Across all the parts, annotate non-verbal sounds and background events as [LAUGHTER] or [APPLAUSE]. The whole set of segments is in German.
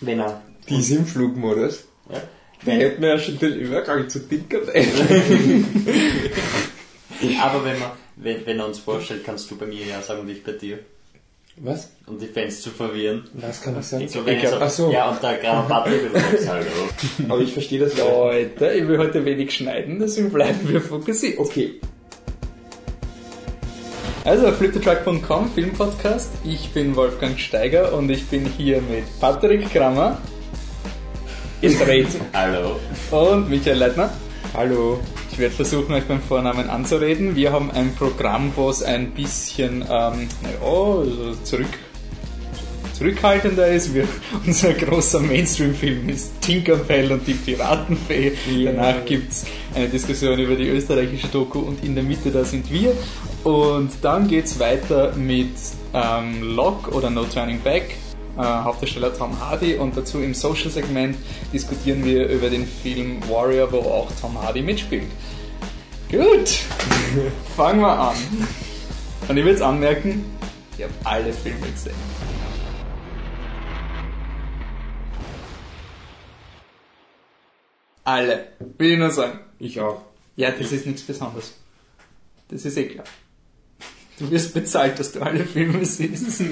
wenn er, Die ist im Flugmodus. ja, Da wenn, hätten wir ja schon den Übergang zu Tinkerbell. [LAUGHS] aber wenn man, wenn, wenn er uns vorstellt, kannst du bei mir ja sagen und ich bei dir. Was? Um die Fans zu verwirren. Was kann ich sagen? So, wenn Ich glaub- so, ach so. Ja, und der sagen, hallo. Aber ich verstehe das ja. Leute, ich will heute wenig schneiden, deswegen bleiben wir fokussiert. Okay. Also, fliptetruck.com, Filmpodcast. Ich bin Wolfgang Steiger und ich bin hier mit Patrick Krammer. Ist Rätsel. Hallo. Und Michael Leitner. Hallo. Ich werde versuchen, euch beim Vornamen anzureden. Wir haben ein Programm, was ein bisschen, ähm, naja, also zurück, zurückhaltender ist. Wir, [LAUGHS] unser großer Mainstream-Film ist Tinkerbell und die Piratenfee. Ja. Danach gibt's eine Diskussion über die österreichische Doku und in der Mitte da sind wir. Und dann geht's weiter mit ähm, Lock oder No Turning Back. Äh, Hauptdarsteller Tom Hardy und dazu im Social-Segment diskutieren wir über den Film Warrior, wo auch Tom Hardy mitspielt. Gut, [LAUGHS] fangen wir an. Und ich will jetzt anmerken, ich habe alle Filme gesehen. Alle, will ich nur sagen. Ich auch. Ja, das ist nichts Besonderes. Das ist eh klar. Du wirst bezahlt, dass du alle Filme siehst.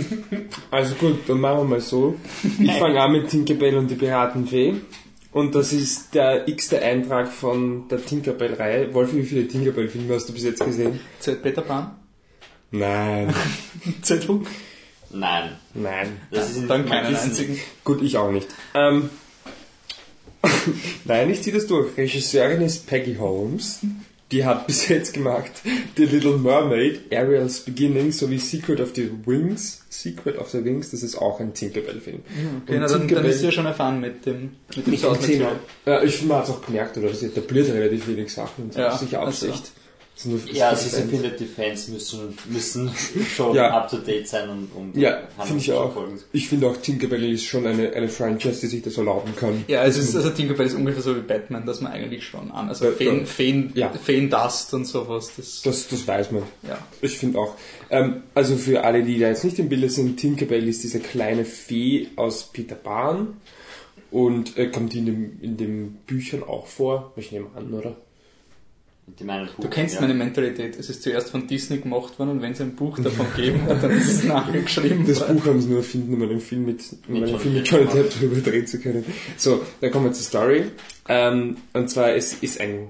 Also gut, dann machen wir mal so. Ich fange an mit Tinkerbell und die Piratenfee. Und das ist der x-te Eintrag von der Tinkerbell-Reihe. Wolf, wie viele Tinkerbell-Filme hast du bis jetzt gesehen? Z. Peter Pan? Nein. [LAUGHS] Z. Luke? Nein. Nein. Das ist Dann keinen Wissen. einzigen. Gut, ich auch nicht. Ähm, [LAUGHS] Nein, ich ziehe das durch. Regisseurin ist Peggy Holmes. Die hat bis jetzt gemacht The Little Mermaid, Ariel's Beginning sowie Secret of the Wings. Secret of the Wings, das ist auch ein Tinkerbell-Film. Okay, na, dann, dann ist ja schon erfahren mit dem, mit dem. Thema. Ja, ich hat es auch gemerkt, oder? Sie etabliert relativ wenig Sachen und so. Ja, Ja, sicher also- Absicht. Nur Ja, ein- findet, die Fans müssen, müssen [LAUGHS] schon Ja. up to date sein, um, um Ja, finde ich auch. verfolgen. Ich finde auch Tinkerbell ist schon eine, eine Franchise, die sich das erlauben kann. Ja, es ist, also Tinkerbell ist ungefähr so wie Batman, dass man eigentlich schon an. Also Ja, Feen, ja. Feen, Ja. Feen Dust und sowas, das, Das, das weiß man. ja. Ich finde auch. Ähm, also für alle, die da jetzt nicht im Bilde sind, Tinkerbell ist diese kleine Fee aus Peter Pan und äh, kommt die in, dem, in den Büchern auch vor. Ich nehme an, oder? Du kennst ja. meine Mentalität. Es ist zuerst von Disney gemacht worden und wenn es ein Buch [LAUGHS] davon gegeben hat, dann ist es nachher geschrieben Das worden. Buch haben sie nur erfinden, um einen Film mit, um einen Film mit. Johnny Depp drüber drehen zu können. So, dann kommen wir zur Story. Ähm, und zwar, es ist ein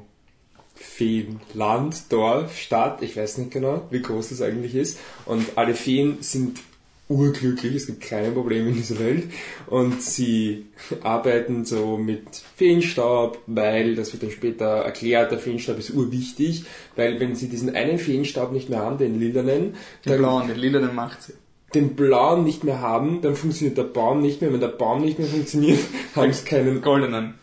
Feenland, Dorf, Stadt, ich weiß nicht genau, wie groß das eigentlich ist. Und alle Feen sind urglücklich, es gibt keine Probleme in dieser Welt. Und sie arbeiten so mit Feenstaub, weil, das wird dann später erklärt, der Feenstaub ist urwichtig, weil wenn sie diesen einen Feenstaub nicht mehr haben, den lilanen, Den blauen, den lilanen macht sie. den blauen nicht mehr haben, dann funktioniert der Baum nicht mehr. Wenn der Baum nicht mehr funktioniert, [LAUGHS] haben sie keinen, Goldenen.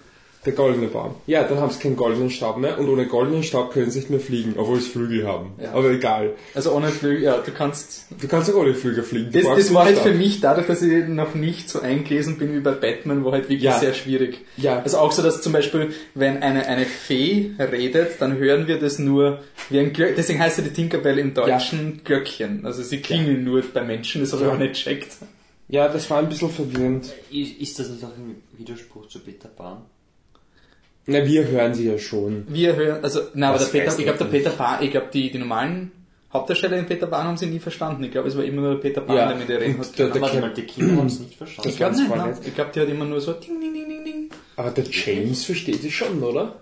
Der goldene Baum. Ja, dann haben sie keinen goldenen Staub mehr und ohne goldenen Staub können sie nicht mehr fliegen, obwohl sie Flügel haben. Ja. Aber egal. Also ohne Flügel, ja, du kannst. Du kannst auch ohne Flügel fliegen. Du Das, das war halt nur für mich dadurch, dass ich noch nicht so eingelesen bin wie bei Batman, war halt wirklich Ja. sehr schwierig. Ja. Also auch so, dass zum Beispiel, wenn eine, eine Fee redet, dann hören wir das nur wie ein Glöckchen. Deswegen heißt ja die Tinkerbell im Deutschen Glöckchen. Also sie klingen nur bei Menschen, das habe ich Ja. auch nicht checkt. Ja, das war ein bisschen verwirrend. Ist ist das nicht auch ein Widerspruch zu Peter Pan? Na, wir hören sie ja schon. Wir hören, also, na, aber der Peter, ich glaube, der Peter Pan, ich glaube, die, die normalen Hauptdarsteller in Peter Pan haben sie nie verstanden. Ich glaube, es war immer nur der Peter Pan, Ja, der mit ihr reden hat. der- der Warte Cap- mal, die Kinder haben es nicht verstanden. ich glaube glaube, die hat immer nur so ding, ding, ding, ding, ding. Aber der James versteht sie schon, oder?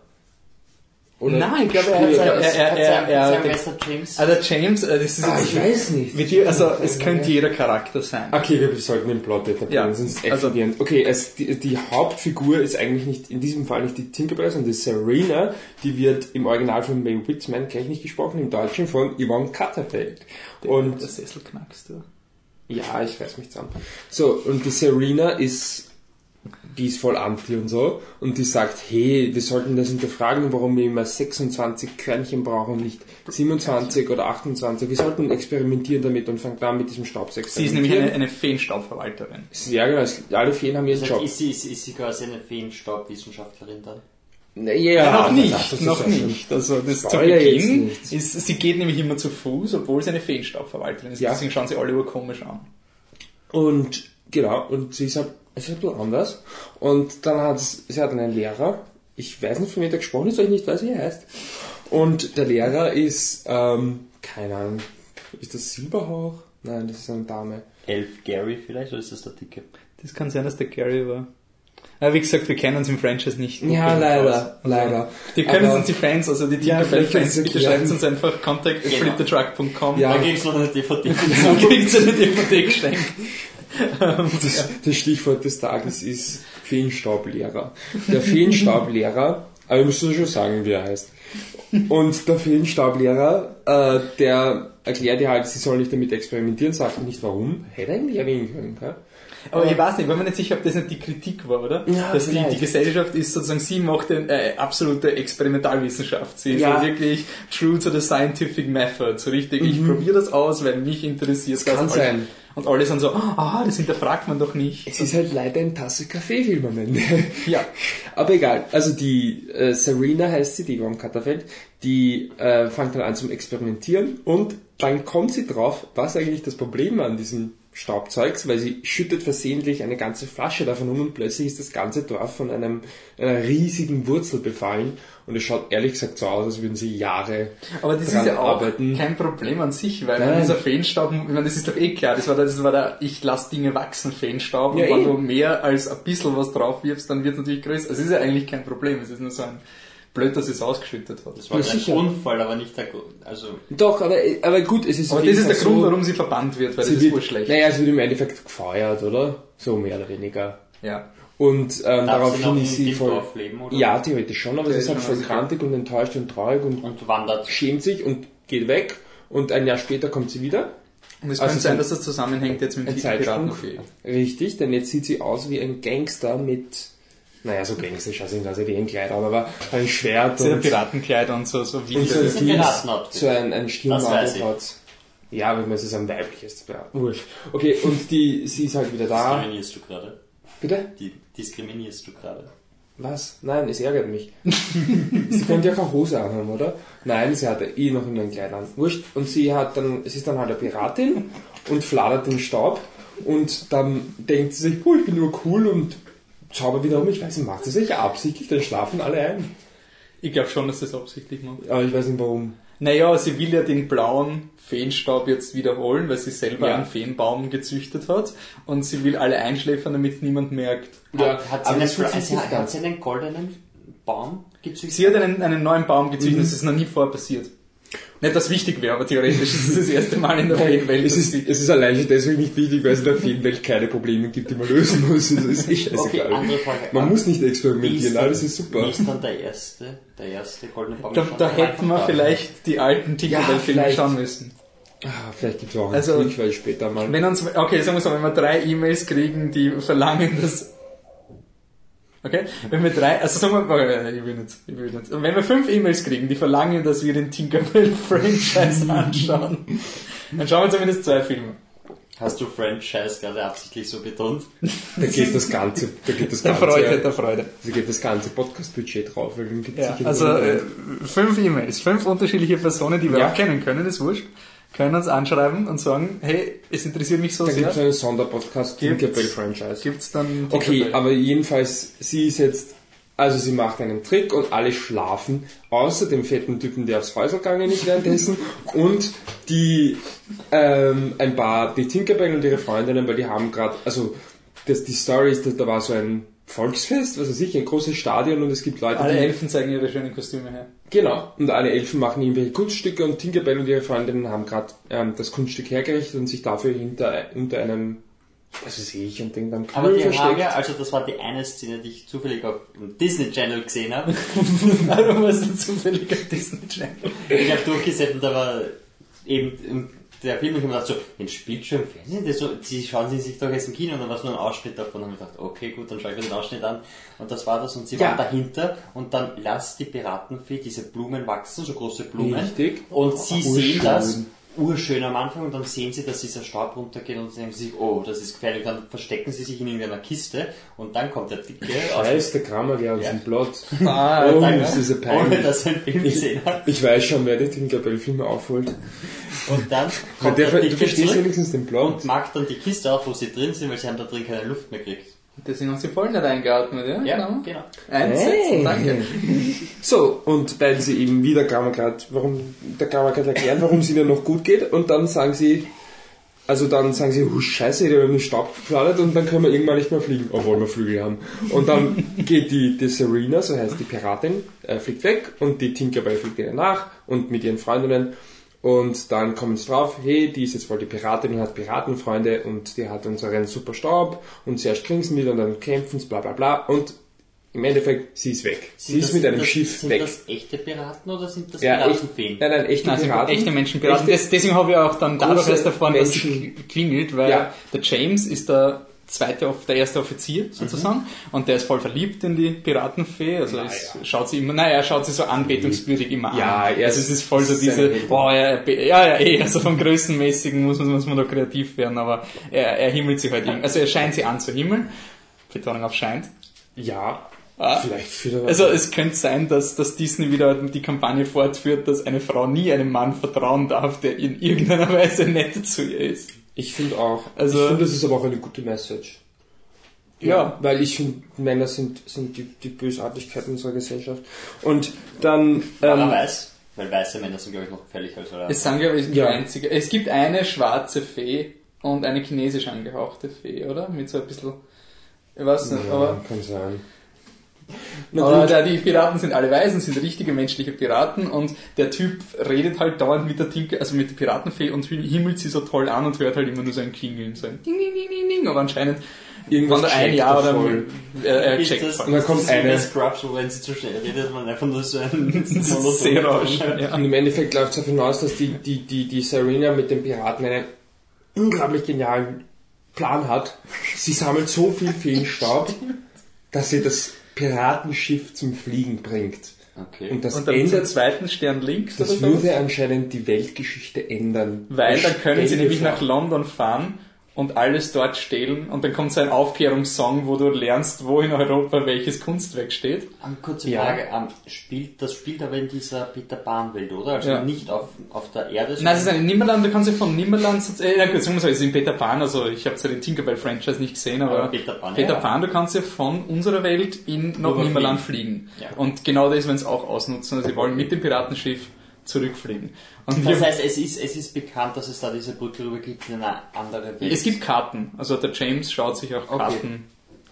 Oder Nein, ich glaube, er, er, das? er, er, er, er, Sein James. ah, der James, äh, das ist Ah, ich weiß nicht. Mit dir, also es könnte jeder Charakter sein. Okay, wir sollten den Plot etablieren, Ja, sonst also- explodieren. okay, es, die, die Hauptfigur ist eigentlich nicht, in diesem Fall nicht die Tinkerbell, sondern die Serena. Die wird im Original von May Whitman, kenne ich nicht gesprochen, im Deutschen von Yvonne Katterfeld. Und der Sessel knackst du. ja, ich reiß mich zusammen. So, und die Serena ist, die ist voll anti und so. Und die sagt, hey, wir sollten das hinterfragen, warum wir immer 26 Körnchen brauchen und nicht 27 oder 28. Wir sollten experimentieren damit und fangen an mit diesem Staub zu Sie ist nämlich eine, eine Feenstaubverwalterin. Ja, genau, alle Feen haben ihren Also Job. ist, sie, ist, ist sie quasi eine Feenstaubwissenschaftlerin dann? Na, Ja, noch das- nicht, das ist noch nicht. Also das zu Beginn ist, sie geht nämlich immer zu Fuß, obwohl sie eine Feenstaubverwalterin ist. Ja. Deswegen schauen sie alle urkomisch an. Und genau, und sie ist halt es ist ein bisschen anders. Und dann hat es, sie hat einen Lehrer, ich weiß nicht, von wem der gesprochen ist, weil ich nicht weiß, wie er heißt. Und der Lehrer ist, ähm, keine Ahnung, ist das Silberhauch? Nein, das ist eine Dame. Elf Gary vielleicht, oder ist das der Dicke? Das kann sein, dass der Gary war. Aber wie gesagt, wir kennen uns im Franchise nicht. Ja, leider, leider. Die können Aber- uns die Fans, also die Ja, Tinkerbell-Fans, kannst du bitte schreibt uns einfach contact at Genau. flittertruck.com. Ja. Da kriegst du noch eine DVD. [LAUGHS] Dann kriegt ihr eine DVD geschenkt. Das, das Stichwort des Tages ist Feenstaublehrer. Der Feenstaublehrer, [LAUGHS] aber ich muss schon sagen, wie er heißt. Und der Feenstaublehrer, äh, der erklärt ihr halt, sie soll nicht damit experimentieren, sagt nicht warum. Hätte eigentlich erwähnen können, gell? Aber ich weiß nicht, ich bin mir nicht sicher, ob das nicht die Kritik war, oder? Ja, Dass die, die Gesellschaft ist sozusagen, sie macht eine äh, absolute Experimentalwissenschaft. Sie ist Ja. so wirklich true to the scientific method. So richtig, ich probiere das aus, weil mich interessiert Das kann sein. Und alle sind so, ah, das hinterfragt man doch nicht. Es ist halt leider ein Tasse Kaffeefilm am Ende. [LAUGHS] Ja. Aber egal, also die äh, Serena heißt sie, die Yvonne Katterfeld, die äh, fängt dann an zum Experimentieren und dann kommt sie drauf, was eigentlich das Problem an diesem Staubzeugs, weil sie schüttet versehentlich eine ganze Flasche davon um und plötzlich ist das ganze Dorf von einem, einer riesigen Wurzel befallen und es schaut ehrlich gesagt so aus, als würden sie Jahre Aber das ist ja auch arbeiten. kein Problem an sich, weil Nein. dieser Feenstaub, ich meine, das ist doch eh klar, das war das war der ich lass Dinge wachsen Feenstaub Ja, und wenn eh. du mehr als ein bisschen was drauf wirfst, dann wird es natürlich größer. Es ist ja eigentlich kein Problem, es ist nur so ein blöd, dass es ausgeschüttet hat. Das war Ja, ein sicher. Unfall, aber nicht der Grund. Also, Doch, aber, aber gut, es ist Aber das ist der Fall Grund, so, warum sie verbannt wird, weil sie das ist wird, urschlecht. Naja, sie wird im Endeffekt gefeuert, oder? So mehr oder weniger. Ja. Und ähm, sie daraufhin in ist sie voll. Dorf leben, oder? Ja, theoretisch schon, aber sie ist halt voll grantig und enttäuscht und traurig und Und wandert. schämt sich und geht weg. Und ein Jahr später kommt sie wieder. Und es Also könnte sein, so dass das zusammenhängt jetzt mit dem. Richtig, denn jetzt sieht sie aus wie ein Gangster mit, naja, so Gangster, schaut sie aus wie ein Kleid an, aber ein Schwert Sie und, Piratenkleid und so, so und wilde. so ein so ein, ein ich. hat. Ja, wenn man es ist ein weibliches, wurscht. Okay, und die, sie ist halt wieder da. Diskriminierst du gerade? Bitte? Die diskriminierst du gerade? Was? Nein, es ärgert mich. [LAUGHS] sie könnte ja keine Hose anhaben, oder? Nein, sie hatte eh noch immer ein Kleid an. Wurscht. Und sie hat dann, es ist dann halt eine Piratin und fladert den Staub und dann denkt sie sich, oh, ich bin nur cool und zaubert wieder um. Ich weiß nicht, macht sie sich absichtlich, dann schlafen alle ein. Ich glaube schon, dass das absichtlich macht. Aber ich weiß nicht warum. Naja, sie will ja den blauen Feenstaub jetzt wiederholen, weil sie selber Ja. einen Feenbaum gezüchtet hat und sie will alle einschläfern, damit niemand merkt. Ja, hat, hat, sie aber einen, das nicht hat, sie einen goldenen Baum gezüchtet? Sie hat einen, einen neuen Baum gezüchtet, Mhm. das ist noch nie vorher passiert. Nicht, dass wichtig wäre, aber theoretisch ist es das erste Mal in der Feenwelt. Es ist, es ist allein schon deswegen nicht wichtig, weil es in der Filmwelt keine Probleme gibt, die man lösen muss. Das ist eh scheißegal. Okay, andere Frage. Man muss nicht experimentieren, alles ist super. Wie ist dann der erste, der erste goldene Baum? da, da hätten wir vielleicht die alten Tinkerbell-Filme vielleicht. schauen müssen. Ah, vielleicht gibt es auch einen Also- Prequel später mal. Wenn uns, okay, sagen wir so, wenn wir drei E-Mails kriegen, die verlangen, dass, okay, wenn wir drei, also sagen wir, ich will nicht, ich will nicht. Wenn wir fünf E-Mails kriegen, die verlangen, dass wir den Tinkerbell-Franchise [LAUGHS] anschauen, dann schauen wir zumindest zwei Filme. Hast du Franchise gerade absichtlich so betont? Da geht das ganze, da geht das [LAUGHS] Der ganze, Freude, der Freude. da geht das ganze Podcast-Budget drauf, weil dann gibt's Ja, sicher also äh, fünf E-Mails, fünf unterschiedliche Personen, die wir Ja. auch kennen können, ist wurscht, können uns anschreiben und sagen, hey, es interessiert mich so da gibt sehr. es einen Sonderpodcast Gibt's- Tinkerbell-Franchise. Gibt's dann Okay, Tinkerbell? aber jedenfalls, sie ist jetzt, also sie macht einen Trick und alle schlafen, außer dem fetten Typen, der aufs Häusl gegangen ist währenddessen und die, ähm, ein paar, die Tinkerbell und ihre Freundinnen, weil die haben gerade, also das, die Story ist, dass da war so ein Volksfest, was weiß ich, ein großes Stadion und es gibt Leute, Alle die Elfen zeigen ihre schönen Kostüme her. Genau. Und alle Elfen machen irgendwelche Kunststücke und Tinkerbell und ihre Freundinnen haben gerade ähm, das Kunststück hergerichtet und sich dafür hinter unter einem, was weiß ich, unter irgendeinem Aber Kübel die haben versteckt. ja, also das war die eine Szene, die ich zufällig auf dem Disney Channel gesehen habe. Warum hast du zufällig auf Disney Channel? [LAUGHS] Ich habe durchgesetzt und da war eben ähm, der Film, ich habe gedacht so, den spielt schon im Fernsehen, das so, sie schauen sie sich doch jetzt im Kino und dann war es nur ein Ausschnitt davon und ich gedacht, okay, gut, dann schaue ich mir den Ausschnitt an und das war das und sie Ja. waren dahinter und dann lasst die Piratenfee diese Blumen wachsen, so große Blumen Richtig. und sie Urschön. sehen das urschön am Anfang und dann sehen sie, dass dieser Staub runtergeht und denken sich, oh, das ist gefährlich, dann verstecken sie sich in irgendeiner Kiste und dann kommt der Dicke aus Scheiß, der Kramer, der uns Ja. im Plot. [LAUGHS] Ah, oh, dann, das ist ja ohne peinlich. dass er einen Film gesehen hat. Ich weiß schon, wer die Tinkerbell-Filme aufholt. Und dann kommt der, der du verstehst wenigstens den Plot. und macht dann die Kiste auf, wo sie drin sind, weil sie haben da drin keine Luft mehr gekriegt. Deswegen haben sie voll nicht eingeatmet, ja? Ja, Genau. genau. Einsetzen, danke. [LAUGHS] So, und weil sie eben wieder Gammagrad, warum der Gammagrad erklärt, warum es ihnen noch gut geht, und dann sagen sie, also dann sagen sie, oh scheiße, ich habe den Staub geflattert und dann können wir irgendwann nicht mehr fliegen, obwohl wir Flügel haben. Und dann [LAUGHS] geht die, die Serena, so heißt die Piratin, äh, fliegt weg und die Tinkerbell fliegt ihr nach und mit ihren Freundinnen und dann kommen sie drauf, hey, die ist jetzt voll die Piratin und hat Piratenfreunde und die hat unseren super Staub und zuerst grinsen die und dann kämpfen sie, bla bla bla und im Endeffekt, sie ist weg. Sie Sind ist das- mit einem das, Schiff sind weg. das echte Piraten oder sind das Ja, Piratenfeen? nein, nein, echte Nein, sind Piraten. echte Menschenpiraten. Echte- Des- Deswegen habe ich auch dann dadurch erst erfahren, dass es klingelt, weil Ja. der James ist der zweite, der erste Offizier sozusagen und der ist voll verliebt in die Piratenfee. Also Naja. es schaut sie immer, naja, er schaut sie so anbetungswürdig immer Ja, an. er also ist- es ist voll so diese, boah, ja, ja, ja, ja, eh, also vom Größenmäßigen muss man, muss man da kreativ werden, aber er, er himmelt sie halt irgendwie. Also er scheint sie anzuhimmeln. Betonung auf scheint. Ja, Ah. vielleicht für das. Also es könnte sein, dass, dass Disney wieder die Kampagne fortführt, dass eine Frau nie einem Mann vertrauen darf, der in irgendeiner Weise nett zu ihr ist. Ich finde auch. Also- ich finde, das ist aber auch eine gute Message. Ja. Weil ich finde, Männer sind, sind die, die Bösartigkeit unserer Gesellschaft. Und dann, Weil ähm, weiß, weil weiße Männer sind, glaube ich, noch gefährlicher als oder. Es sind, glaube ich, die Ja. einzige. Es gibt eine schwarze Fee und eine chinesisch angehauchte Fee, oder? Mit so ein bisschen, ich weiß nicht, ja, aber, kann sein. Na aber gut, da, die Piraten sind alle Weisen, sind richtige menschliche Piraten und der Typ redet halt dauernd mit der Tinke, also mit der Piratenfee und himmelt sie so toll an und hört halt immer nur so ein Klingeln, so ein Ding, Ding, Ding, Ding, Ding, aber anscheinend irgendwann ein Jahr er oder voll. er, er ist checkt das. Und dann kommt eine- Scrubs, wo wenn sie zu schnell redet, man einfach nur so ein [LAUGHS] Sehr rasch, ja. Und im Endeffekt läuft es darauf hinaus, dass die, die, die, die Serena mit den Piraten einen unglaublich genialen Plan hat. Sie sammelt so viel Feenstaub, dass sie das Piratenschiff zum Fliegen bringt. Okay. Und das Und dann zum ändert, zweiten Stern links das würde anscheinend die Weltgeschichte ändern. Weil dann können sie nämlich nach London fahren und alles dort stehlen und dann kommt so ein Aufklärungssong, wo du lernst, wo in Europa welches Kunstwerk steht. Eine kurze Ja. Frage, ähm, spielt, das spielt aber in dieser Peter Pan Welt, oder? Also Ja. nicht auf, auf der Erde, Nein, es ist ein Nimmerland, du kannst ja von Nimmerland, äh, ja gut, sagen wir so, es ist in Peter Pan, also ich habe ja den Tinkerbell-Franchise nicht gesehen, aber, Aber Peter Pan, Peter ja. Pan, du kannst ja von unserer Welt in nach. Nimmerland fliegen. Ja. Und genau das wollen sie auch ausnutzen, also sie wollen mit dem Piratenschiff zurückfliegen. Und Das heißt, es ist, es ist bekannt, dass es da diese Brücke rüber gibt in eine andere Welt. es gibt Karten, also der James schaut sich auch Karten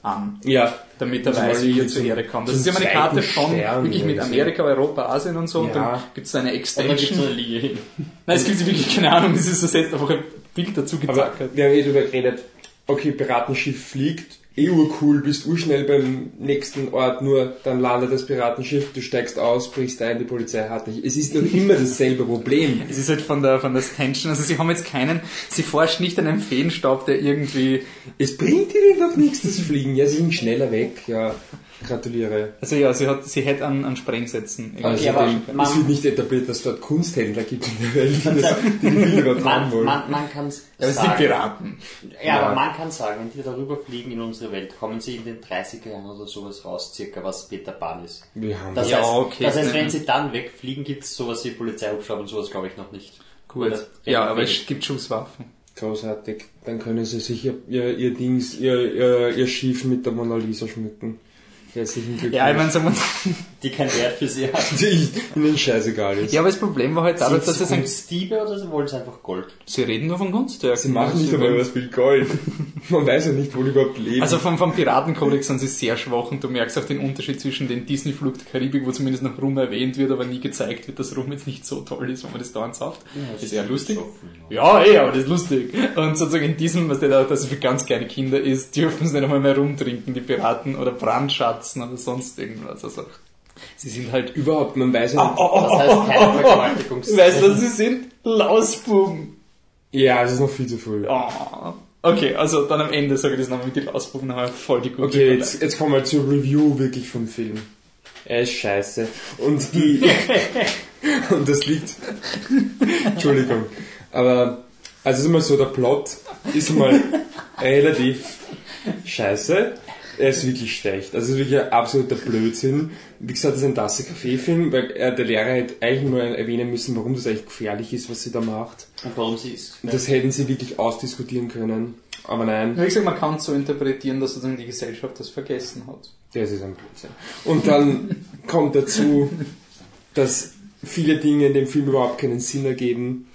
an. Ja, damit er weiß, wie er zur Erde kommt. Das ist immer eine Karte Stern wirklich mit oder. Amerika, Europa, Asien und so. Und Ja. dann gibt es eine Oder gibt es eine Extension. Linie? Nein, es gibt wirklich keine Ahnung, das ist das jetzt einfach ein Bild dazu aber gezackert. wir haben eh drüber geredet. Okay, Piratenschiff fliegt, eh urcool, bist urschnell beim nächsten Ort, nur dann landet das Piratenschiff, du steigst aus, brichst ein, die Polizei hat dich. Es ist noch [LAUGHS] immer dasselbe Problem. Es ist halt von der, von der Tension, also sie haben jetzt keinen, sie forscht nicht an einem Feenstaub, der irgendwie, Es bringt ihnen doch nichts, das Fliegen. Ja, sie sind schneller weg. Ja, gratuliere. also ja, sie hat, sie hätte an, an Sprengsätzen. Also Okay, aber dem, man- es wird nicht etabliert, dass es dort Kunsthändler gibt in der Welt, die das die Bilder wollen. man, man kann es aber es sind sagen. Piraten. Ja, Ja. aber man kann sagen, wenn die darüber fliegen in unsere Welt, kommen sie in den 30er Jahren oder sowas raus, circa was Peter Pan ist. Wir haben Das Ja, heißt, okay. das heißt, wenn sie dann wegfliegen, gibt es sowas wie Polizeihubschrauber und sowas, glaube ich, noch nicht. Gut. Ja, aber es gibt Schusswaffen. großartig. Dann können sie sich ihr, ihr, ihr Dings, ihr, ihr, ihr Schiff mit der Mona Lisa schmücken. Herzlichen Glückwunsch. Ja, ich meine, sagen wir, Die keinen Wert für sie haben. [LAUGHS] die ihnen scheißegal ist. ja, aber das Problem war halt dadurch, dass Sind es ein, Kunstdiebe oder sie wollen es einfach Gold? sie reden nur von Kunstwerken. Sie machen nicht einmal das Bild Gold. Man weiß ja nicht, wo die überhaupt leben. Also vom, vom Piratenkodex sind sie sehr schwach und du merkst auch den Unterschied zwischen den Disney Flug der Karibik, wo zumindest noch Rum erwähnt wird, aber nie gezeigt wird, dass Rum jetzt nicht so toll ist, wenn man das dauernd sagt. das ist eher lustig. Ja, eh, aber das ist lustig. Und sozusagen in diesem, was der da, das für ganz kleine Kinder ist, dürfen sie nicht einmal mehr rumtrinken, die Piraten, oder Brandschatzen oder sonst irgendwas. Also, sie sind halt, überhaupt, man weiß ja nicht. Das heißt keine Vergewaltigungs... weißt du, was sie sind? Lausbuben. Ja, es ist noch viel zu früh. Oh. Okay, also dann am Ende sage ich das nochmal mit den Lausbuben, wir voll die gute Okay, jetzt, jetzt kommen wir zur Review wirklich vom Film. Er ist scheiße. Und die. [LAUGHS] und das liegt. Entschuldigung. Aber, also ist immer so, der Plot ist mal relativ scheiße. Er ist wirklich schlecht. Also es ist wirklich ein absoluter Blödsinn. Wie gesagt, das ist ein Tasse Kaffee-Film, weil er, der Lehrer hätte eigentlich nur erwähnen müssen, warum das eigentlich gefährlich ist, was sie da macht. Und warum sie ist... Das hätten sie wirklich ausdiskutieren können. Aber nein, Wie gesagt, man kann es so interpretieren, dass sozusagen die Gesellschaft das vergessen hat. das ist ein Blödsinn. Und dann kommt dazu, dass viele Dinge in dem Film überhaupt keinen Sinn ergeben,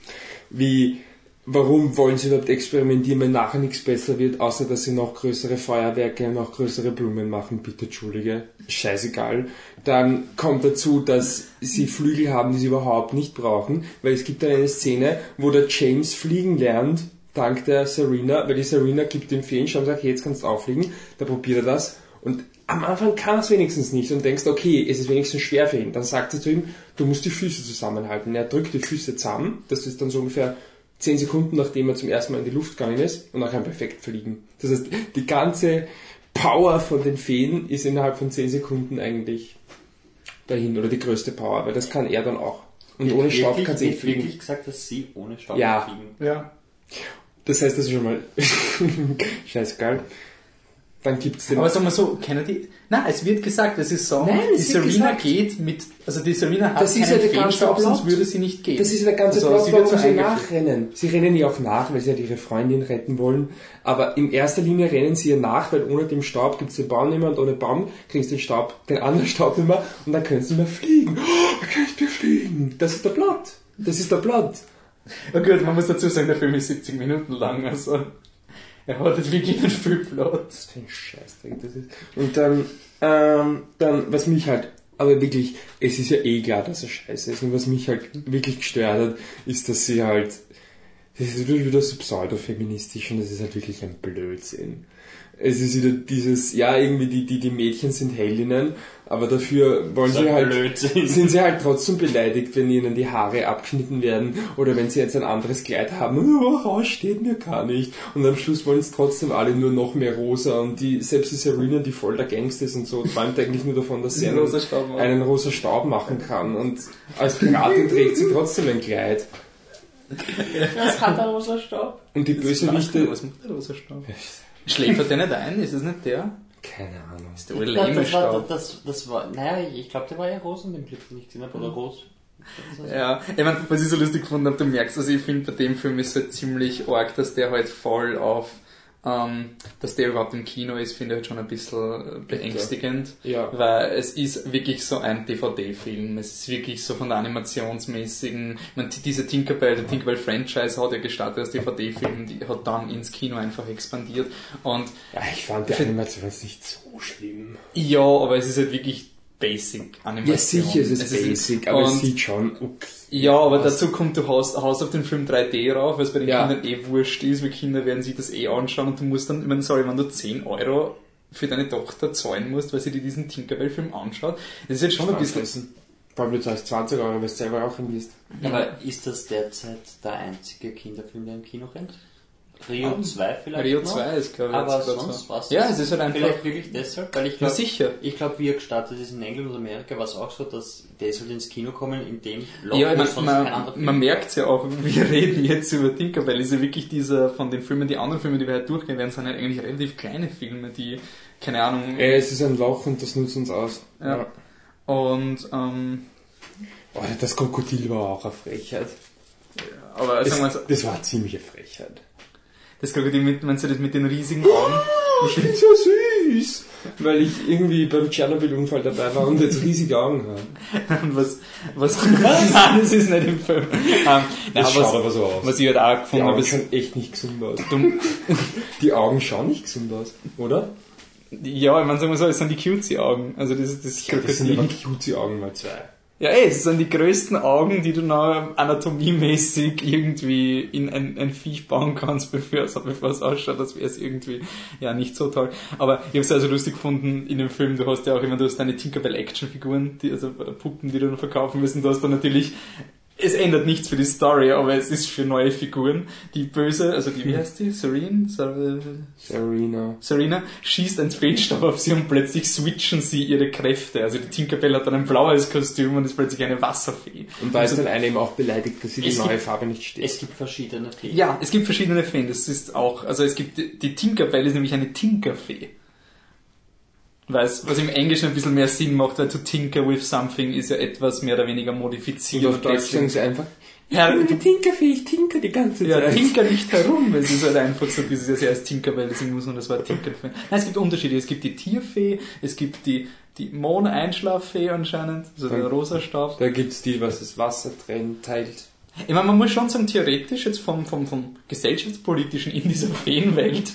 wie warum wollen sie überhaupt experimentieren, wenn nachher nichts besser wird, außer dass sie noch größere Feuerwerke, noch größere Blumen machen, bitte entschuldige, scheißegal. Dann kommt dazu, dass sie Flügel haben, die sie überhaupt nicht brauchen, weil es gibt dann eine Szene, wo der James fliegen lernt, dank der Serena, weil die Serena gibt dem Feenstamm und sagt, hey, jetzt kannst du auffliegen, da probiert er das und am Anfang kann es wenigstens nicht und denkst, okay, es ist wenigstens schwer für ihn. Dann sagt sie zu ihm, du musst die Füße zusammenhalten. Er drückt die Füße zusammen, das ist dann so ungefähr 10 Sekunden, nachdem er zum ersten Mal in die Luft gegangen ist und dann kann er perfekt fliegen. Das heißt, die ganze Power von den Feen ist innerhalb von 10 Sekunden eigentlich dahin, oder die größte Power, weil das kann er dann auch. Und ohne Staub kann sie nicht Wird fliegen. wirklich gesagt, dass sie ohne Staub Ja. fliegen. Ja. Das heißt, das ist schon mal [LAUGHS] scheißegal. Dann gibt's den Aber sagen wir so, kennen die. Nein, es wird gesagt, es ist so, Nein, die es Serena geht mit, also die Serena hat Das ist keinen ja der Fehlstab, sonst würde sie nicht gehen. Das ist der ganze also, Plot, sie warum so sie nachrennen. Sie rennen ihr auch nach, weil sie halt ihre Freundin retten wollen. Aber in erster Linie rennen sie ihr nach, weil ohne den Staub gibt's den Baum nicht mehr und ohne Baum kriegst du den Staub, den anderen Staub nicht mehr und dann können sie nicht mehr fliegen. Oh, da kann ich mehr fliegen. Das ist der Plot. Das ist der Plot. Ja gut, man muss dazu sagen, der Film ist 70 Minuten lang, also [LAUGHS] er hat jetzt wirklich einen viel für ein Scheißdreck das ist. Und dann, ähm, dann, was mich halt, aber wirklich, es ist ja eh klar, dass er scheiße ist. Und was mich halt wirklich gestört hat, ist, dass sie halt, das ist wirklich wieder so pseudo-feministisch und das ist halt wirklich ein Blödsinn. Es ist wieder dieses, ja, irgendwie die, die, die Mädchen sind Heldinnen, aber dafür wollen sie halt, Blödsinn. sind sie halt trotzdem beleidigt, wenn ihnen die Haare abgeschnitten werden oder wenn sie jetzt ein anderes Kleid haben und oh, raus steht mir gar nicht. Und am Schluss wollen es trotzdem alle nur noch mehr rosa und die, selbst die Serena, die voll der Gangster ist und so, träumt eigentlich nur davon, dass sie Einen rosa Staub machen. einen rosa Staub machen kann und als Piratin trägt sie trotzdem ein Kleid. Was hat der rosa Staub? Und die Bösewichte, Was macht der rosa Staub? Schläfert der nicht ein? Ist das nicht der? Keine Ahnung. Ist der Ich glaub, das, war, das, das war, naja, ich glaube, der war ja rosa in dem Clip, den ich gesehen habe, oder rot. Ja, ich meine, was ich so lustig gefunden habe, du merkst, also ich finde bei dem Film ist halt ziemlich arg, dass der halt voll auf, ähm, dass der überhaupt im Kino ist, finde ich halt schon ein bisschen beängstigend. Ja. Weil es ist wirklich so ein DVD-Film. Es ist wirklich so von der animationsmäßigen, meine, diese Tinkerbell, der Tinkerbell-Franchise hat ja gestartet als DVD-Film, die hat dann ins Kino einfach expandiert. Und Ja, ich fand die Animation jetzt nicht so schlimm. ja, aber es ist halt wirklich Basic Animation. Ja, sicher ist es, basic, aber es sieht schon okay. Ja, aber aus. dazu kommt, du hast, hast auf den Film 3D rauf, weil es bei den Ja. Kindern eh wurscht ist, weil Kinder werden sich das eh anschauen und du musst dann, ich meine, sorry, wenn du 10 Euro für deine Tochter zahlen musst, weil sie dir diesen Tinkerbell-Film anschaut, das ist jetzt schon ein bisschen... Essen. Vor allem du zahlst 20 Euro, weil du selber auch hingehst. Aber ist das derzeit der einzige Kinderfilm, der im Kino rennt? Rio 2 vielleicht Rio noch? 2 ist, glaube ich, Aber sonst so. was? Ja, es ist halt einfach... Vielleicht wirklich deshalb, weil ich Ja, glaube, sicher. ich glaube, wie er gestartet ist in England und Amerika, war es auch so, dass der soll ins Kino kommen, in dem Loch, Ja, man, Film man merkt ja auch, [LAUGHS] wir reden jetzt über Tinkerbell, ist ja wirklich dieser, von den Filmen, die anderen Filme, die wir halt durchgehen werden, sind halt eigentlich relativ kleine Filme, die, keine Ahnung, Äh, es ist ein Loch und das nutzt uns aus. Ja. und, ähm, Oh, das Krokodil war auch eine Frechheit. aber Es, sagen wir so, das war eine ziemliche Frechheit. Das Krokodil mit, meinst du das mit den riesigen Augen? Ich bin so süß! Weil ich irgendwie beim Tschernobyl-Unfall dabei war und jetzt riesige Augen habe. Und [LAUGHS] was, was, [LAUGHS] nein, [LAUGHS] das ist nicht im Film. Ähm, nein, Das schaut was, aber so aus. was ich halt auch Die gefunden habe, Augen ist, schauen echt nicht gesund aus. Die Augen schauen nicht gesund aus, oder? ja, ich meine, sagen wir so, es sind die Cutesy-Augen, also das ist das Das sind Krokodil. die Cutie-Augen mal zwei. Ja, ey, es sind die größten Augen, die du noch anatomiemäßig irgendwie in ein, ein Viech bauen kannst, [LAUGHS] bevor es, bevor es ausschaut, als wäre es irgendwie, ja, nicht so toll. Aber ich habe es also lustig gefunden in dem Film, du hast ja auch immer, du hast deine Tinkerbell-Action-Figuren, die, also Puppen, die du noch verkaufen müssen, du hast dann natürlich, es ändert nichts für die Story, aber es ist für neue Figuren. Die böse, also die, wie heißt die? Serene? Ser- Serena. Serena schießt ein Fehlstab auf sie und plötzlich switchen sie ihre Kräfte. Also die Tinkerbell hat dann ein blaues Kostüm und ist plötzlich eine Wasserfee. Und da ist dann eine eben auch beleidigt, dass sie die Es neue gibt- Farbe nicht steht. Es gibt verschiedene Filme. Ja, es gibt verschiedene Feen. Das ist auch, also es gibt, die Tinkerbell ist nämlich eine Tinkerfee. Weiß, was im Englischen ein bisschen mehr Sinn macht, weil to tinker with something ist ja etwas mehr oder weniger modifiziert. Und auf Deutsch sagen sie einfach, Ja, Ich bin Tinkerfee, ich tinker die ganze Ja, Zeit. Tinker nicht herum. Es ist halt einfach so dieses Jahr heißt Tinkerbell, deswegen muss man das Wort Tinkerfee. Nein, es gibt Unterschiede. Es gibt die Tierfee, es gibt die, die Mond-Einschlaffee anscheinend, also der rosa Stab. Da gibt's die, was das Wasser trennt, teilt. Ich meine, man muss schon sagen, theoretisch jetzt vom, vom, vom gesellschaftspolitischen in dieser Feenwelt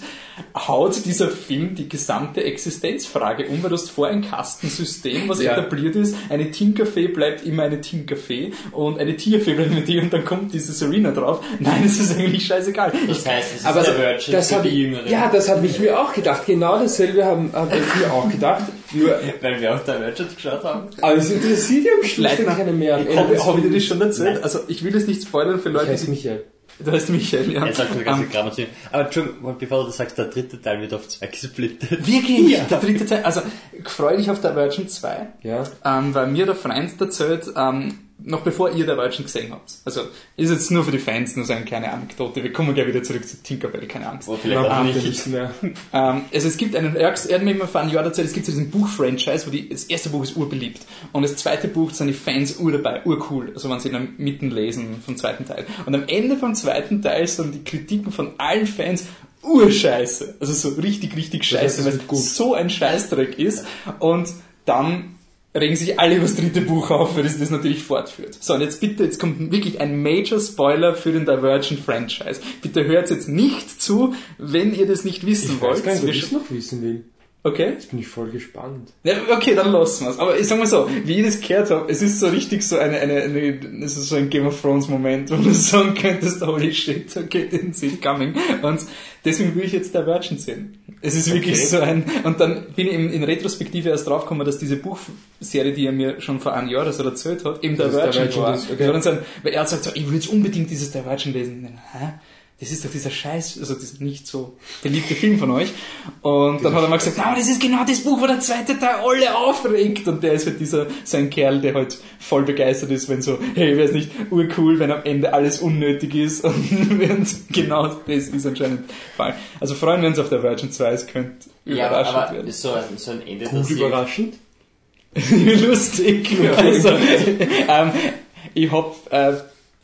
haut dieser Film die gesamte Existenzfrage um, weil du hast vor ein Kastensystem, was Ja. etabliert ist. Eine Tinkerfee bleibt immer eine Tinkerfee und eine Tierfee bleibt immer die und dann kommt diese Serena drauf. Nein, es ist eigentlich scheißegal. Das heißt, es ist Aber der so- Virgin das für hab die ich, Jüngeren. ja, das habe ich mir auch gedacht. Genau dasselbe habe hab ich mir auch gedacht. Nur, Weil wir auch der Virgin geschaut haben. aber es interessiert ja am Schluss keine mehr. Habe ich dir das schon erzählt? Nein. Also ich will es nicht spoilern für Ich Leute, die... Michael. [LAUGHS] Du heißt Michael, ja. Jetzt sagst du die ganze Ähm, zu ihm. Aber Entschuldigung, bevor du das sagst, der dritte Teil wird auf zwei gesplittet. Wirklich? Der dritte Teil. Also, freu dich auf der Virgin 2. Ja. Ähm, weil mir der Freund erzählt, ähm, noch bevor ihr der Virgin gesehen habt. Also, ist jetzt nur für die Fans nur so eine kleine Anekdote. Wir kommen gleich wieder zurück zu Tinkerbell, keine Angst. Oh, vielleicht auch nicht. nicht mehr. Ähm, also es gibt einen, er hat mir immer vor einem Jahr erzählt, es gibt so diesen Buch-Franchise, wo die, das erste Buch ist urbeliebt. Und das zweite Buch sind die Fans ur dabei, urcool. Also wenn sie in der Mitten lesen vom zweiten Teil. Und am Ende vom zweiten Teil sind die Kritiken von allen Fans urscheiße. Also so richtig, richtig scheiße, weil es so ein Scheißdreck ist. Und dann regen sich alle über das dritte Buch auf, weil das das natürlich fortführt. So, und jetzt bitte, jetzt kommt wirklich ein Major Spoiler für den Divergent Franchise. Bitte hört jetzt nicht zu, wenn ihr das nicht wissen Ich wollt. weiß gar nicht, ich es noch wissen will. Okay? Jetzt bin ich voll gespannt. Ja, okay, dann lassen wir's. Aber ich sag mal so, wie ich das gehört habe, es ist so richtig so eine, eine, eine es ist so ein Game of Thrones Moment, wo du [LAUGHS] sagen könntest, holy shit, okay, see it coming. Und deswegen will ich jetzt Virgin sehen. Es ist wirklich Okay. so ein, und dann bin ich in, in Retrospektive erst draufgekommen, dass diese Buchserie, die er mir schon vor einem Jahr oder so erzählt hat, eben Das Virgin Virgin war. ist, okay. Das war dann so ein, weil er hat gesagt, so, ich will jetzt unbedingt dieses Virgin lesen. Dachte, Hä? Das ist doch dieser Scheiß, also das nicht so beliebte Film von euch. Und dann hat er mal gesagt, na, das ist genau das Buch, wo der zweite Teil alle aufregt. Und der ist halt dieser, so ein Kerl, der halt voll begeistert ist, wenn so, hey, wäre es nicht urcool, wenn am Ende alles unnötig ist. [LAUGHS] Und genau das ist anscheinend Fall. Also freuen wir uns auf der Virgin 2, es könnte Ja, überraschend aber werden. ist so ein, so ein Ende, Gut das überraschend. [LAUGHS] Lustig. Also, ähm, ich hab, äh,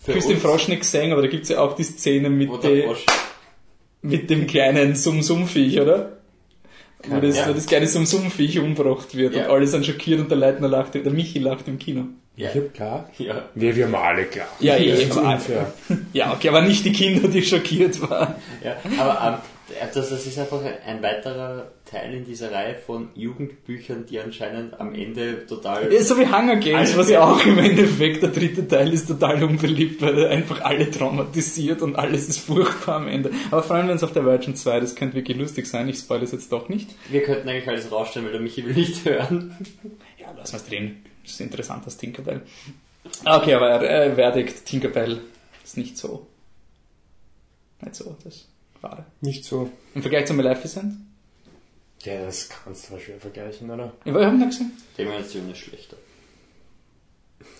Für Küss den. Frosch nicht gesehen, aber da gibt's ja auch die Szene mit, Frosch mit dem kleinen Sum-Sum-Viech, oder? Wo das, Ja. wo das kleine Sum-Sum-Viech umgebracht wird Ja. und alle sind schockiert und der Leitner lacht, der Michi lacht im Kino. Ja. Ich hab klar. Ja. Wir, wir haben alle klar. Ja, eh, ist aber- unfair. Ja, okay, aber nicht die Kinder, die schockiert waren. Ja, aber ähm, das, das ist einfach ein weiterer Teil in dieser Reihe von Jugendbüchern, die anscheinend am Ende total. So wie Hunger Games, was ja auch im Endeffekt, der dritte Teil ist total unbeliebt, weil er einfach alle traumatisiert und alles ist furchtbar am Ende. Aber freuen wir uns auf der Virgin 2, das könnte wirklich lustig sein, ich spoilere es jetzt doch nicht. Wir könnten eigentlich alles rausstellen, weil der Michi will nicht hören. [LAUGHS] Ja, wir es drin. Das ist interessant, das Tinkerbell. Okay, aber äh, Verdict, Tinkerbell ist nicht so. Nicht so, das Wahre. Nicht so. Im Vergleich zu Maleficent? Ja, das kannst du aber schwer vergleichen, oder? Ich habe ihn nicht gesehen. Die Animation ist schlechter.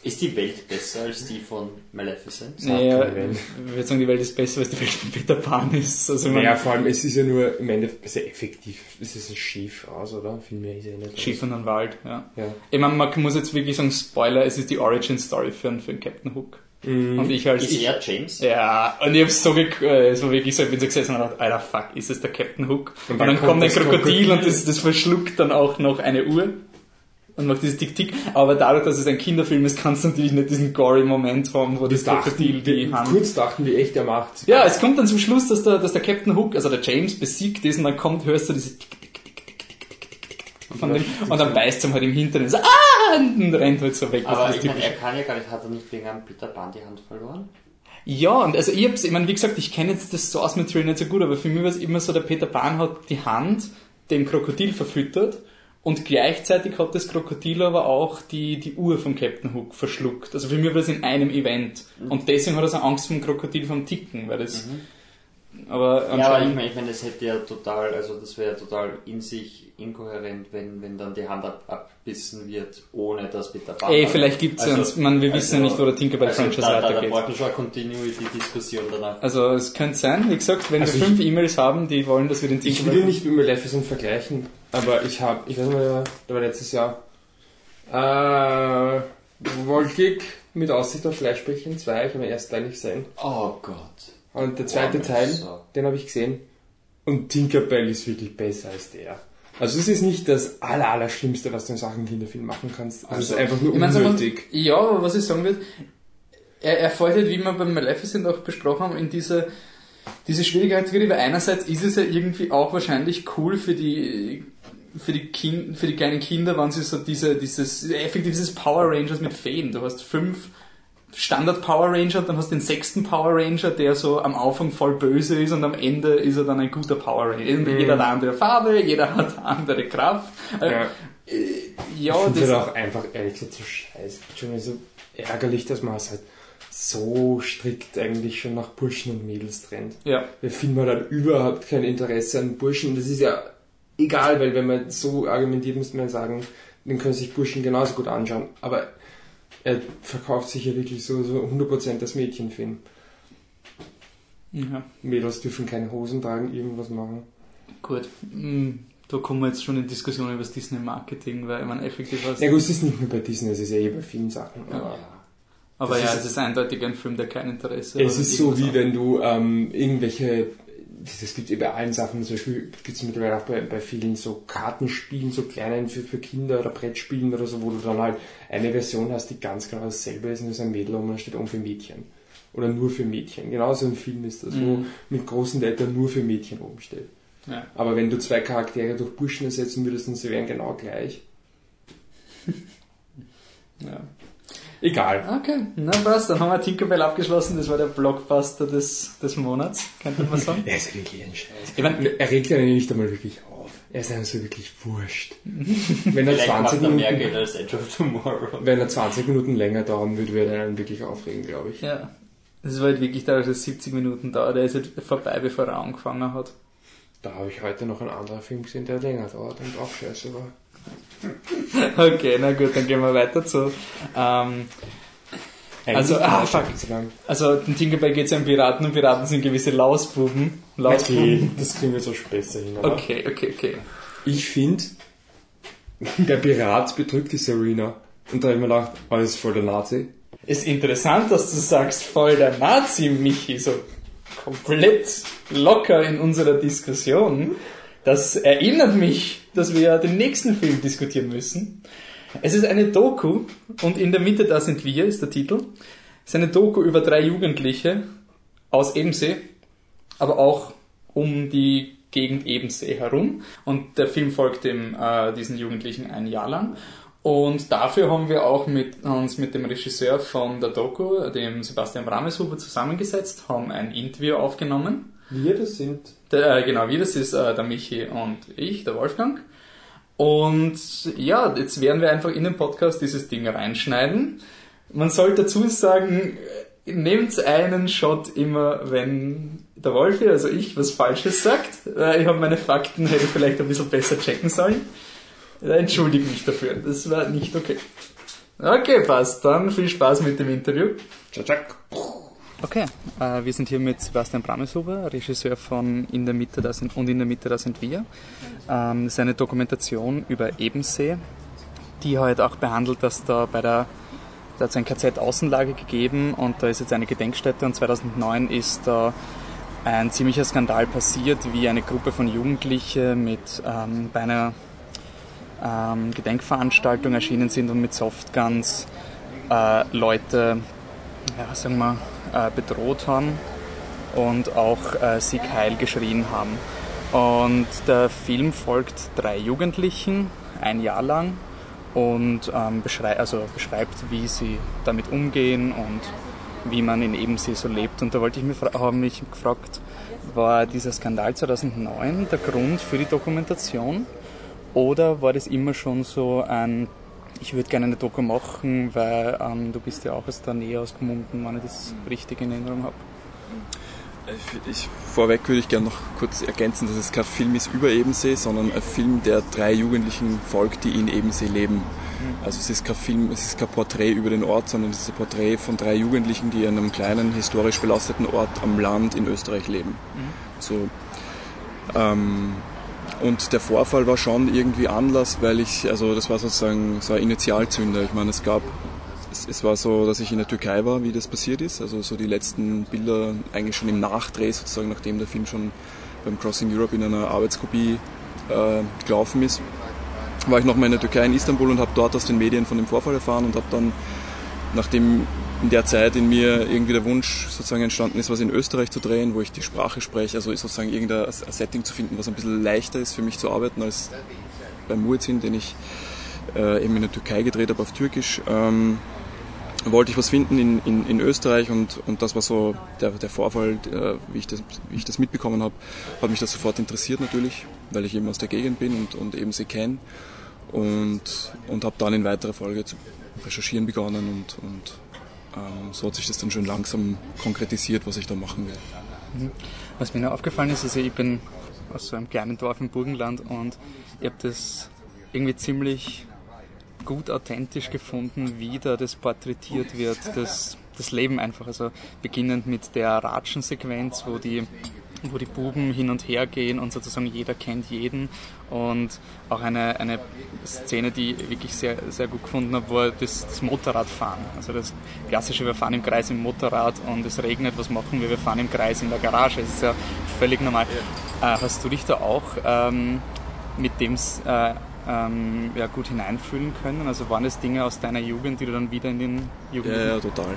Ist die Welt besser als die von Maleficent? Welt. ich würde sagen, die Welt ist besser, weil es die Welt von Peter Pan ist. Also, Naja, vor allem, es ist ja nur im Endeffekt sehr effektiv. Es ist ein Schiff aus, oder? Viel mehr ist ja nicht. Schiff und ein Wald, ja. Ja. Ich meine, man muss jetzt wirklich sagen, Spoiler, es ist die Origin Story für, für einen Captain Hook. Und ich als Ist ich, er James? ja, und ich hab's so, ge äh, es war wirklich so, ich bin so gesessen und dachte, alter fuck, ist es der Captain Hook? Und, Und dann, dann kommt ein Krokodil, Krokodil. und das, das verschluckt dann auch noch eine Uhr und macht dieses Tick-Tick. Aber dadurch, dass es ein Kinderfilm ist, kannst du natürlich nicht diesen gory Moment haben, wo das Krokodil die Hand... kurz dachten wir echt, er macht. Ja, es kommt dann zum Schluss, dass der, dass der Captain Hook, also der James, besiegt ist und dann kommt, hörst du diese Tick, Von dem, und dann beißt er halt im Hintern und so, ah, und rennt halt so weg. Aber ich meine, er kann ja gar nicht, hat er nicht wegen einem Peter Pan die Hand verloren? Ja, und also ich hab's, ich meine, wie gesagt, ich kenne jetzt das Source Material nicht so gut, aber für mich war es immer so, der Peter Pan hat die Hand dem Krokodil verfüttert und gleichzeitig hat das Krokodil aber auch die, die Uhr vom Captain Hook verschluckt. Also für mich war das in einem Event. Und deswegen hat er so Angst vom Krokodil vom Ticken, weil das, aber Ja, aber ich meine, ich meine, das hätte ja total, also das wäre total in sich inkohärent, wenn, wenn dann die Hand ab, abbissen wird, ohne dass Peter Pan. ey, vielleicht gibt's ja uns, man, wir wissen ja nicht, wo der Tinkerbell-Franchise also, da, da, da weitergeht. braucht man schon eine Continuity-Diskussion danach. Also es könnte sein, wie gesagt, wenn Also wir fünf E-Mails haben, die wollen, dass wir den Ich will Tinkerbell... ihn nicht mit Maleficent vergleichen, aber ich habe, ich weiß nicht mehr, da war letztes Jahr, äh, wolkig, mit Aussicht auf Fleischbällchen 2. Ich habe Teil nicht gesehen. Oh Gott. Und der zweite Teil, so. den habe ich gesehen. Und Tinkerbell ist wirklich besser als der. Also es ist nicht das aller, Allerschlimmste, was du in Sachen Kinderfilm machen kannst. Also, es ist einfach nur unnötig. ja, aber was ich sagen will, er, er fällt halt, wie wir beim Maleficent auch besprochen haben, in diese, diese Schwierigkeitsgrade, weil einerseits ist es ja irgendwie auch wahrscheinlich cool für die, für die kind, für die kleinen Kinder, wenn sie so diese, dieses, effektiv dieses Power Rangers mit Feen. Du hast fünf Standard Power Ranger, dann hast du den sechsten Power Ranger, der so am Anfang voll böse ist und am Ende ist er dann ein guter Power Ranger. Jeder hat eine andere Farbe, jeder hat eine andere Kraft. Äh, Ja. ja, ich finde das, halt auch einfach, ehrlich gesagt, so scheiße. Schon so ärgerlich, dass man es halt so strikt eigentlich schon nach Burschen und Mädels trennt. ja. Film hat halt überhaupt kein Interesse an Burschen. Das ist ja egal, weil wenn man so argumentiert, müsste man sagen, den können sich Burschen genauso gut anschauen. Aber er verkauft sich ja wirklich so, so 100% als Mädchenfilm. ja. Mädels dürfen keine Hosen tragen, irgendwas machen. Gut, mm, da kommen wir jetzt schon in Diskussionen über das Disney-Marketing, weil man effektiv was. Ja gut, es ist nicht nur bei Disney, es ist ja eh bei vielen Sachen. Ja. Aber aber ja, ist- es ist eindeutig ein Film, der kein Interesse Es hat. ist so, wie wenn du ähm, irgendwelche, das gibt es bei allen Sachen, zum Beispiel gibt es mittlerweile auch bei, bei vielen so Kartenspielen, so kleinen für, für Kinder oder Brettspielen oder so, wo du dann halt eine Version hast, die ganz genau dasselbe ist und das ist ein Mädel und dann steht oben für Mädchen. Oder nur für Mädchen. Genauso ein Film ist das, wo Mhm. mit großen Lettern nur für Mädchen oben steht. Ja. Aber wenn du zwei Charaktere durch Burschen ersetzen würdest, dann sie wären genau gleich. [LAUGHS] ja. Egal. Okay, na passt, dann haben wir Tinkerbell abgeschlossen, das war der Blockbuster des, des Monats, könnte man sagen. [LAUGHS] Er ist ja wirklich ein Scheiß. Ich mein- er regt ja nicht einmal wirklich auf. Er ist einem so wirklich wurscht. [LAUGHS] Wenn er Vielleicht 20 macht er mehr Minuten, Geld als Edge of Tomorrow. wenn er 20 Minuten länger dauern würde, würde er einen wirklich aufregen, glaube ich. ja. Das war halt wirklich da, dass es 70 Minuten dauert, der ist halt vorbei, bevor er angefangen hat. Da habe ich heute noch einen anderen Film gesehen, der länger dauert und auch scheiße war. Okay, na gut, dann gehen wir weiter zu, ähm, Also, ah, fuck. schon zu lang. also, in Tinkerbell geht es ja um Piraten und Piraten sind gewisse Lausbuben. Lausbuben. Okay, das kriegen wir so besser hin. Aber Okay, okay, okay. Ich finde, der Pirat betrügt die Serena. Und da habe ich mir gedacht, das ist voll der Nazi. Ist interessant, dass du sagst, voll der Nazi, Michi, so komplett locker in unserer Diskussion. Das erinnert mich, dass wir ja den nächsten Film diskutieren müssen. Es ist eine Doku und in der Mitte da sind wir, ist der Titel. Es ist eine Doku über drei Jugendliche aus Ebensee, aber auch um die Gegend Ebensee herum. Und der Film folgt dem, äh, diesen Jugendlichen ein Jahr lang. Und dafür haben wir auch mit, uns mit dem Regisseur von der Doku, dem Sebastian Rameshuber, zusammengesetzt, haben ein Interview aufgenommen. Wir, das sind Der, äh, genau, wir, das ist äh, der Michi und ich, der Wolfgang. Und ja, jetzt werden wir einfach in den Podcast dieses Ding reinschneiden. Man sollte dazu sagen, nehmt einen Shot immer, wenn der Wolfi, also ich, was Falsches sagt. Äh, Ich habe meine Fakten, hätte ich vielleicht ein bisschen besser checken sollen. Entschuldige mich dafür, das war nicht okay. Okay, passt. Dann viel Spaß mit dem Interview. Tschak, tschak. Okay, äh, wir sind hier mit Sebastian Brameshuber, Regisseur von In der Mitte da sind, und In der Mitte da sind wir. Ähm, das ist eine Dokumentation über Ebensee, die halt auch behandelt, dass da bei der, da hat es ein KZ-Außenlager gegeben und da ist jetzt eine Gedenkstätte und 2009 ist da ein ziemlicher Skandal passiert, wie eine Gruppe von Jugendlichen mit ähm, bei einer ähm, Gedenkveranstaltung erschienen sind und mit Softguns äh, Leute ja, sagen wir, äh, bedroht haben und auch äh, Sieg Heil geschrien haben. Und der Film folgt drei Jugendlichen, ein Jahr lang, und ähm, beschrei also beschreibt, wie sie damit umgehen und wie man in Ebensee so lebt. Und da wollte ich mich, fra- habe mich gefragt, war dieser Skandal 2009 der Grund für die Dokumentation oder war das immer schon so ein ich würde gerne eine Doku machen, weil ähm, du bist ja auch aus der Nähe aus Gmunden, wenn ich das richtig in Erinnerung habe. Ich, vorweg würde ich gerne noch kurz ergänzen, dass es kein Film ist über Ebensee, sondern ein Film, der drei Jugendlichen folgt, die in Ebensee leben. Also es ist kein Film, es ist kein Porträt über den Ort, sondern es ist ein Porträt von drei Jugendlichen, die an einem kleinen, historisch belasteten Ort am Land in Österreich leben. So, ähm, und der Vorfall war schon irgendwie Anlass, weil ich, also das war sozusagen so ein Initialzünder. Ich meine, es gab es, es, war so, dass ich in der Türkei war, wie das passiert ist. Also so die letzten Bilder eigentlich schon im Nachdreh sozusagen, nachdem der Film schon beim Crossing Europe in einer Arbeitskopie äh, gelaufen ist. War ich nochmal in der Türkei in Istanbul und habe dort aus den Medien von dem Vorfall erfahren und habe dann, nachdem in der Zeit in mir irgendwie der Wunsch sozusagen entstanden ist, was in Österreich zu drehen, wo ich die Sprache spreche, also sozusagen irgendein Setting zu finden, was ein bisschen leichter ist für mich zu arbeiten als beim Muezzin, den ich äh, eben in der Türkei gedreht habe auf Türkisch. Ähm, wollte ich was finden in, in, in Österreich und, und das war so der, der Vorfall, äh, wie, ich das, wie ich das mitbekommen habe, hat mich das sofort interessiert natürlich, weil ich eben aus der Gegend bin und, und eben sie kenne und, und habe dann in weiterer Folge zu recherchieren begonnen und, und so hat sich das dann schon langsam konkretisiert, was ich da machen will. Mhm. Was mir noch aufgefallen ist, also ich bin aus so einem kleinen Dorf im Burgenland und ich habe das irgendwie ziemlich gut authentisch gefunden, wie da das porträtiert wird, das, das Leben einfach. Also beginnend mit der Ratschensequenz, wo die wo die Buben hin und her gehen und sozusagen jeder kennt jeden und auch eine, eine Szene, die ich wirklich sehr, sehr gut gefunden habe, war das, das Motorradfahren. Also das klassische, wir fahren im Kreis im Motorrad und es regnet, was machen wir? Wir fahren im Kreis in der Garage. Das ist ja völlig normal. Äh, hast du dich da auch ähm, mit dem äh, ähm, ja, gut hineinfühlen können? Also waren das Dinge aus deiner Jugend, die du dann wieder in den Jugend... Ja, ja, total.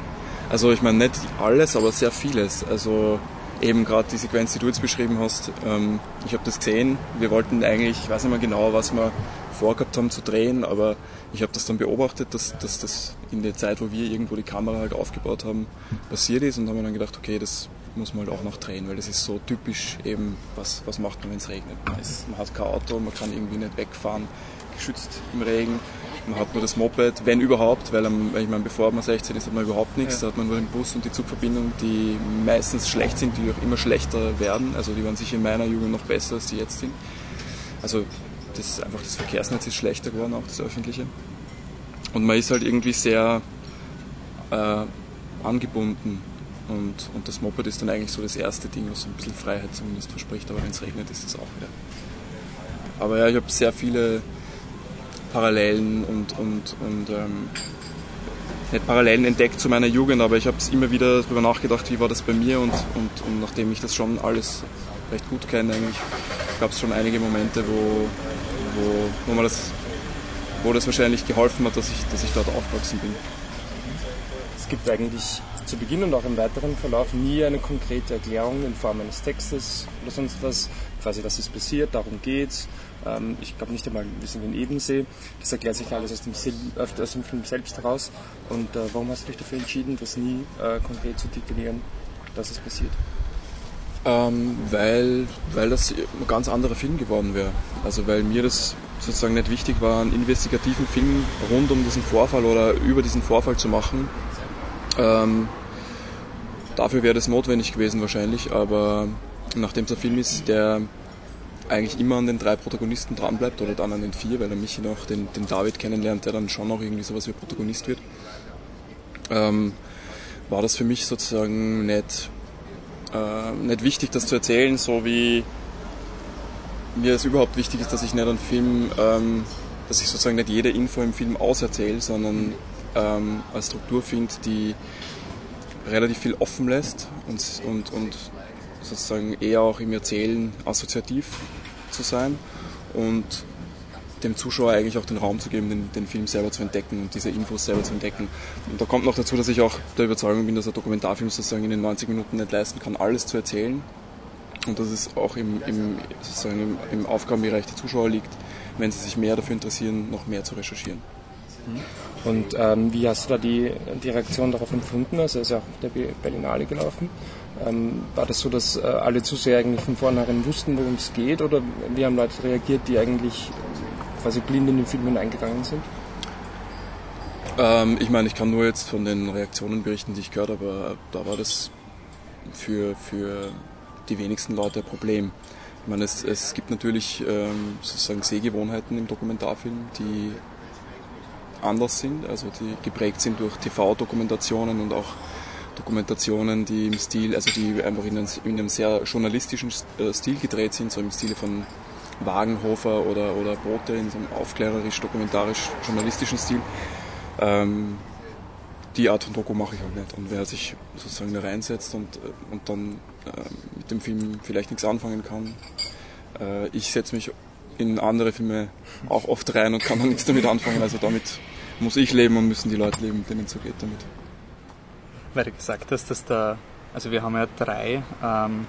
Also ich meine nicht alles, aber sehr vieles. Also eben gerade die Sequenz, die du jetzt beschrieben hast, ähm, ich habe das gesehen. Wir wollten eigentlich, ich weiß nicht mehr genau, was wir vorgehabt haben zu drehen, aber ich habe das dann beobachtet, dass, dass das in der Zeit, wo wir irgendwo die Kamera halt aufgebaut haben, passiert ist und haben dann gedacht, okay, das muss man halt auch noch drehen, weil das ist so typisch eben, was, was macht man, wenn es regnet. Man, man hat kein Auto, man kann irgendwie nicht wegfahren, geschützt im Regen. Man hat nur das Moped, wenn überhaupt, weil am, ich meine, bevor man 16 ist, hat man überhaupt nichts. Ja. Da hat man nur den Bus und die Zugverbindung, die meistens schlecht sind, die auch immer schlechter werden. Also die waren sicher in meiner Jugend noch besser, als die jetzt sind. Also das einfach das Verkehrsnetz ist schlechter geworden, auch das öffentliche. Und man ist halt irgendwie sehr äh, angebunden und, und das Moped ist dann eigentlich so das erste Ding, was so ein bisschen Freiheit zumindest verspricht, aber wenn es regnet, ist es auch wieder. Aber ja, ich habe sehr viele Parallelen und, und, und ähm, nicht Parallelen entdeckt zu meiner Jugend, aber ich habe immer wieder darüber nachgedacht, wie war das bei mir und, und, und nachdem ich das schon alles recht gut kenne, eigentlich gab es schon einige Momente, wo, wo, wo, man das, wo das wahrscheinlich geholfen hat, dass ich, dass ich dort aufgewachsen bin. Es gibt eigentlich zu Beginn und auch im weiteren Verlauf nie eine konkrete Erklärung in Form eines Textes oder sonst was, quasi was ist passiert, darum geht's. Ähm, ich glaube nicht einmal, wir sind in Ebensee. Das erklärt sich alles aus dem, aus dem Film selbst heraus. Und äh, warum hast du dich dafür entschieden, das nie äh, konkret zu titulieren, dass es passiert? Ähm, weil, weil das ein ganz anderer Film geworden wäre. Also weil mir das sozusagen nicht wichtig war, einen investigativen Film rund um diesen Vorfall oder über diesen Vorfall zu machen, ähm, dafür wäre das notwendig gewesen wahrscheinlich, aber nachdem es ein Film ist, der eigentlich immer an den drei Protagonisten dranbleibt oder dann an den vier, weil er Michi noch den, den David kennenlernt, der dann schon noch irgendwie sowas wie Protagonist wird, ähm, war das für mich sozusagen nicht, äh, nicht wichtig, das zu erzählen, so wie mir es überhaupt wichtig ist, dass ich nicht einen Film, ähm, dass ich sozusagen nicht jede Info im Film auserzähle, sondern ähm, eine Struktur finde, die relativ viel offen lässt und, und, und sozusagen eher auch im Erzählen assoziativ zu sein und dem Zuschauer eigentlich auch den Raum zu geben, den, den, Film selber zu entdecken und diese Infos selber zu entdecken. Und da kommt noch dazu, dass ich auch der Überzeugung bin, dass ein Dokumentarfilm sozusagen in den 90 Minuten nicht leisten kann, alles zu erzählen. Und dass es auch im, im, sozusagen im, im Aufgabenbereich der Zuschauer liegt, wenn sie sich mehr dafür interessieren, noch mehr zu recherchieren. Mhm. Und ähm, wie hast du da die, die Reaktion darauf empfunden? Also er ist ja auch der Berlinale gelaufen. Ähm, war das so, dass äh, alle Zuseher eigentlich von vornherein wussten, worum es geht? Oder wie haben Leute reagiert, die eigentlich quasi blind in den Film hineingegangen sind? Ähm, ich meine, ich kann nur jetzt von den Reaktionen berichten, die ich gehört habe, aber da war das für, für die wenigsten Leute ein Problem. Ich meine, es, es gibt natürlich ähm, sozusagen Sehgewohnheiten im Dokumentarfilm, die anders sind, also die geprägt sind durch TV-Dokumentationen und auch Dokumentationen, die im Stil, also die einfach in einem, in einem sehr journalistischen äh, Stil gedreht sind, so im Stile von Wagenhofer oder, oder Bote in so einem aufklärerisch, dokumentarisch, journalistischen Stil. Ähm, die Art von Doku mache ich halt nicht. Und wer sich sozusagen da reinsetzt und, äh, und dann äh, mit dem Film vielleicht nichts anfangen kann, äh, ich setze mich in andere Filme auch oft rein und kann dann nichts damit anfangen. Also damit muss ich leben und müssen die Leute leben, denen es so geht damit. Weil du gesagt hast, dass da, also wir haben ja drei ähm,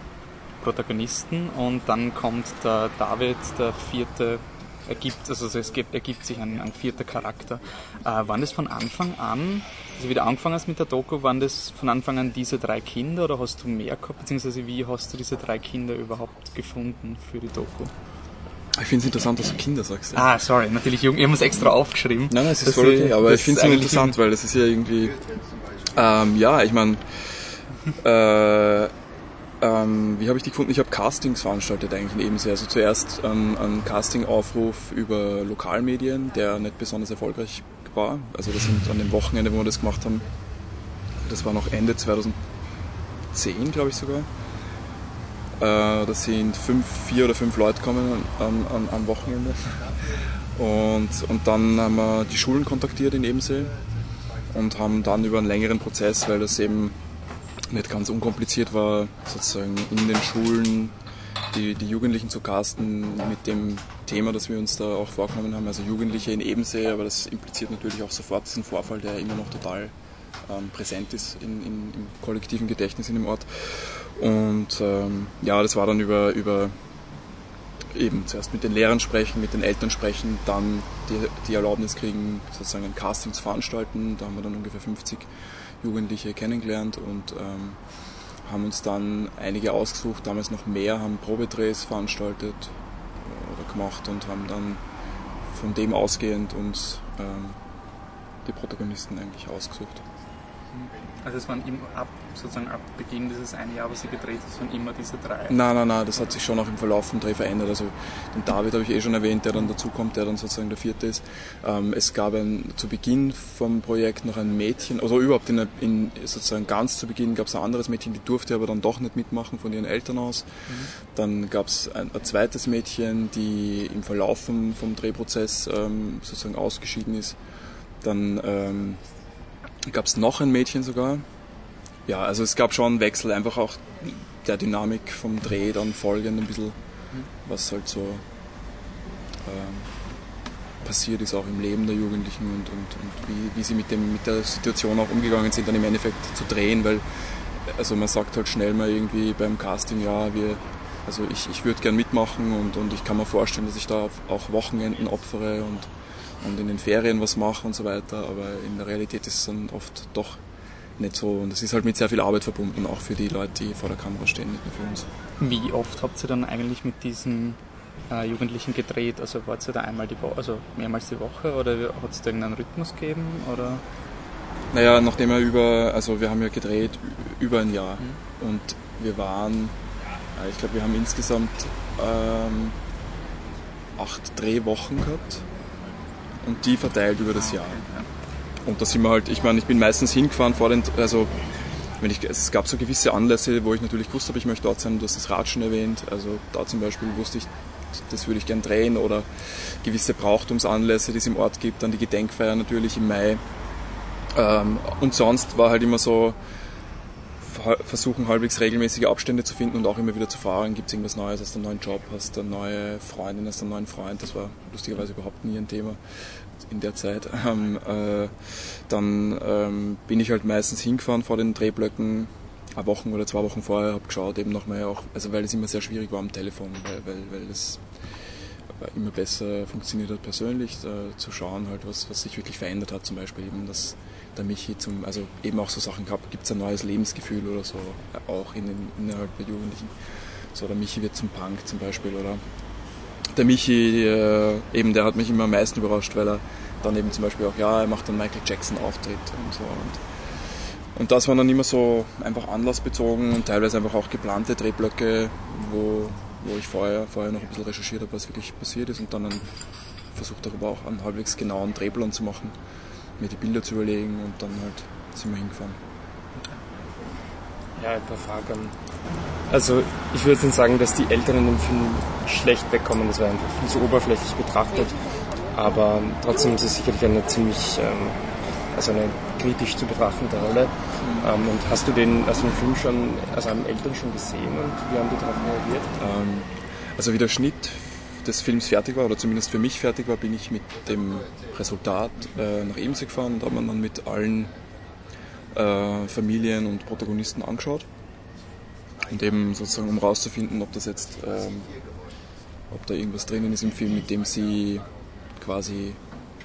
Protagonisten und dann kommt der David, der vierte, ergibt, also es gibt, ergibt sich ein, ein vierter Charakter. Äh, waren das von Anfang an, also wie du angefangen hast mit der Doku, waren das von Anfang an diese drei Kinder oder hast du mehr gehabt, beziehungsweise wie hast du diese drei Kinder überhaupt gefunden für die Doku? Ich finde es interessant, dass du Kinder sagst. Ja. Ah, sorry, natürlich jung. Ich habe es extra aufgeschrieben. Nein, nein, es ist voll okay, aber ich finde es interessant, weil das ist ja irgendwie, ähm, ja, ich meine, äh, ähm, wie habe ich die gefunden? Ich habe Castings veranstaltet eigentlich in Ebensee. Also zuerst ähm, ein Casting-Aufruf über Lokalmedien, der nicht besonders erfolgreich war. Also das sind an dem Wochenende, wo wir das gemacht haben, das war noch Ende 2010, glaube ich sogar. Äh, da sind fünf, vier oder fünf Leute gekommen an, an, am Wochenende. Und, und dann haben wir die Schulen kontaktiert in Ebensee und haben dann über einen längeren Prozess, weil das eben nicht ganz unkompliziert war, sozusagen in den Schulen die, die Jugendlichen zu casten mit dem Thema, das wir uns da auch vorgenommen haben, also Jugendliche in Ebensee, aber das impliziert natürlich auch sofort diesen Vorfall, der immer noch total ähm, präsent ist in, in, im kollektiven Gedächtnis in dem Ort. Und ähm, ja, das war dann über, über eben zuerst mit den Lehrern sprechen, mit den Eltern sprechen, dann die, die Erlaubnis kriegen, sozusagen ein Casting zu veranstalten. Da haben wir dann ungefähr 50 Jugendliche kennengelernt und ähm, haben uns dann einige ausgesucht, damals noch mehr, haben Probedrehs veranstaltet äh, oder gemacht und haben dann von dem ausgehend uns ähm, die Protagonisten eigentlich ausgesucht. Also es waren immer ab, sozusagen ab Beginn dieses eine Jahr, was sie gedreht ist, waren immer diese drei? Nein, nein, nein, das hat sich schon auch im Verlauf vom Dreh verändert. Also den David habe ich eh schon erwähnt, der dann dazukommt, der dann sozusagen der vierte ist. Ähm, es gab ein, zu Beginn vom Projekt noch ein Mädchen, also überhaupt in, in sozusagen ganz zu Beginn gab es ein anderes Mädchen, die durfte aber dann doch nicht mitmachen von ihren Eltern aus. Mhm. Dann gab es ein, ein, zweites Mädchen, die im Verlauf vom, vom Drehprozess ähm, sozusagen ausgeschieden ist. Dann ähm, gab es noch ein Mädchen sogar. Ja, also es gab schon einen Wechsel, einfach auch der Dynamik vom Dreh dann folgend ein bisschen, was halt so ähm, passiert ist auch im Leben der Jugendlichen und, und, und wie, wie sie mit, dem, mit der Situation auch umgegangen sind, dann im Endeffekt zu drehen, weil also man sagt halt schnell mal irgendwie beim Casting, ja, wir, also ich, ich würde gern mitmachen und, und ich kann mir vorstellen, dass ich da auch Wochenenden opfere und und in den Ferien was mache und so weiter, aber in der Realität ist es dann oft doch nicht so und es ist halt mit sehr viel Arbeit verbunden, auch für die Leute, die vor der Kamera stehen, nicht nur für uns. Wie oft habt ihr dann eigentlich mit diesen äh, Jugendlichen gedreht? Also wart ihr da einmal die Woche, also mehrmals die Woche oder hat es da irgendeinen Rhythmus gegeben? Oder? Naja, nachdem wir über, also wir haben ja gedreht über ein Jahr mhm. und wir waren, äh, ich glaube wir haben insgesamt ähm, acht Drehwochen gehabt und die verteilt über das Jahr. Und da sind wir halt, ich meine, ich bin meistens hingefahren vor den, also wenn ich, es gab so gewisse Anlässe, wo ich natürlich gewusst habe, ich möchte dort sein, du hast das Ratschen erwähnt, also da zum Beispiel wusste ich, das würde ich gern drehen oder gewisse Brauchtumsanlässe, die es im Ort gibt, dann die Gedenkfeier natürlich im Mai. Ähm, und sonst war halt immer so, versuchen halbwegs regelmäßige Abstände zu finden und auch immer wieder zu fragen, gibt es irgendwas Neues, hast du einen neuen Job, hast du eine neue Freundin, hast du einen neuen Freund, das war lustigerweise überhaupt nie ein Thema in der Zeit. [LAUGHS] Ähm, äh, dann ähm, bin ich halt meistens hingefahren vor den Drehblöcken, eine Woche oder zwei Wochen vorher, habe geschaut eben nochmal auch, also weil es immer sehr schwierig war am Telefon, weil, weil, weil es immer besser funktioniert hat persönlich, äh, zu schauen halt, was, was sich wirklich verändert hat, zum Beispiel eben, dass der Michi zum, also eben auch so Sachen gehabt, gibt es ein neues Lebensgefühl oder so, auch in den, innerhalb der Jugendlichen. So, der Michi wird zum Punk zum Beispiel oder der Michi, äh, eben, der hat mich immer am meisten überrascht, weil er dann eben zum Beispiel auch, ja, er macht dann Michael Jackson Auftritt und so. Und, und das waren dann immer so einfach anlassbezogen und teilweise einfach auch geplante Drehblöcke, wo, wo ich vorher, vorher noch ein bisschen recherchiert habe, was wirklich passiert ist und dann versucht darüber auch einen halbwegs genauen Drehplan zu machen mir die Bilder zu überlegen und dann halt sind wir hingefahren. Ja, ein paar Fragen. Also ich würde nicht sagen, dass die Eltern in dem Film schlecht wegkommen, das wäre einfach viel zu oberflächlich betrachtet. Aber trotzdem ist es sicherlich eine ziemlich, ähm, also eine kritisch zu betrachtende Rolle. Ähm, und hast du den, also den Film schon, also haben Eltern schon gesehen und wie haben die darauf reagiert? Ähm, also wie der Schnitt des Films fertig war, oder zumindest für mich fertig war, bin ich mit dem Resultat äh, nach Ebensee gefahren und habe mir dann mit allen äh, Familien und Protagonisten angeschaut. Und eben sozusagen, um rauszufinden, ob das jetzt, ähm, ob da irgendwas drinnen ist im Film, mit dem sie quasi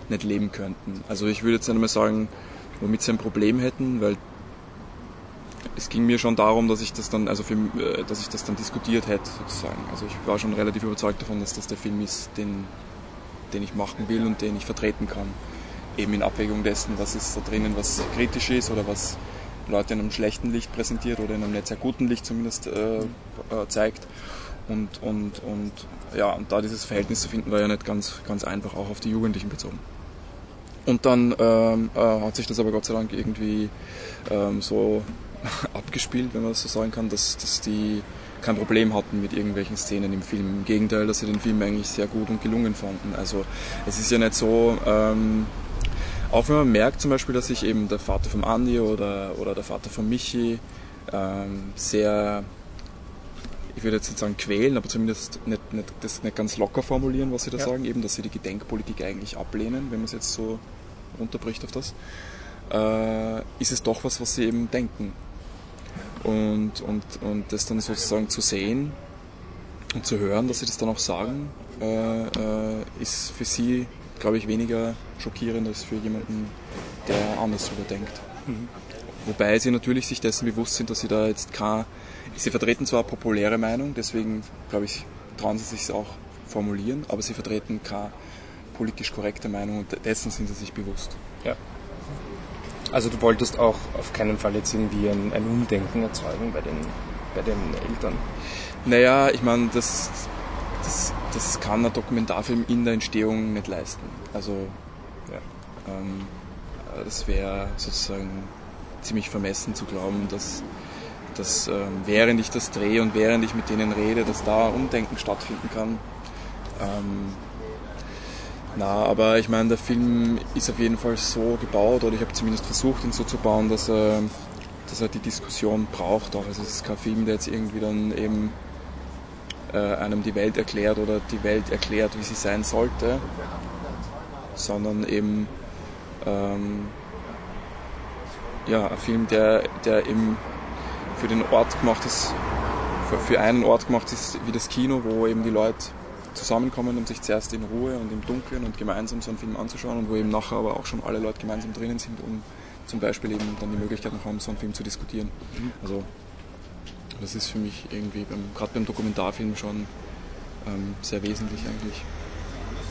nicht leben könnten. Also ich würde jetzt nicht einmal sagen, womit sie ein Problem hätten, weil es ging mir schon darum, dass ich das dann, also für, äh, dass ich das dann diskutiert hätte, sozusagen. Also ich war schon relativ überzeugt davon, dass das der Film ist, den, den ich machen will und den ich vertreten kann. Eben in Abwägung dessen, was ist da drinnen, was kritisch ist oder was Leute in einem schlechten Licht präsentiert oder in einem nicht sehr guten Licht zumindest äh, äh, zeigt. Und, und, und ja, und da dieses Verhältnis zu finden, war ja nicht ganz, ganz einfach, auch auf die Jugendlichen bezogen. Und dann ähm, äh, hat sich das aber Gott sei Dank irgendwie ähm, so abgespielt, wenn man das so sagen kann, dass, dass die kein Problem hatten mit irgendwelchen Szenen im Film. Im Gegenteil, dass sie den Film eigentlich sehr gut und gelungen fanden. Also es ist ja nicht so, ähm, auch wenn man merkt zum Beispiel, dass sich eben der Vater von Andi oder, oder der Vater von Michi ähm, sehr, ich würde jetzt nicht sagen quälen, aber zumindest nicht, nicht, das nicht ganz locker formulieren, was sie da Ja. sagen, eben, dass sie die Gedenkpolitik eigentlich ablehnen, wenn man es jetzt so runterbricht auf das, äh, ist es doch was, was sie eben denken. Und, und, und das dann sozusagen zu sehen und zu hören, dass sie das dann auch sagen, äh, äh, ist für sie, glaube ich, weniger schockierend als für jemanden, der anders darüber denkt. Wobei sie natürlich sich dessen bewusst sind, dass sie da jetzt kein, sie vertreten zwar populäre Meinung, deswegen, glaube ich, trauen sie sich auch formulieren, aber sie vertreten keine politisch korrekte Meinung und dessen sind sie sich bewusst. Ja. Also du wolltest auch auf keinen Fall jetzt irgendwie ein, ein Umdenken erzeugen bei den, bei den Eltern. Naja, ich meine, das, das, das kann ein Dokumentarfilm in der Entstehung nicht leisten. Also, Ja. ähm, das wäre sozusagen ziemlich vermessen zu glauben, dass, dass ähm, während ich das drehe und während ich mit denen rede, dass da Umdenken stattfinden kann. Ähm, na, aber ich meine, der Film ist auf jeden Fall so gebaut, oder ich habe zumindest versucht, ihn so zu bauen, dass er, dass er die Diskussion braucht. Auch. Also es ist kein Film, der jetzt irgendwie dann eben äh, einem die Welt erklärt oder die Welt erklärt, wie sie sein sollte, sondern eben ähm, ja, ein Film, der, der eben für den Ort gemacht ist, für, für einen Ort gemacht ist wie das Kino, wo eben die Leute zusammenkommen, um sich zuerst in Ruhe und im Dunkeln und gemeinsam so einen Film anzuschauen und wo eben nachher aber auch schon alle Leute gemeinsam drinnen sind, um zum Beispiel eben dann die Möglichkeit noch haben, so einen Film zu diskutieren. Also das ist für mich irgendwie gerade beim Dokumentarfilm schon ähm, sehr wesentlich eigentlich.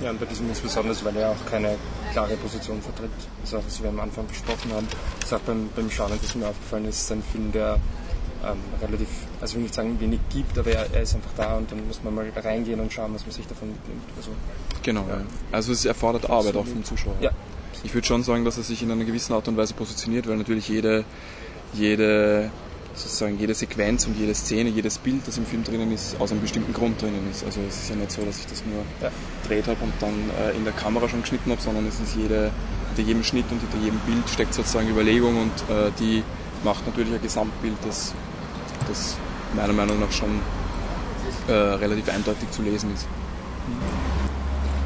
Ja, und bei diesem insbesondere, weil er auch keine klare Position vertritt. Das ist auch, was wir am Anfang besprochen haben. Das ist auch beim, beim Schauen, das mir aufgefallen ist, ist ein Film, der ähm, relativ, also ich will nicht sagen wenig gibt, aber er, er ist einfach da und dann muss man mal reingehen und schauen, was man sich davon mitnimmt. Also, Genau, ja. also es erfordert Arbeit auch vom Zuschauer. Ja. Ich würde schon sagen, dass er sich in einer gewissen Art und Weise positioniert, weil natürlich jede, jede, sozusagen jede Sequenz und jede Szene, jedes Bild, das im Film drinnen ist, aus einem bestimmten Grund drinnen ist. Also es ist ja nicht so, dass ich das nur Ja. gedreht habe und dann äh, in der Kamera schon geschnitten habe, sondern es ist jede, hinter jedem Schnitt und hinter jedem Bild steckt sozusagen Überlegung und äh, die macht natürlich ein Gesamtbild, das, das meiner Meinung nach schon äh, relativ eindeutig zu lesen ist.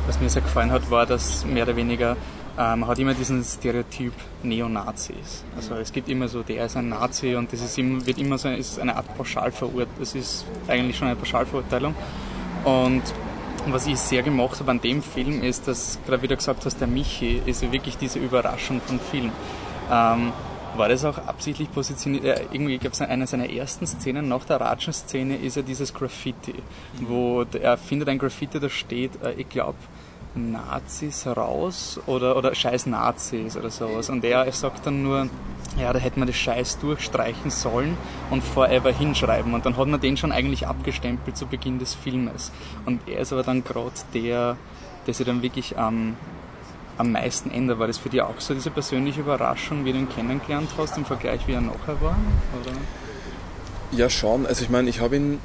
Was mir sehr gefallen hat, war, dass mehr oder weniger ähm, hat immer diesen Stereotyp Neonazis. Also es gibt immer so, der ist ein Nazi und das ist immer, wird immer so ist eine Art Pauschalverurteilung. Das ist eigentlich schon eine Pauschalverurteilung. Und was ich sehr gemacht habe an dem Film ist, dass gerade wieder gesagt hast, der Michi ist wirklich diese Überraschung vom Film. Ähm, war das auch absichtlich positioniert? Äh, irgendwie gab es eine seiner ersten Szenen nach der Ratschen-Szene ist ja dieses Graffiti, wo er findet ein Graffiti, da steht, äh, ich glaube, Nazis raus oder, oder scheiß Nazis oder sowas. Und er sagt dann nur, ja, da hätte man das Scheiß durchstreichen sollen und forever hinschreiben. Und dann hat man den schon eigentlich abgestempelt zu Beginn des Filmes. Und er ist aber dann gerade der, der sich dann wirklich am, am meisten ändert. War das für dich auch so diese persönliche Überraschung, wie du ihn kennengelernt hast im Vergleich, wie er nachher war? Oder? Ja, schon. Also ich meine, ich habe ihn,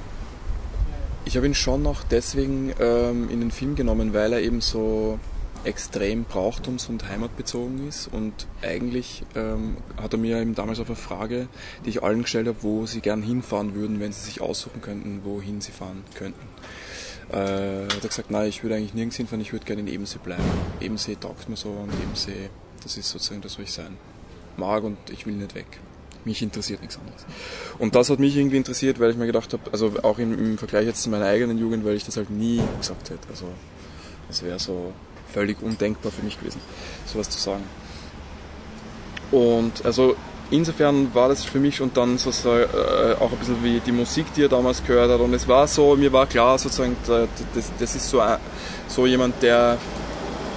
ich habe ihn schon noch deswegen ähm, in den Film genommen, weil er eben so extrem brauchtums- und heimatbezogen ist. Und eigentlich ähm, hat er mir eben damals auf eine Frage, die ich allen gestellt habe, wo sie gern hinfahren würden, wenn sie sich aussuchen könnten, wohin sie fahren könnten. Äh, hat er gesagt, nein, ich würde eigentlich nirgends hinfahren, ich würde gerne in Ebensee bleiben. Ebensee taugt mir so und Ebensee, das ist sozusagen das, wo ich sein mag und ich will nicht weg. Mich interessiert nichts anderes. Und das hat mich irgendwie interessiert, weil ich mir gedacht habe, also auch im, im Vergleich jetzt zu meiner eigenen Jugend, weil ich das halt nie gesagt hätte. Also das wäre so völlig undenkbar für mich gewesen, sowas zu sagen. Und also insofern war das für mich und dann sozusagen äh, auch ein bisschen wie die Musik, die er damals gehört hat. Und es war so, mir war klar, sozusagen, das, das ist so, so jemand, der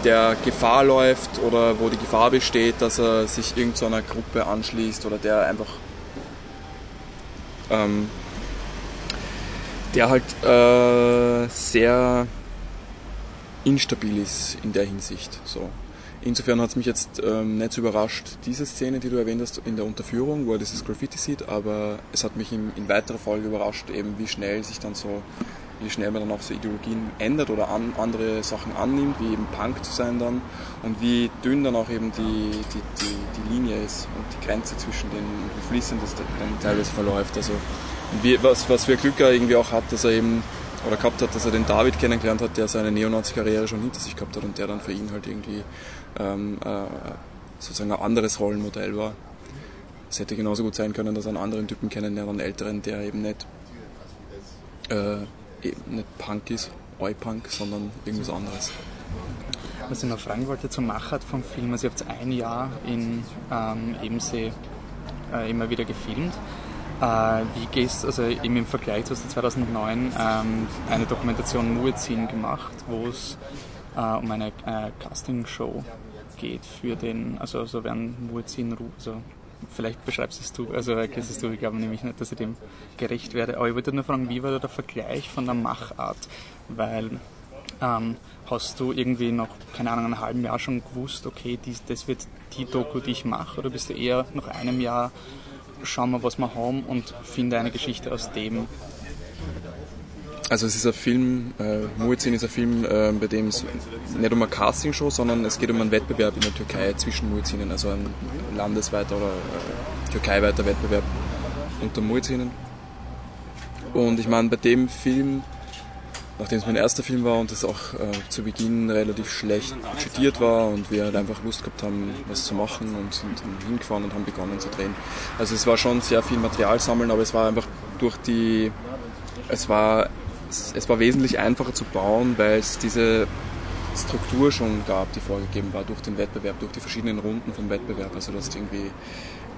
der Gefahr läuft oder wo die Gefahr besteht, dass er sich irgendeiner Gruppe anschließt oder der einfach ähm, der halt äh, sehr instabil ist in der Hinsicht. So. Insofern hat es mich jetzt ähm, nicht so überrascht, diese Szene, die du erwähnt hast in der Unterführung, wo er dieses Graffiti sieht, aber es hat mich in, in weiterer Folge überrascht, eben wie schnell sich dann so wie schnell man dann auch so Ideologien ändert oder an, andere Sachen annimmt, wie eben Punk zu sein dann und wie dünn dann auch eben die, die, die, die Linie ist und die Grenze zwischen den wie fließend das dann teilweise verläuft. Also wie, was, was für Glück er irgendwie auch hat, dass er eben oder gehabt hat, dass er den David kennengelernt hat, der seine Neonazi-Karriere schon hinter sich gehabt hat und der dann für ihn halt irgendwie ähm, äh, sozusagen ein anderes Rollenmodell war. Es hätte genauso gut sein können, dass er einen anderen Typen kennenlernt, einen älteren, der eben nicht äh, eben nicht Punk ist, Oi-Punk, sondern irgendwas anderes. Was ich noch fragen wollte zum Machart vom Film, also ihr habt ein Jahr in ähm, Ebensee äh, immer wieder gefilmt. Äh, wie gehst also eben im Vergleich, hast 2009 ähm, eine Dokumentation Muezzin gemacht, wo es äh, um eine äh, Castingshow geht für den, also, also werden Muezzin, also vielleicht beschreibst es du, also erklärst es du, ich glaube nämlich nicht, dass ich dem gerecht werde. Aber ich wollte nur fragen, wie war da der Vergleich von der Machart? Weil ähm, hast du irgendwie noch, keine Ahnung, ein halben Jahr schon gewusst, okay, dies, das wird die Doku, die ich mache? Oder bist du eher nach einem Jahr, schauen wir, was wir haben und finde eine Geschichte aus dem? Also es ist ein Film, äh, Muezzin ist ein Film, äh, bei dem es nicht um eine Castingshow, sondern es geht um einen Wettbewerb in der Türkei zwischen Muezzinen, also ein landesweiter oder äh, türkeiweiter Wettbewerb unter Muezzinen. Und ich meine, bei dem Film, nachdem es mein erster Film war und es auch äh, zu Beginn relativ schlecht budgetiert war und wir halt einfach Lust gehabt haben, was zu machen und sind hingefahren und haben begonnen zu drehen. Also es war schon sehr viel Material sammeln, aber es war einfach durch die, es war es war wesentlich einfacher zu bauen, weil es diese Struktur schon gab, die vorgegeben war durch den Wettbewerb, durch die verschiedenen Runden vom Wettbewerb. Also du irgendwie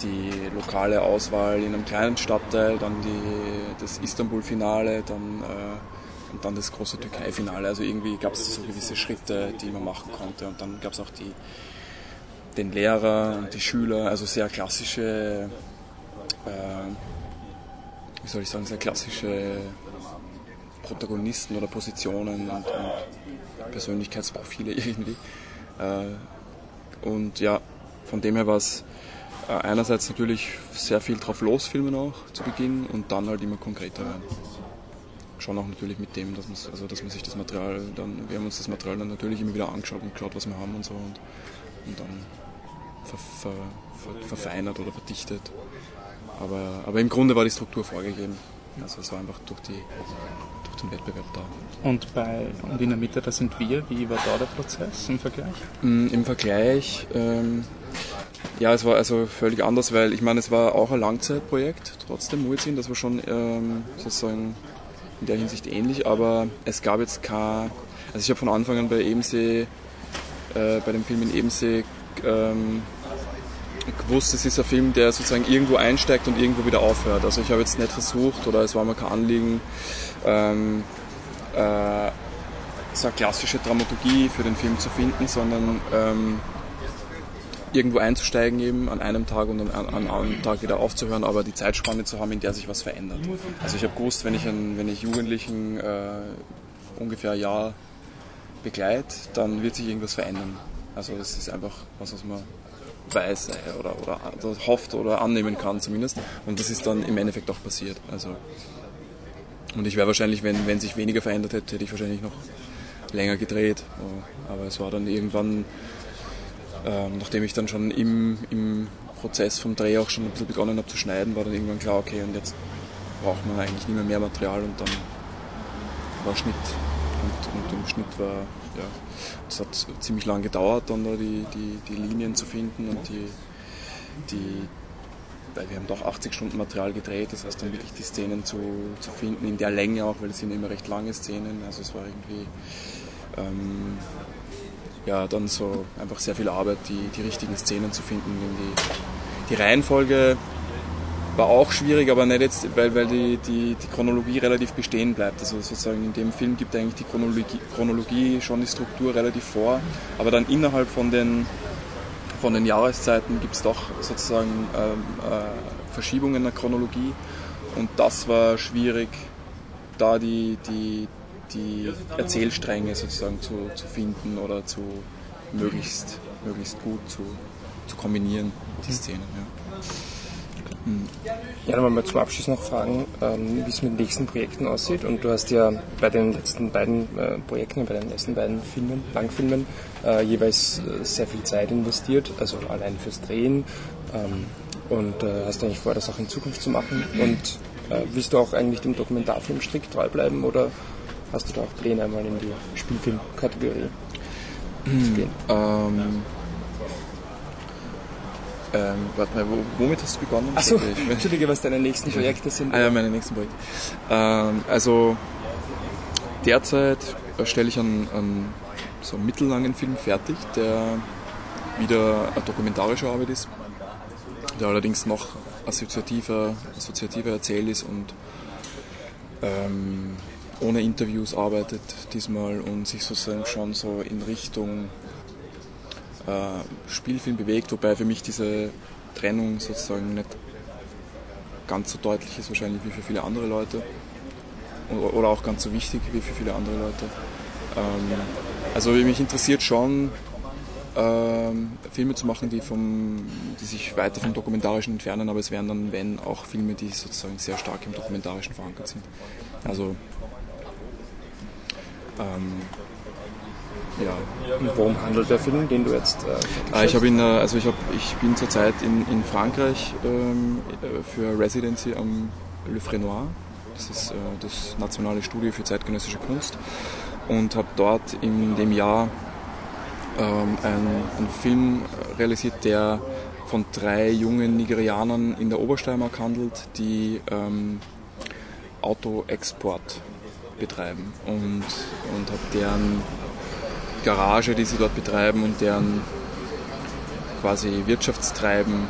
die lokale Auswahl in einem kleinen Stadtteil, dann die, das Istanbul-Finale, dann, äh, und dann das große Türkei-Finale. Also irgendwie gab es so gewisse Schritte, die man machen konnte. Und dann gab es auch die, den Lehrer und die Schüler, also sehr klassische, äh, wie soll ich sagen, sehr klassische Protagonisten oder Positionen und, und Persönlichkeitsprofile [LAUGHS] irgendwie. Äh, und ja, von dem her war es äh, einerseits natürlich sehr viel drauf losfilmen auch zu Beginn und dann halt immer konkreter werden. Schon auch natürlich mit dem, dass man, also dass man sich das Material dann, wir haben uns das Material dann natürlich immer wieder angeschaut und geschaut, was wir haben und so und, und dann ver, ver, ver, verfeinert oder verdichtet. Aber, aber im Grunde war die Struktur vorgegeben. Also es war einfach durch die zum Wettbewerb da. Und, bei, und in der Mitte, da sind wir. Wie war da der Prozess im Vergleich? Mm, Im Vergleich, ähm, ja, es war also völlig anders, weil ich meine, es war auch ein Langzeitprojekt, trotzdem Muezzin, das war schon ähm, sozusagen in der Hinsicht ähnlich, aber es gab jetzt kein, also ich habe von Anfang an bei Ebensee, äh, bei dem Film in Ebensee ähm, gewusst, es ist ein Film, der sozusagen irgendwo einsteigt und irgendwo wieder aufhört. Also ich habe jetzt nicht versucht oder es war mir kein Anliegen, ähm, äh, so eine klassische Dramaturgie für den Film zu finden, sondern ähm, irgendwo einzusteigen eben an einem Tag und an, an einem Tag wieder aufzuhören, aber die Zeitspanne zu haben, in der sich was verändert. Also ich habe gewusst, wenn ich, einen, wenn ich Jugendlichen äh, ungefähr ein Jahr begleite, dann wird sich irgendwas verändern. Also das ist einfach was, was man weiß äh, oder, oder, oder hofft oder annehmen kann zumindest. Und das ist dann im Endeffekt auch passiert. Also und ich wäre wahrscheinlich, wenn, wenn sich weniger verändert hätte, hätte ich wahrscheinlich noch länger gedreht. Aber es war dann irgendwann, ähm, nachdem ich dann schon im, im Prozess vom Dreh auch schon ein bisschen begonnen habe zu schneiden, war dann irgendwann klar, okay, und jetzt braucht man eigentlich nicht mehr mehr Material und dann war Schnitt. Und, und im Schnitt war, ja, es hat ziemlich lang gedauert, dann da die, die, die Linien zu finden und die, die, weil wir haben doch 80 Stunden Material gedreht, das heißt dann wirklich die Szenen zu, zu finden, in der Länge auch, weil es sind immer recht lange Szenen, also es war irgendwie ähm, ja, dann so einfach sehr viel Arbeit, die, die richtigen Szenen zu finden. Die, die Reihenfolge war auch schwierig, aber nicht jetzt, weil, weil die, die, die Chronologie relativ bestehen bleibt. Also sozusagen in dem Film gibt eigentlich die Chronologie, Chronologie schon die Struktur relativ vor, aber dann innerhalb von den, von den Jahreszeiten gibt es doch sozusagen ähm, äh, Verschiebungen der Chronologie und das war schwierig, da die, die, die Erzählstränge sozusagen zu, zu finden oder zu möglichst, möglichst gut zu, zu kombinieren, die Szenen. Ja. Ja, dann wollen wir zum Abschluss noch fragen, ähm, wie es mit den nächsten Projekten aussieht. Und du hast ja bei den letzten beiden äh, Projekten, bei den letzten beiden Filmen, Langfilmen, äh, jeweils äh, sehr viel Zeit investiert, also allein fürs Drehen. Ähm, und äh, hast eigentlich vor, das auch in Zukunft zu machen. Und äh, willst du auch eigentlich dem Dokumentarfilm strikt treu bleiben oder hast du da auch Pläne, einmal in die Spielfilmkategorie zu gehen? Ähm, ähm, warte mal, wo, womit hast du begonnen? Achso, Entschuldige, was deine nächsten Projekte sind. Ah ja, meine nächsten Projekte. Ähm, also derzeit stelle ich einen, einen so mittellangen Film fertig, der wieder eine dokumentarische Arbeit ist, der allerdings noch assoziativer, assoziativer erzählt ist und ähm, ohne Interviews arbeitet diesmal und sich sozusagen schon so in Richtung Spielfilm bewegt, wobei für mich diese Trennung sozusagen nicht ganz so deutlich ist wahrscheinlich wie für viele andere Leute oder auch ganz so wichtig wie für viele andere Leute. Ähm, also mich interessiert schon ähm, Filme zu machen, die, vom, die sich weiter vom Dokumentarischen entfernen, aber es wären dann, wenn, auch Filme, die sozusagen sehr stark im Dokumentarischen verankert sind. Also ähm, ja, Und worum handelt der Film, den du jetzt äh, Ah, ich, hab in, äh, also ich, hab, ich bin zurzeit in, in Frankreich ähm, äh, für Residency am Le Frenoir. Das ist äh, das nationale Studio für zeitgenössische Kunst. Und habe dort in dem Jahr ähm, einen, einen Film realisiert, der von drei jungen Nigerianern in der Obersteiermark handelt, die ähm, Autoexport betreiben. Und, und habe deren Garage, die sie dort betreiben und deren quasi Wirtschaftstreiben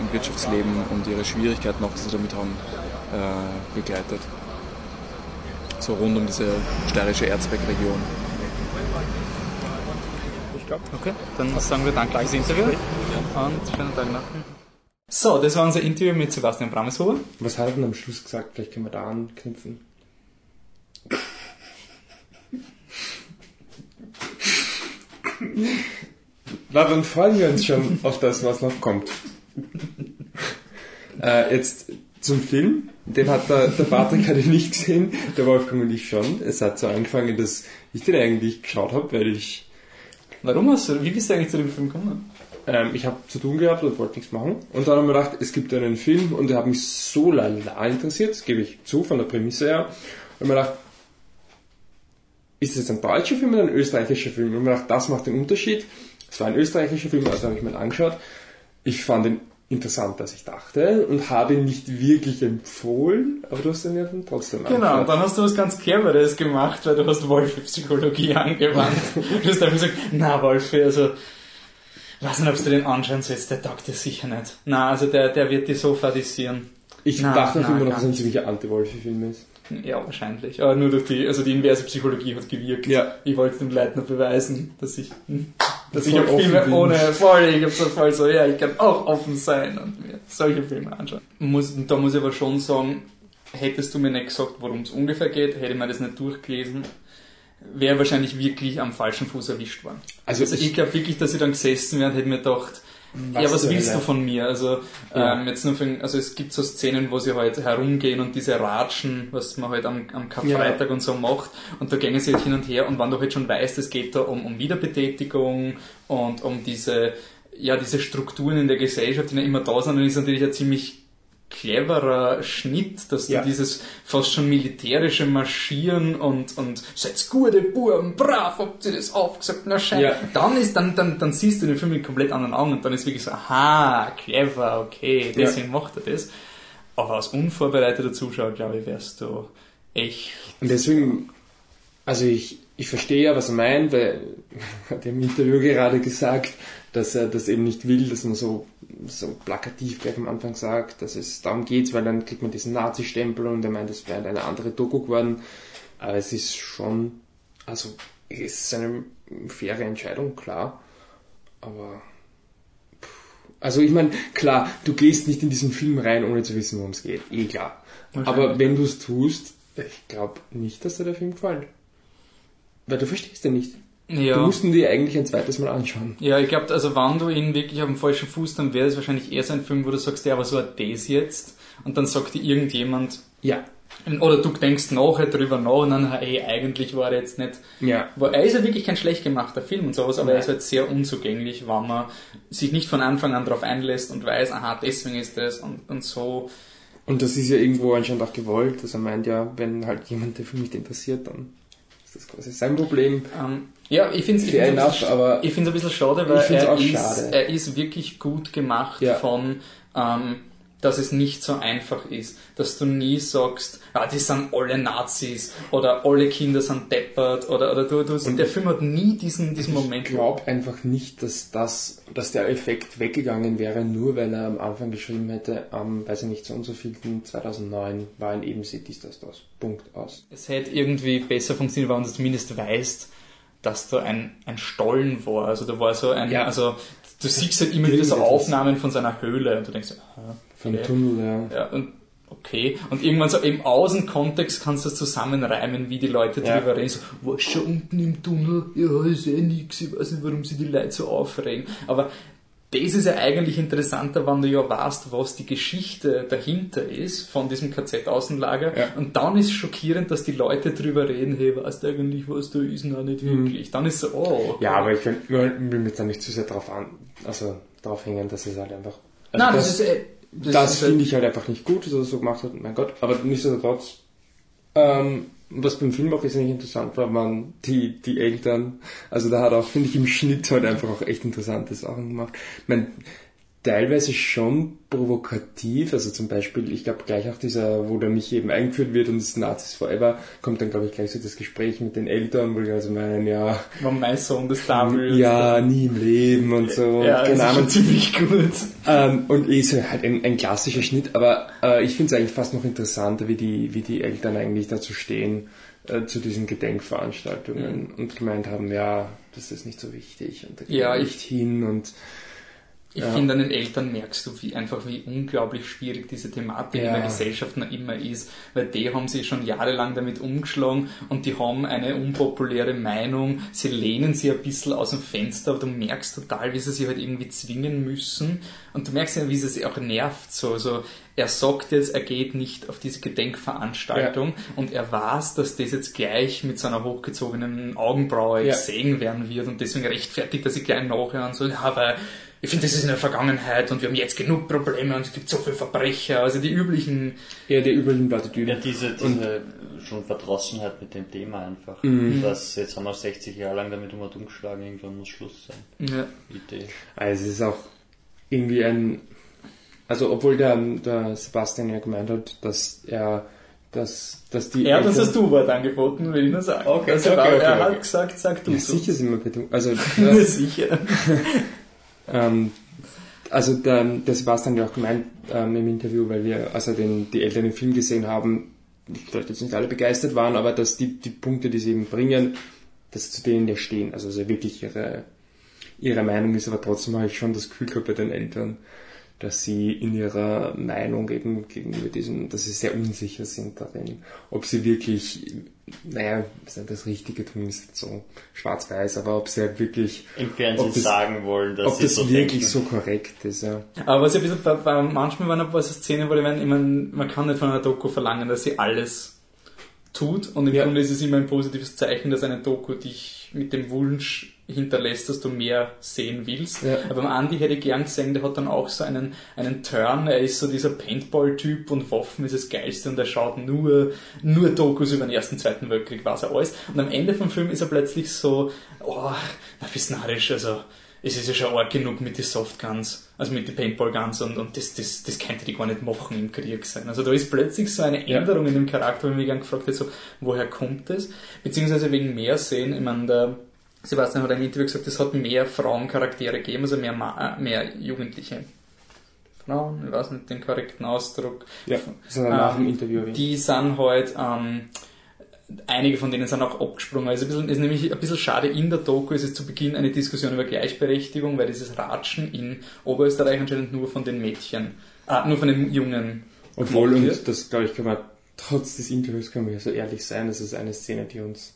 und Wirtschaftsleben und ihre Schwierigkeiten auch, die sie damit haben, äh, begleitet. So rund um diese steirische Erzbergregion. Okay, dann sagen wir Danke fürs Interview und schönen Tag noch. So, das war unser Interview mit Sebastian Brameshuber. Was hat er denn am Schluss gesagt? Vielleicht können wir da anknüpfen. Na, dann freuen wir uns schon auf das, was noch kommt. [LAUGHS] Äh, jetzt zum Film. Den hat der, der Patrick hatte nicht gesehen, der Wolfgang und ich schon. Es hat so angefangen, dass ich den eigentlich geschaut habe, weil ich Warum hast du, wie bist du eigentlich zu dem Film gekommen? ähm, ich habe zu tun gehabt und wollte nichts machen. Und dann haben wir gedacht, es gibt einen Film und der hat mich so lala interessiert, das gebe ich zu, von der Prämisse her. Und mir gedacht, ist es jetzt ein deutscher Film oder ein österreichischer Film? Und mir gedacht, das macht den Unterschied. Es war ein österreichischer Film, also habe ich mir angeschaut. Ich fand ihn interessanter, als ich dachte und habe ihn nicht wirklich empfohlen, aber du hast ihn ja dann trotzdem Genau, und angeschaut. dann hast du was ganz Cleveres gemacht, weil du hast Wolfe-Psychologie [LAUGHS] angewandt. du hast einfach gesagt, na Wolfe, also, weiß nicht, ob du den anschauen sollst, der taugt dir sicher nicht. Na, also der, der wird dich so fadisieren. Ich Na, dachte na, immer noch, dass es ein ziemlicher Anti-Wolfi-Film ist. Ja, wahrscheinlich. Aber nur durch die, also die inverse Psychologie hat gewirkt. Ja. Ich wollte dem Leuten nur beweisen, dass ich, hm, dass ich auch Filme bin. ohne, voll, ich hab so voll so, ja, ich kann auch offen sein und mir solche Filme anschauen. Muss, da muss ich aber schon sagen, hättest du mir nicht gesagt, worum es ungefähr geht, hätte ich mir das nicht durchgelesen, wäre wahrscheinlich wirklich am falschen Fuß erwischt worden. Also Also ich- ich glaube wirklich, dass ich dann gesessen wäre und hätte mir gedacht, ja, was willst Hölle? du von mir? Also, Ja. ähm, jetzt nur für, also es gibt so Szenen, wo sie halt herumgehen und diese Ratschen, was man halt am, am Karfreitag und so macht, und da gehen sie halt hin und her, und wenn du halt schon weißt, es geht da um, um Wiederbetätigung und um diese, ja, diese Strukturen in der Gesellschaft, die ja immer da sind, dann ist natürlich ein ziemlich cleverer Schnitt, dass Ja. du dieses fast schon militärische Marschieren und, und seid gute Buben, brav, habt ihr das aufgesagt, na schein. Ja. Dann ist, dann, dann, dann siehst du den Film mit komplett anderen Augen und dann ist wirklich so, aha, clever, okay, deswegen macht er das. Aber als unvorbereiteter Zuschauer, glaube ich, wärst du echt, Und deswegen, also ich, ich verstehe ja, was er meint, weil [LAUGHS] er hat im Interview gerade gesagt, dass er das eben nicht will, dass man so, so plakativ gleich am Anfang sagt, dass es darum geht, weil dann kriegt man diesen Nazi-Stempel und er meint, das wäre eine andere Doku geworden. Aber es ist schon, also es ist eine faire Entscheidung, klar. Aber also ich meine, klar, du gehst nicht in diesen Film rein, ohne zu wissen, worum es geht. Eh klar. Aber wenn du es tust, ich glaube nicht, dass dir der Film gefällt. Weil du verstehst ihn nicht. Du ja. musst ihn dir eigentlich ein zweites Mal anschauen. Ja, ich glaube, also wenn du ihn wirklich auf dem falschen Fuß, dann wäre es wahrscheinlich eher so ein Film, wo du sagst, ja, aber so hat das jetzt. Und dann sagt dir irgendjemand, Ja. oder du denkst nachher drüber nach und dann, hey, eigentlich war er jetzt nicht Ja. War, er ist ja wirklich kein schlecht gemachter Film und sowas, aber er ist halt sehr unzugänglich, wenn man sich nicht von Anfang an darauf einlässt und weiß, aha, deswegen ist das und, und so. Und das ist ja irgendwo anscheinend auch gewollt. Also er meint ja, wenn halt jemand der Film nicht interessiert, dann ist das quasi sein Problem. Ähm, ja, ich finde es enough, aber ich find's ein bisschen schade, ich weil er ist, schade. er ist wirklich gut gemacht Ja. von, ähm, dass es nicht so einfach ist, dass du nie sagst, ah, die sind alle Nazis oder alle Kinder sind deppert oder, oder du, du der Film hat nie diesen, diesen Moment. Ich glaube einfach nicht, dass das, dass der Effekt weggegangen wäre, nur weil er am Anfang geschrieben hätte, am, weiß ich nicht, so und so vielten 2009 war ein Ebensee dies, das, das. Punkt aus. Es hätte irgendwie besser funktioniert, wenn du zumindest weißt, dass da ein, ein Stollen war. Also da war so ein, Ja. also du siehst halt immer wieder so. Aufnahmen von seiner Höhle und du denkst, aha, Vom okay. Tunnel, ja. Ja, und okay. Und irgendwann so im Außenkontext kannst du das zusammenreimen, wie die Leute Ja. drüber reden. So, was schon unten im Tunnel? Ja, ist eh nix. Ich weiß nicht, warum sie die Leute so aufregen. Aber das ist ja eigentlich interessanter, wenn du ja weißt, was die Geschichte dahinter ist von diesem KZ-Außenlager. Ja. Und dann ist schockierend, dass die Leute drüber reden, hey, weißt du eigentlich, was da ist? Na, nicht wirklich. Dann ist so, oh. Ja, aber ich will, will mich da nicht zu sehr drauf an, also drauf hängen, dass es halt einfach. Also Nein, das, ist, äh, das ist, äh, finde ich halt einfach nicht gut, dass er das so gemacht hat, mein Gott. Aber nichtsdestotrotz, ähm, was beim Film auch nicht interessant war, waren die, die Eltern, also da hat auch, finde ich, im Schnitt halt einfach auch echt interessante Sachen gemacht. Ich mein, teilweise schon provokativ, also zum Beispiel, ich glaube gleich auch dieser, wo der Michi eben eingeführt wird und das Nazis Forever, kommt dann glaube ich gleich so das Gespräch mit den Eltern, wo die also meinen, ja, wenn mein Sohn das da will. ja, nie im Leben und so. ja, und das keine ist schon ziemlich gut. Ähm, und eh so halt ein, ein klassischer Schnitt, aber äh, ich finde es eigentlich fast noch interessanter, wie die, wie die Eltern eigentlich dazu stehen, äh, zu diesen Gedenkveranstaltungen und gemeint haben, ja, das ist nicht so wichtig und da Ja, ich- nicht hin und Ich Ja. finde, an den Eltern merkst du wie, einfach, wie unglaublich schwierig diese Thematik in Ja. der Gesellschaft noch immer ist, weil die haben sich schon jahrelang damit umgeschlagen und die haben eine unpopuläre Meinung, sie lehnen sie ein bisschen aus dem Fenster, aber du merkst total, wie sie sich halt irgendwie zwingen müssen und du merkst ja, wie sie sich auch nervt, so, also er sagt jetzt, er geht nicht auf diese Gedenkveranstaltung und er weiß, dass das jetzt gleich mit seiner hochgezogenen Augenbraue Ja. gesehen werden wird und deswegen rechtfertigt er sich gleich nachher und so, ja, weil ich finde, das ist in der Vergangenheit und wir haben jetzt genug Probleme und es gibt so viele Verbrecher, also die üblichen, eher die Ja, Plattitüden. diese, diese schon Verdrossenheit mit dem Thema einfach. Mhm. Das, jetzt haben wir 60 Jahre lang damit und umgeschlagen, irgendwann muss Schluss sein. ja, Idee. Also es ist auch irgendwie ein, also obwohl der, der Sebastian ja gemeint hat, dass er, dass, dass die er hat uns das Du-Wort angeboten, will ich nur sagen. Okay, also, okay, okay, er okay. hat gesagt, sag du ja, so. sicher sind wir betrunken. Also, [LAUGHS] Ja, ja, sicher. [LAUGHS] Ähm, also der, der Sebastian hat ja auch gemeint ähm, im Interview, weil wir, also den, die Eltern den Film gesehen haben, vielleicht jetzt nicht alle begeistert waren, aber dass die, die Punkte, die sie eben bringen, dass zu denen ja stehen. Also, also wirklich ihre, ihre Meinung ist, aber trotzdem habe ich schon das Gefühl gehabt bei den Eltern, dass sie in ihrer Meinung eben gegenüber diesem, dass sie sehr unsicher sind darin, ob sie wirklich, naja, das Richtige tun ist jetzt so schwarz-weiß, aber ob sie halt wirklich Im Fernsehen ob das- sagen wollen, dass ob sie das so wirklich denken. so korrekt ist, ja. Aber was ich ein bisschen, bei, bei, manchmal waren ein paar so Szenen, wo ich meine, ich meine, man kann nicht von einer Doku verlangen, dass sie alles tut und im Ja. Grunde ist es immer ein positives Zeichen, dass eine Doku dich mit dem Wunsch hinterlässt, dass du mehr sehen willst. Ja. Aber beim Andi hätte ich gern gesehen, der hat dann auch so einen, einen Turn, er ist so dieser Paintball-Typ und Waffen ist das Geilste und er schaut nur, nur Dokus über den Ersten, Zweiten Weltkrieg, was er alles. Und am Ende vom Film ist er plötzlich so, oh, na, bist narrisch, also, es ist ja schon arg genug mit den Softguns, also mit den Paintball-Guns und, und das, das, das könnte die gar nicht machen im Krieg sein. Also da ist plötzlich so eine Ja. Änderung in dem Charakter, wo ich mich gern gefragt hätte, so, woher kommt das? Beziehungsweise wegen mehr sehen, ich meine, der Sebastian hat im Interview gesagt, es hat mehr Frauencharaktere gegeben, also mehr, Ma äh, mehr Jugendliche. Frauen, ich weiß nicht den korrekten Ausdruck. Ja, hat er nach Ähm, dem Interview. Die sind halt, ähm, einige von denen sind auch abgesprungen. Also ein bisschen, ist nämlich ein bisschen schade, in der Doku ist es zu Beginn eine Diskussion über Gleichberechtigung, weil dieses Ratschen in Oberösterreich anscheinend nur von den Mädchen, ah, nur von den Jungen Obwohl, und das glaube ich, kann man trotz des Interviews können wir ja so ehrlich sein, das ist eine Szene, die uns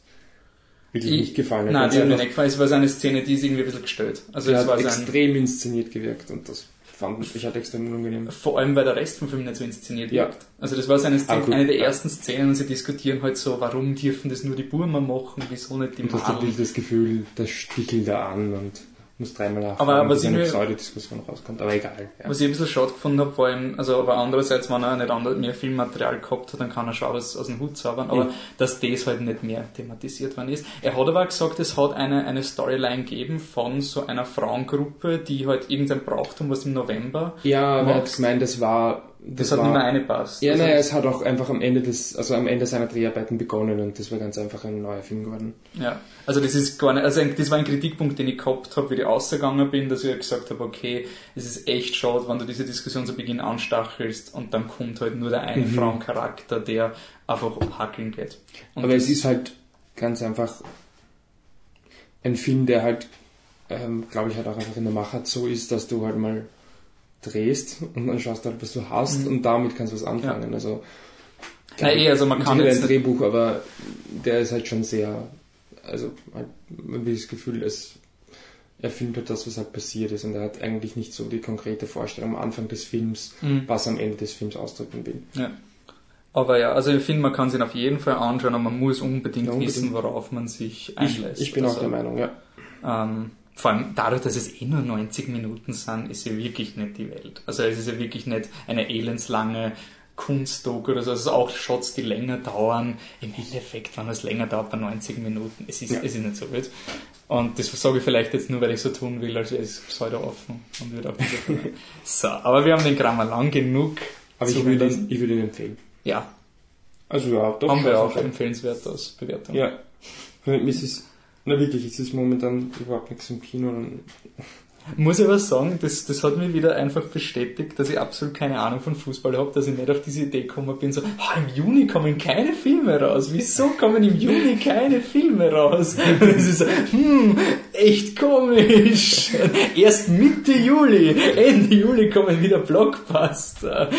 wirklich Ich- nicht gefallen. Nein, die nicht gefallen. Es war so eine Szene, die ist irgendwie ein bisschen gestört. Also Die es hat war extrem inszeniert gewirkt und das fand ich halt extrem unangenehm. vor allem, weil der Rest vom Film nicht so inszeniert Ja. wirkt. Also das war so eine, Szene, Ah, eine der ersten Szenen und sie diskutieren halt so, warum dürfen das nur die Burma machen, wieso nicht die Und du natürlich das Gefühl, das stichelt da an und muss dreimal nachfragen, Aber was ich eine Pseudodiskussion rauskommt. Aber egal. Ja. Was ich ein bisschen schade gefunden habe, vor allem, also aber andererseits, wenn er nicht andere, mehr Filmmaterial gehabt hat, dann kann er schon was aus dem Hut zaubern, aber Ja. dass das halt nicht mehr thematisiert worden ist. Er hat aber auch gesagt, es hat eine, eine Storyline gegeben von so einer Frauengruppe, die halt irgendein Brauchtum, was im November, Ja, aber er hat gemeint, das war... das, war, hat nicht mehr eingepasst. Ja, also, naja, es hat auch einfach am Ende des, also am Ende seiner Dreharbeiten begonnen und das war ganz einfach ein neuer Film geworden. Ja, also das ist gar nicht, also das war ein Kritikpunkt, den ich gehabt habe, wie ich ausgegangen bin, dass ich halt gesagt habe, okay, es ist echt schade, wenn du diese Diskussion zu Beginn anstachelst und dann kommt halt nur der eine Mhm. Frauencharakter, der einfach hackeln geht. Und Aber es ist halt ganz einfach ein Film, der halt, ähm, glaube ich, halt auch einfach in der Machart so ist, dass du halt mal drehst und dann schaust du halt, was du hast und damit kannst du was anfangen. Also, Na eh, also man kann jetzt ein Drehbuch, aber der ist halt schon sehr, also halt, man hat das Gefühl, es, er filmt halt das, was halt passiert ist und er hat eigentlich nicht so die konkrete Vorstellung am Anfang des Films, Mhm. was er am Ende des Films ausdrücken will. Ja. Aber ja, also ich finde, man kann sich auf jeden Fall anschauen, aber man muss unbedingt, Ja, unbedingt. wissen, worauf man sich Ich, einlässt. ich bin auch also, der Meinung, ja. Ähm, vor allem dadurch, dass es eh nur 90 Minuten sind, ist ja wirklich nicht die Welt. Also es ist ja wirklich nicht eine elendslange Kunstdoku oder so. Es ist auch Shots, die länger dauern. Im Endeffekt, wenn es länger dauert bei 90 Minuten, es ist, Ja. es ist nicht so wild. Und das sage ich vielleicht jetzt nur, weil ich so tun will, als wäre es pseudo offen und wird auch nicht So, [LAUGHS] aber wir haben den Grammar lang genug. Aber ich würde, ihn, ich würde ihn empfehlen. Ja, Also ja, doch. haben wir auch empfehlenswert aus Bewertung. Ja. Ist es, na wirklich, es ist momentan überhaupt nichts im Kino. Muss ich aber sagen, das, das hat mich wieder einfach bestätigt, dass ich absolut keine Ahnung von Fußball habe, dass ich nicht auf diese Idee gekommen bin, so, ah, im Juni kommen keine Filme raus. Wieso kommen im Juni keine Filme raus? [LAUGHS] Und es ist so, hm, echt komisch. Erst Mitte Juli, Ende Juli kommen wieder Blockbuster.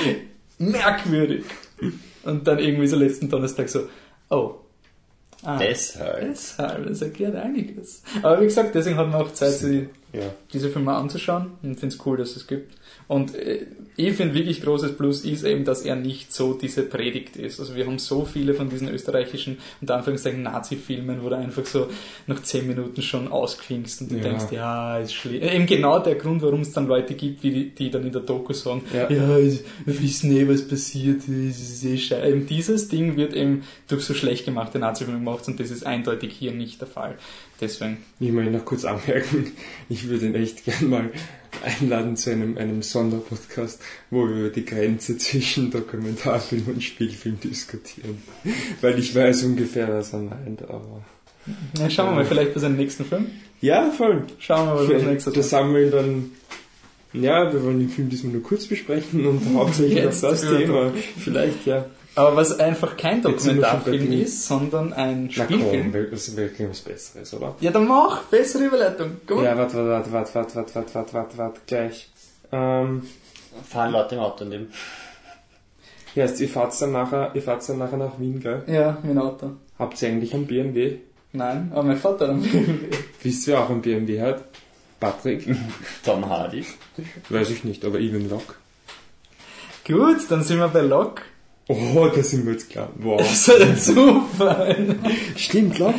Merkwürdig. Und dann irgendwie so letzten Donnerstag so, oh. Ah, Deshalb. deshalb, das erklärt einiges. Aber wie gesagt, deswegen hat man auch Zeit, sich Ja. diese Filme anzuschauen und finde es cool, dass es gibt. Und äh, ich finde wirklich großes Plus ist eben, dass er nicht so diese Predigt ist. Also wir haben so viele von diesen österreichischen, unter Anführungszeichen Nazi-Filmen, wo du einfach so nach zehn Minuten schon ausklingst und du Ja. denkst, ja, ist schlimm. Eben genau der Grund, warum es dann Leute gibt, wie die, die dann in der Doku sagen, Ja. ja, wir wissen eh, was passiert ist eh scheiße. Eben dieses Ding wird eben durch so schlecht gemachte Nazi-Filme gemacht und das ist eindeutig hier nicht der Fall. Deswegen. Ich möchte noch kurz anmerken, [LAUGHS] ich würde ihn echt gern mal einladen zu einem, einem Sonderpodcast, wo wir über die Grenze zwischen Dokumentarfilm und Spielfilm diskutieren. [LAUGHS] Weil ich weiß ungefähr, was er meint, aber... Ja, schauen wir mal, vielleicht bei seinem nächsten Film. Ja, voll. Schauen wir mal, was das nächste Das haben wir dann... Ja, wir wollen den Film diesmal nur kurz besprechen und [LAUGHS] hauptsächlich auf Jetzt das Thema. Vielleicht, ja. Aber was einfach kein Dokumentarfilm ist, sondern ein Na komm, Spielfilm. das ist wirklich was Besseres, oder? Ja, dann mach! Bessere Überleitung. Gut. Ja, warte, warte, warte, warte, warte, warte, warte, warte, warte, warte, gleich. Ähm, Fahren Leute im Auto dem. Ja, heißt, ihr fahrt dann nachher, ihr fahrt dann nachher nach Wien, gell? Ja, mit dem Auto. Habt ihr eigentlich einen BMW? Nein, aber mein Vater hat einen BMW. Wisst ihr auch einen BMW hat? Patrick? Tom Hardy. Weiß ich nicht, aber Even Lock. Gut, dann sind wir bei Lok. Oh, da sind wir jetzt klar. Wow. [LAUGHS] Das ist ein Zufall. Stimmt, Lock.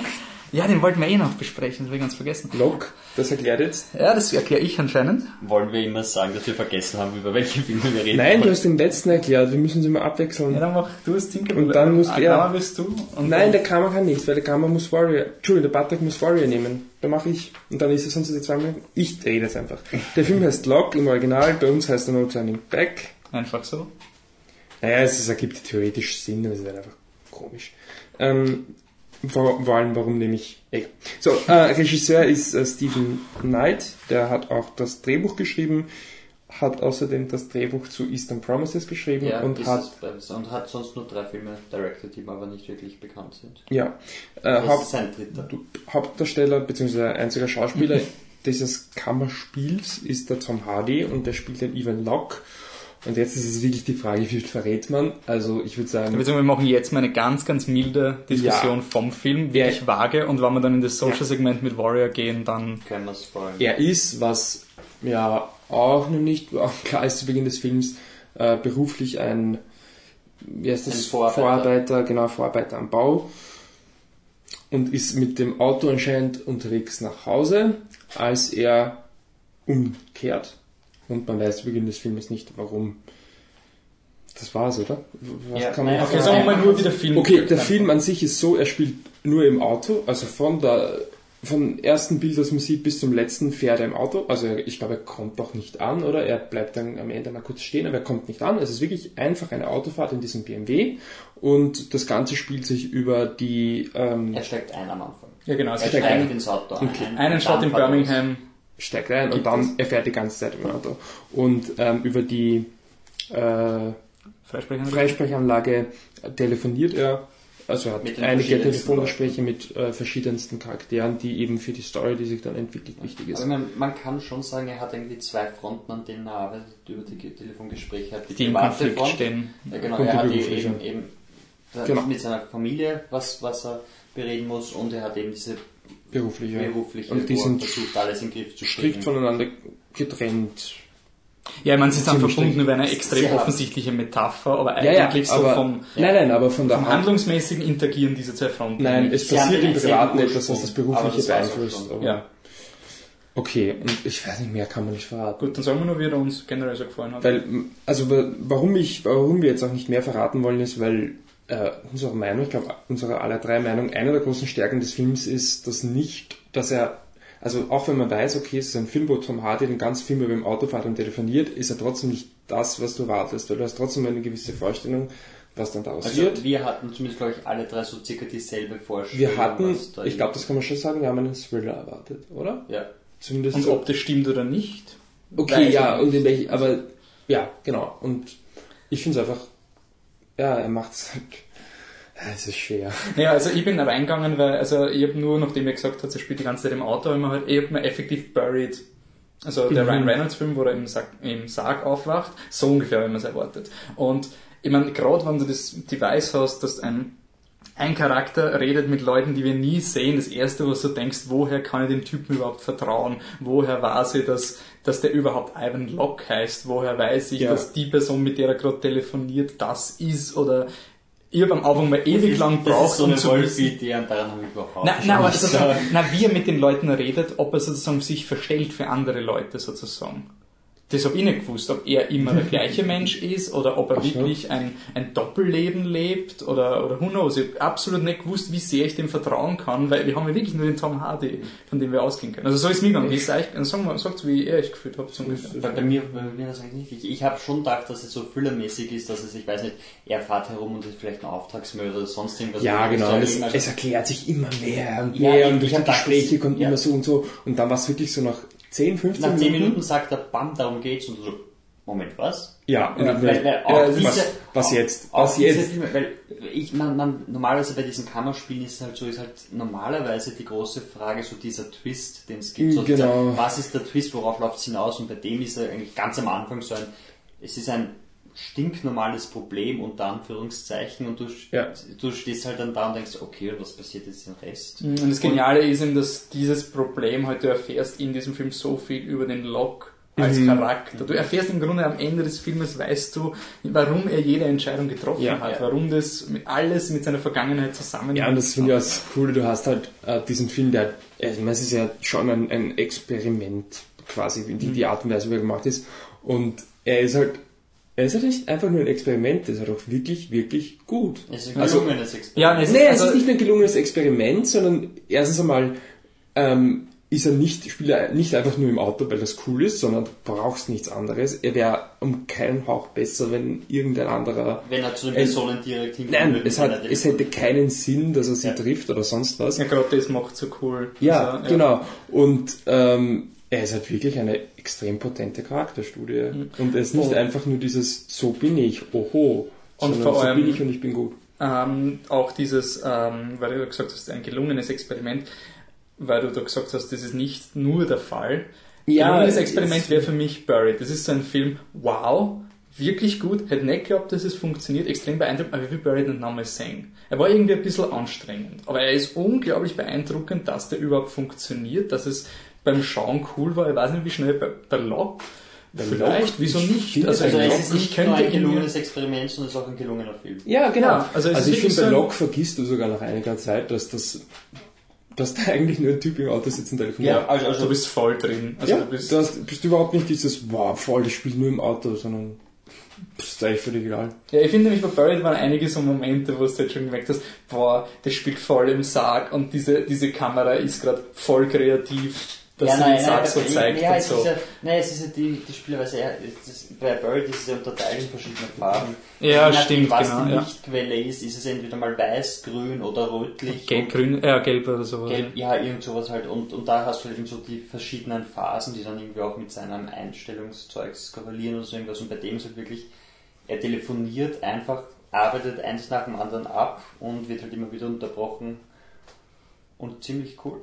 Ja, den wollten wir eh noch besprechen, das habe ich ganz vergessen. Lock, das erklärt jetzt. Ja, das erkläre ich anscheinend. Wollen wir immer sagen, dass wir vergessen haben, über welche Filme wir reden? Nein, du wollen? hast den letzten erklärt, wir müssen sie mal Ja, abwechseln. dann mach du es Tinker. Und dann musst er- Kammer bist du. Und Nein, der Kammer kann nicht, weil der Kammer muss Warrior, Entschuldigung, der Patrick muss Warrior nehmen. Da mache ich. Und dann ist es sonst die zwei Minuten. Ich drehe das einfach. Der Film heißt Lock im Original, bei uns heißt er No Turning Back. Einfach so. Naja, es, ergibt theoretisch Sinn, aber es wäre einfach komisch. Ähm, vor, vor allem, warum nämlich. Egal. So, äh, Regisseur ist äh, Stephen Knight, der hat auch das Drehbuch geschrieben, hat außerdem das Drehbuch zu Eastern Promises geschrieben Ja, und hat, und hat sonst nur drei Filme directed, die mir aber nicht wirklich bekannt sind. ja, äh, Haupt, ist sein dritter. Hauptdarsteller bzw. einziger Schauspieler [LAUGHS] dieses Kammerspiels ist der Tom Hardy und der spielt den Ivan Locke. Und jetzt ist es wirklich die Frage, wie viel verrät man? Also ich würde sagen, Also wir machen jetzt mal eine ganz, ganz milde Diskussion vom Film, Ja. wirklich vage. Und wenn wir dann in das Social-Segment mit Warrior gehen, dann Können wir spoilen. er ist, was ja auch noch nicht [LAUGHS] klar ist zu Beginn des Films, äh, beruflich ein, wie heißt das? Ein Vorarbeiter. Vorarbeiter, genau, Vorarbeiter am Bau. Und ist mit dem Auto anscheinend unterwegs nach Hause, als er umkehrt. Und man weiß zu Beginn des Filmes nicht, warum. Das war's, oder? Was Ja, kann man Okay, sagen wir mal nur, wie der Film Okay, der. Film an sich ist so, er spielt nur im Auto, also von der vom ersten Bild, das man sieht, bis zum letzten fährt er im Auto. Also ich glaube, er kommt auch nicht an, oder? Er bleibt dann am Ende mal kurz stehen, aber er kommt nicht an. Es ist wirklich einfach eine Autofahrt in diesem BMW und das Ganze spielt sich über die ähm, Er steigt ein am Anfang. Ja, genau. Er Es steigt ein. ins Auto ein. einen Shot dann in. Birmingham. Steigt rein und dann es? er fährt die ganze Zeit im Auto. Und ähm, über die äh, Freisprecher. Freisprechanlage telefoniert er. Also er hat einige Telefongespräche mit äh, verschiedensten Charakteren, die eben für die Story, die sich dann entwickelt, wichtig ist. Aber man, man kann schon sagen, er hat irgendwie zwei Fronten, an denen er arbeitet über die Ge- Telefongespräche. Hat die, Die im private Konflikt Front. stehen. Ja, genau, Und er hat die eben, eben Genau. mit seiner Familie, was, was er bereden muss, und er hat eben diese Berufliche. berufliche, Und die sind versucht, alles in den Griff zu strikt voneinander getrennt. Ja, ich meine, sie sind verbunden über eine extrem Sehr. offensichtliche Metapher, aber Ja, ja, eigentlich so aber, vom, nein, nein, aber von der vom Hand. handlungsmäßigen Interagieren dieser zwei Fronten. Nein, es passiert im Privaten etwas, was das aber Berufliche das beeinflusst. aber- Ja. Okay, und ich weiß nicht mehr, kann man nicht verraten. Gut, dann sagen wir nur, wie er uns generell so gefallen hat. Weil, also wa- warum ich, warum wir jetzt auch nicht mehr verraten wollen, ist, weil äh, unsere Meinung, ich glaube, unsere aller drei Meinung, eine der großen Stärken des Films ist, dass nicht, dass er, also auch wenn man weiß, okay, es ist ein Film, wo Tom Hardy den ganzen Film über dem Auto fährt und telefoniert, ist er trotzdem nicht das, was du erwartest, weil du hast trotzdem eine gewisse Vorstellung, was dann daraus Also wird. wir hatten zumindest, glaube ich, alle drei so circa dieselbe Vorstellung. Wir hatten, ich glaube, das kann man schon sagen, wir haben einen Thriller erwartet, oder? Ja. Zumindest Und so. ob das stimmt oder nicht. Okay, ja, und in welch, aber ja, genau. Und ich finde es einfach, ja, er macht es halt, es ist schwer. Ja, also ich bin reingegangen, weil, also ich habe nur, nachdem er gesagt hat, er spielt die ganze Zeit im Auto, mir halt, ich habe mir effektiv Buried, also der Ryan Reynolds Film, wo er im Sarg, im Sarg aufwacht, so ungefähr, wie man es erwartet. Und ich meine, gerade wenn du das Device hast, dass ein ein Charakter redet mit Leuten, die wir nie sehen. Das erste, was du denkst, woher kann ich dem Typen überhaupt vertrauen? Woher weiß ich, dass, dass der überhaupt Ivan Locke heißt? Woher weiß ich, Ja. dass die Person, mit der er gerade telefoniert, das ist? Oder ich habe am Anfang mal ewig lang braucht, so um zu wissen. Wolf-Idee und daran habe ich überhaupt Na, na, sagen. na, wie er mit den Leuten redet, ob er sozusagen sich verstellt für andere Leute sozusagen. Das habe ich nicht gewusst, ob er immer der gleiche Mensch [LAUGHS] ist oder ob er Ach so. wirklich ein, ein Doppelleben lebt oder, oder who knows. Ich habe absolut nicht gewusst, wie sehr ich dem vertrauen kann, weil wir haben ja wirklich nur den Tom Hardy, von dem wir ausgehen können. Also so ist mir gegangen. Wie ist euch, sagen wir, sagt wie ihr euch gefühlt habt. So. Bei, bei mir, bei mir das eigentlich nicht. Ich, ich habe schon gedacht, dass es so thrillermäßig ist, dass es, ich weiß nicht, er fährt herum und ist vielleicht ein Auftragsmörder oder sonst irgendwas. Ja, genau, es, also- es erklärt sich immer mehr und Ja, mehr ich- und durch ich die Gespräche kommt ja. immer so und so und dann war es wirklich so nach 10, 15 Nach 10 Minuten. Minuten sagt er, bam, darum geht's und so, Moment, was? Ja, und Ja, Weil, weil ja, diese, was, was jetzt? Was diese jetzt? Filme, weil ich, man, man, normalerweise bei diesen Kammerspielen ist es halt so, ist halt normalerweise die große Frage, so dieser Twist, den es gibt. So Genau. dieser, was ist der Twist, worauf läuft es hinaus? Und bei dem ist er eigentlich ganz am Anfang so ein, es ist ein stinknormales Problem unter Anführungszeichen und du, Ja. du stehst halt dann da und denkst, okay, und was passiert jetzt im Rest? Und das Geniale ist eben, dass dieses Problem halt, du erfährst in diesem Film so viel über den Locke als Mhm. Charakter. Du erfährst im Grunde am Ende des Filmes, weißt du, warum er jede Entscheidung getroffen Ja, hat, ja. warum das alles mit seiner Vergangenheit zusammenhängt. Ja, und das finde ich auch das Coole, du hast halt äh, diesen Film, der, äh, ich meine, es ist ja schon ein, ein Experiment quasi, wie die, die Art und Weise, wie er gemacht ist. Und er ist halt, er ist nicht einfach nur ein Experiment, er ist auch wirklich, wirklich gut. Es ist ein Also- gelungenes Experiment. Ja, es Nee, es also- ist nicht nur ein gelungenes Experiment, sondern erstens einmal ähm, ist er nicht, spielt er nicht einfach nur im Auto, weil das cool ist, sondern du brauchst nichts anderes. Er wäre um keinen Hauch besser, wenn irgendein anderer Wenn er zu den Es- Personen direkt hinkommt. Nein, es, hat, es hätte keinen Sinn, dass er sie Ja. trifft oder sonst was. Ja, gerade das macht so cool. Ja, Also, genau. Und ähm, er ist halt wirklich eine extrem potente Charakterstudie. Und er ist nicht Und- einfach nur dieses So bin ich, oho, Und sondern vor so allem- bin ich und ich bin gut. Ähm, auch dieses, ähm, weil du gesagt hast, ein gelungenes Experiment, weil du da gesagt hast, das ist nicht nur der Fall. Ja, gelungenes es- Experiment wäre für mich Buried. Das ist so ein Film, wow, wirklich gut, hätte nicht geglaubt, dass es funktioniert, extrem beeindruckend, aber ich will Buried nicht nochmal sehen. Er war irgendwie ein bisschen anstrengend, aber er ist unglaublich beeindruckend, dass der überhaupt funktioniert, dass es beim Schauen cool war. Ich weiß nicht, wie schnell bei, bei Lock. Vielleicht, Locke, wieso ich nicht? finde Also, Also Ein es Lock- ist ich nicht nur ein gelungenes Experiment, sondern es ist auch ein gelungener Film. Ja, genau. Ja, also also, ich finde, bei Locke vergisst du sogar nach einiger Zeit, dass das dass da eigentlich nur ein Typ im Auto sitzt und telefoniert. Ja, also, also du bist voll drin. Also ja, du bist, du hast, bist überhaupt nicht dieses, wow, voll, das spielt nur im Auto, sondern ist eigentlich völlig egal. Ja, ich finde nämlich bei Buried waren einige so Momente, wo du halt schon gemerkt hast, boah, das spielt voll im Sarg und diese, diese Kamera ist gerade voll kreativ, dass sie den Sarg so zeigt ja, so. Ist ja, nein, es ist ja die, die Spielweise, ja, das, bei Bird ist es ja unterteilt in verschiedene Farben. Ja, nachdem, stimmt, was genau, die ja. Lichtquelle ist, ist es entweder mal weiß, grün oder rötlich. Gelb, grün, äh, gelb oder so. Gelb, ja, irgend sowas halt. Und, und da hast du halt eben so die verschiedenen Phasen, die dann irgendwie auch mit seinem Einstellungszeugs korrelieren oder so irgendwas. Und bei dem ist halt wirklich, er telefoniert einfach, arbeitet eins nach dem anderen ab und wird halt immer wieder unterbrochen. Und ziemlich cool.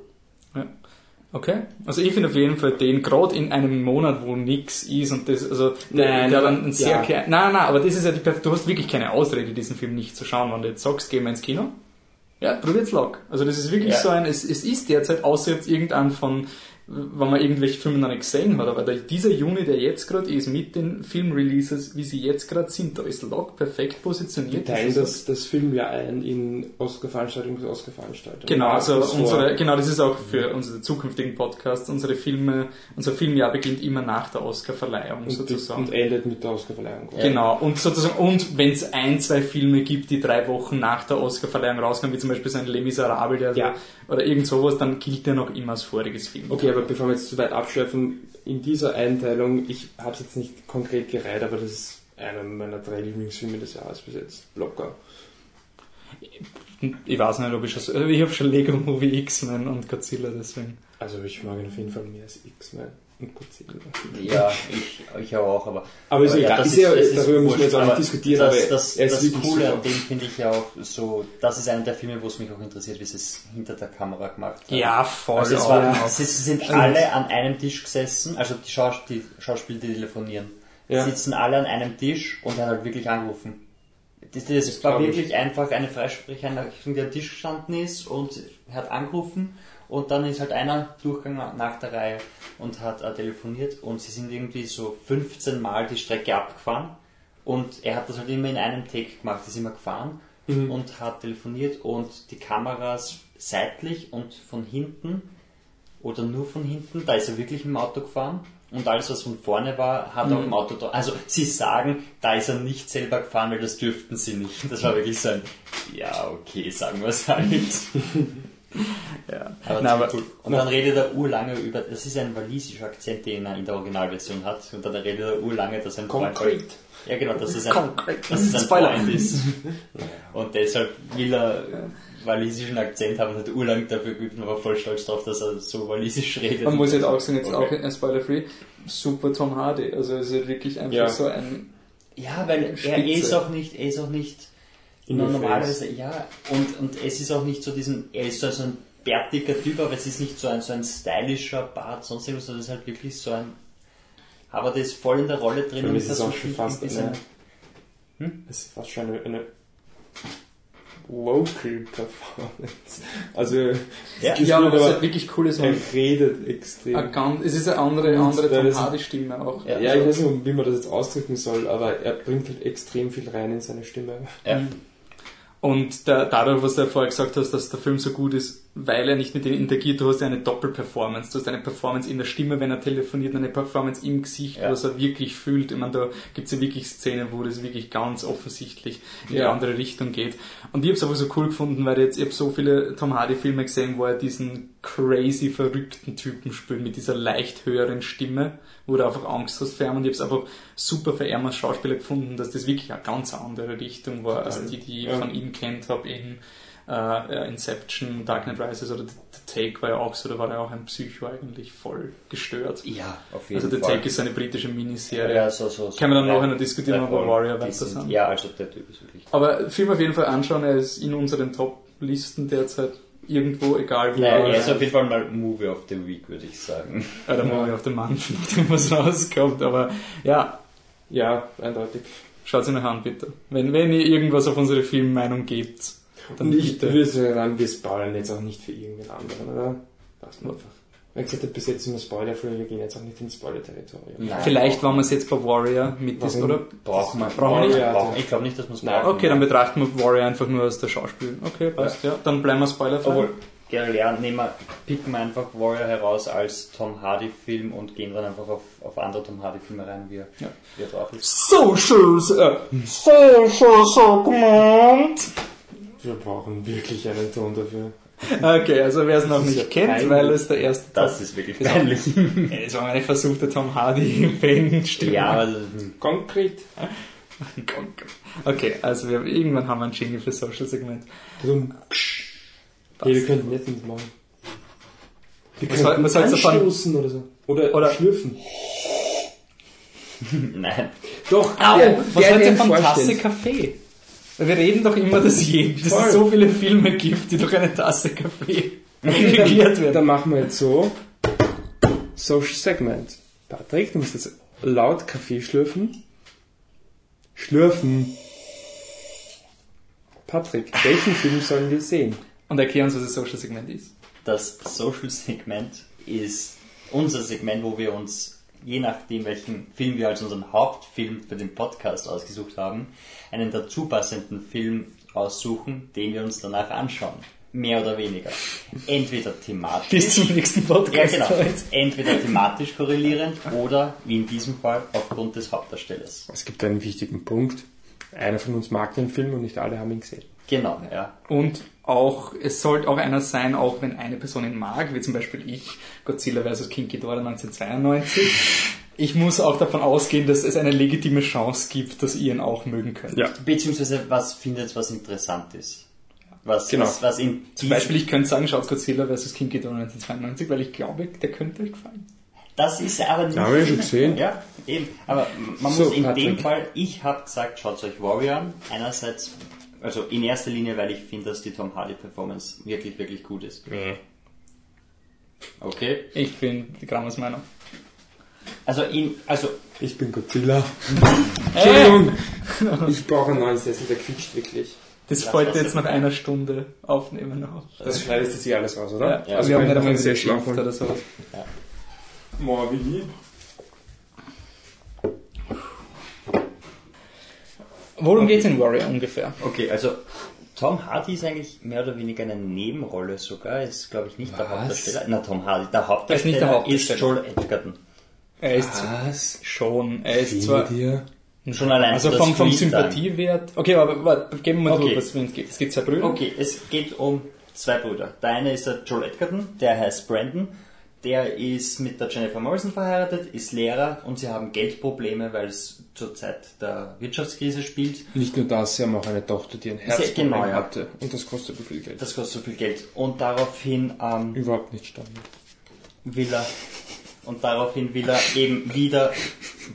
Okay, also ich finde auf jeden Fall den, gerade in einem Monat, wo nix ist und das, also Nein, der dann ein sehr ja. nein, nein, aber das ist ja die, du hast wirklich keine Ausrede, diesen Film nicht zu schauen, wenn du jetzt sagst, gehen wir ins Kino. Ja, probiert's Lock. Also das ist wirklich Ja. so ein, es, es ist derzeit, außer jetzt irgendein von, wenn man irgendwelche Filme noch nicht gesehen hat, aber dieser Juni, der jetzt gerade ist, mit den Filmreleases, wie sie jetzt gerade sind, da ist Lock perfekt Wir positioniert. teilen Das das, das Filmjahr ein in Oscar-Veranstaltung bis Oscar-Veranstaltung. Genau, also unsere, genau, das ist auch für unsere zukünftigen Podcasts. Unsere Filme, unser Filmjahr beginnt immer nach der Oscarverleihung und, sozusagen. und endet mit der Oscar-Verleihung. Genau, und sozusagen, und wenn es ein, zwei Filme gibt, die drei Wochen nach der Oscarverleihung rauskommen, wie zum Beispiel so ein Les Miserables, der Ja. oder irgend sowas, dann gilt der noch immer als voriges Film. Okay, aber bevor wir jetzt zu weit abschweifen, in dieser Einteilung, ich habe es jetzt nicht konkret gereiht, aber das ist einer meiner drei Lieblingsfilme des Jahres bis jetzt. Locker. Ich weiß nicht, ob ich schon, so- ich habe schon Lego Movie X-Men und Godzilla, deswegen. Also ich mag ihn auf jeden Fall mehr als X-Men und Godzilla. Ja, ich, ich auch, aber. Aber ist egal, das ist ja- das darüber müssen wir jetzt auch nicht aber diskutieren, das, aber das, ist das wirklich Coole an dem finde ich ja auch so, das ist einer der Filme, wo es mich auch interessiert, wie sie es hinter der Kamera gemacht haben. Ja, voll. Also es war, sie sind alle an einem Tisch gesessen, also die, Schaus die Schauspieler, die telefonieren, Ja. sitzen alle an einem Tisch und er hat halt wirklich angerufen. Das, das war glaub ich. wirklich einfach eine Freisprecheinrichtung, die am Tisch gestanden ist und er hat angerufen und dann ist halt einer durchgegangen nach der Reihe und hat äh, telefoniert und sie sind irgendwie so 15 Mal die Strecke abgefahren und er hat das halt immer in einem Take gemacht, ist immer gefahren und hat telefoniert und die Kameras seitlich und von hinten oder nur von hinten, da ist er wirklich im Auto gefahren und alles, was von vorne war, hat er auch im Auto. Also sie sagen, da ist er nicht selber gefahren, weil das dürften sie nicht. Das war wirklich so ein, ja, okay, sagen wir es halt. [LAUGHS] Ja. Aber Na, aber. Und dann redet er urlange über, das ist ein walisischer Akzent, den er in der Originalversion hat. Und dann redet er urlange, dass ein Freund- Concrete. Ja, genau, dass es ein, Concrete. dass es ein Spoiler. Freund ist. [LAUGHS] Und deshalb will er walisischen Akzent haben und hat urlang dafür geübt und war voll stolz drauf, dass er so walisisch redet. Man muss jetzt auch sagen, jetzt Okay. auch ein Spoiler-free, super Tom Hardy. Also es ist wirklich einfach Ja. so ein Ja, weil er ist auch nicht, er ist auch nicht In normalerweise, ja, und, und es ist auch nicht so diesen, er ist so ein bärtiger Typ, aber es ist nicht so ein, so ein stylischer Bart, sonst irgendwas, sondern es ist halt wirklich so ein, aber der ist voll in der Rolle drin. Für und mich ist das es auch so schon fast eine, Hm? es ist fast schon eine, eine Vocal Performance. Also, Ja. es Ja, aber was halt wirklich cool ist, er man, redet extrem. ganz, es ist eine andere, Und andere Hardy-Stimme auch. Ja. Ja, ich weiß nicht, wie man das jetzt ausdrücken soll, aber er bringt halt extrem viel rein in seine Stimme. Ja. Und der, dadurch, was du ja vorher gesagt hast, dass der Film so gut ist, weil er nicht mit denen interagiert, du hast ja eine Doppelperformance. Du hast eine Performance in der Stimme, wenn er telefoniert, und eine Performance im Gesicht, Ja. was er wirklich fühlt. Ich meine, da gibt's ja wirklich Szenen, wo das wirklich ganz offensichtlich in Ja. eine andere Richtung geht. Und ich habe es aber so cool gefunden, weil jetzt, ich habe so viele Tom Hardy-Filme gesehen, wo er diesen crazy verrückten Typen spielt, mit dieser leicht höheren Stimme, wo du einfach Angst hast vor ihm. Und ich habe es einfach super für ihn als Schauspieler gefunden, dass das wirklich eine ganz andere Richtung war, als die, die ich Ja. von ihm kennt habe in äh, Inception, Dark Knight Rises oder The, The Take war ja auch so, da war er auch ein Psycho eigentlich voll gestört. Ja, auf jeden Also The Fall. Take ist eine britische Miniserie. ja, so, so, so. Können wir dann nachher noch diskutieren, ob wir. Warrior weiter sind-. Ja, also der Typ ist wirklich. Aber Film auf jeden Fall anschauen, er ist in unseren Top-Listen derzeit irgendwo, egal wie. Naja, aber- er ist auf jeden Fall mal Movie of the Week, würde ich sagen. muss ich auf den Mann, nachdem was rauskommt. Aber ja, Ja, eindeutig. schaut sie noch an, bitte. Wenn, wenn ihr irgendwas auf unsere Filmmeinung gebt, dann Und ich würde sagen, wir spoilern jetzt auch nicht für irgendwen anderen, oder? Lass mal einfach. Wie gesagt, bis jetzt immer Spoiler-Filme, wir gehen jetzt auch nicht ins Spoiler-Territorium. Vielleicht waren wir es jetzt bei Warrior mit das, Warum? oder? Braucht man. Brauchen wir nicht. Brauchen- Ich glaube nicht, dass man es Nein. braucht. Okay, dann betrachten wir Warrior einfach nur als der Schauspiel. Okay, passt, ja. Dann bleiben wir spoilerfrei. Obwohl, generell, ja, nehmen wir, picken wir einfach Warrior heraus als Tom Hardy-Film und gehen dann einfach auf, auf andere Tom Hardy-Filme rein, wie er, Ja. wie er drauf ist. Socials, äh, Social Segment. Wir brauchen wirklich einen Ton dafür. Okay, also wer es noch nicht kennt, peinlich. weil es der erste Das ist wirklich Ja. peinlich. [LAUGHS] Ey, Das war eine versuchte Tom Hardy-Fan-Stimme. Ja, aber Konkret. Okay, also wir, irgendwann haben wir ein Jingle für Social Segment. Drum. Nee, wir könnten jetzt nicht machen. Wir Was soll- was davon- anstoßen oder so. Oder, Oder- schlürfen. [LAUGHS] nein. Doch, Au, was der haltet ihr den von Tasse. Kaffee? Wir reden doch immer, dass, je, dass es so viele Filme gibt, die durch eine Tasse Kaffee [LAUGHS] regiert werden. Dann machen wir jetzt so. Social Segment. Patrick, du musst jetzt laut Kaffee schlürfen. Schlürfen. Patrick, welchen Film sollen wir sehen? Und erklär uns, was das Social Segment ist. Das Social Segment ist unser Segment, wo wir uns, je nachdem welchen Film wir als unseren Hauptfilm für den Podcast ausgesucht haben, einen dazu passenden Film aussuchen, den wir uns danach anschauen. Mehr oder weniger. Entweder thematisch. Bis zum nächsten ja, Podcast. genau. heute. Entweder thematisch korrelierend oder, wie in diesem Fall, aufgrund des Hauptdarstellers. Es gibt einen wichtigen Punkt. Einer von uns mag den Film und nicht alle haben ihn gesehen. Genau, ja. Und auch, es sollte auch einer sein, auch wenn eine Person ihn mag, wie zum Beispiel ich, Godzilla vs. King Ghidorah 1992. Ich muss auch davon ausgehen, dass es eine legitime Chance gibt, dass ihr ihn auch mögen könnt. Ja. Beziehungsweise, was findet, was interessant ist. Was, Genau. was, was in Zum Beispiel, ich könnte sagen, schaut Godzilla vs. King Ghidorah 1992, weil ich glaube, der könnte euch gefallen. Das ist aber nicht. Ja, haben wir schon gesehen. Ja, eben. Aber man So, muss in dem Patrick. Fall, ich habe gesagt, schaut euch Warrior an. Einerseits, also in erster Linie, weil ich finde, dass die Tom Hardy Performance wirklich, wirklich gut ist. Nee. Okay. Ich bin die Grammas Meinung. Also in, also Ich bin Godzilla. Entschuldigung. [LAUGHS] Ich brauche einen neuen Sessel, der quietscht wirklich. Das fällt das jetzt nach einer Stunde aufnehmen noch. Das schneidest jetzt hier alles raus, oder? Ja, Ja, also wir haben nicht ich einmal geschimpft aufholen. oder so. Boah, wie lieb. Worum geht's in Warrior ungefähr? Okay, also Tom Hardy ist eigentlich mehr oder weniger eine Nebenrolle sogar. Ist, glaube ich, nicht der Was? Hauptdarsteller. Na, Tom Hardy. Der Er ist nicht der Hauptdarsteller ist, Hauptdarsteller. Joel Edgerton. Er ist Was? schon, er ist zwar, dir? Schon allein also vom, vom. Sympathiewert. Okay, aber warte, geben wir mal Okay. was es gibt. Es gibt zwei Brüder. Okay, es geht um zwei Brüder. Der eine ist der Joel Edgerton, der heißt Brandon. Der ist mit der Jennifer Morrison verheiratet, ist Lehrer und sie haben Geldprobleme, weil es zur Zeit der Wirtschaftskrise spielt. Nicht nur das, sie haben auch eine Tochter, die ein Herzproblem genau, ja. hatte. Und das kostet so viel Geld. Das kostet so viel Geld. Und daraufhin ähm, Überhaupt nicht Standard. will er und daraufhin will er eben wieder,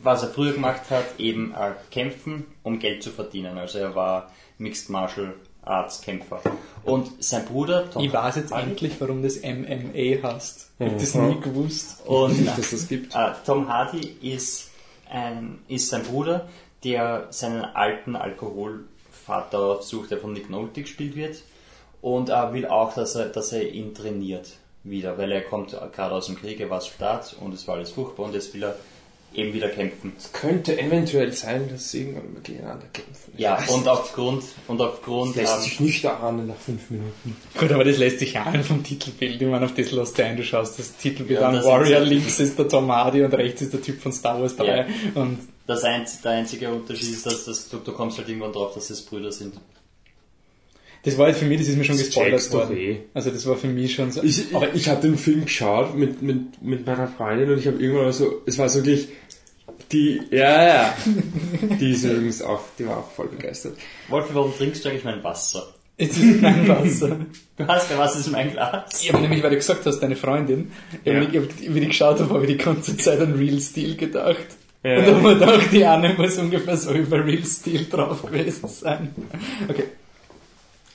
was er früher gemacht hat, eben äh, kämpfen, um Geld zu verdienen. Also er war Mixed Martial Arztkämpfer. Und sein Bruder, Tom Ich weiß jetzt Hardy, endlich, warum das MMA heißt. Ich hab das Mhm. nie gewusst. und dass das gibt. äh, Tom Hardy ist, ein, ist sein Bruder, der seinen alten Alkoholvater aufsucht, der von Nick Nolte gespielt wird. Und er will auch, dass er, dass er ihn trainiert wieder, weil er kommt gerade aus dem Krieg, er war Soldat und es war alles furchtbar und jetzt will er eben wieder kämpfen. Könnte eventuell sein, dass sie irgendwann mal gegeneinander kämpfen. Ich Ja, weiß und aufgrund, und aufgrund, Das lässt ähm, sich nicht erahnen nach fünf Minuten. Gut, aber das lässt sich ja auch vom Titelbild. Ich meine, auf das lässt du ein, du schaust das Titelbild Ja, an. das Warrior ist- links ist der Tom Hardy und rechts ist der Typ von Star Wars 3. Ja. Und das einz, der einzige Unterschied ist, dass, dass du, du kommst halt irgendwann drauf, dass es Brüder sind. Das war halt für mich, das ist mir schon Das gespoilert worden. eh. Also das war für mich schon so. Ich, aber aber ich habe den Film geschaut mit, mit, mit meiner Freundin und ich habe irgendwann so, es war so wirklich die, ja, ja, [LAUGHS] die ist übrigens auch, die war auch voll begeistert. Wolfi, warum trinkst du eigentlich mein Wasser? es ist mein Wasser. [LAUGHS] Du hast ja was ist mein Glas? Ich habe nämlich, weil du gesagt hast, deine Freundin, Ja. ich hab, wie ich geschaut habe, habe ich die ganze Zeit an Real Steel gedacht. Ja. Und dann habe ich gedacht, die Anne muss ungefähr so über Real Steel drauf gewesen sein. Okay.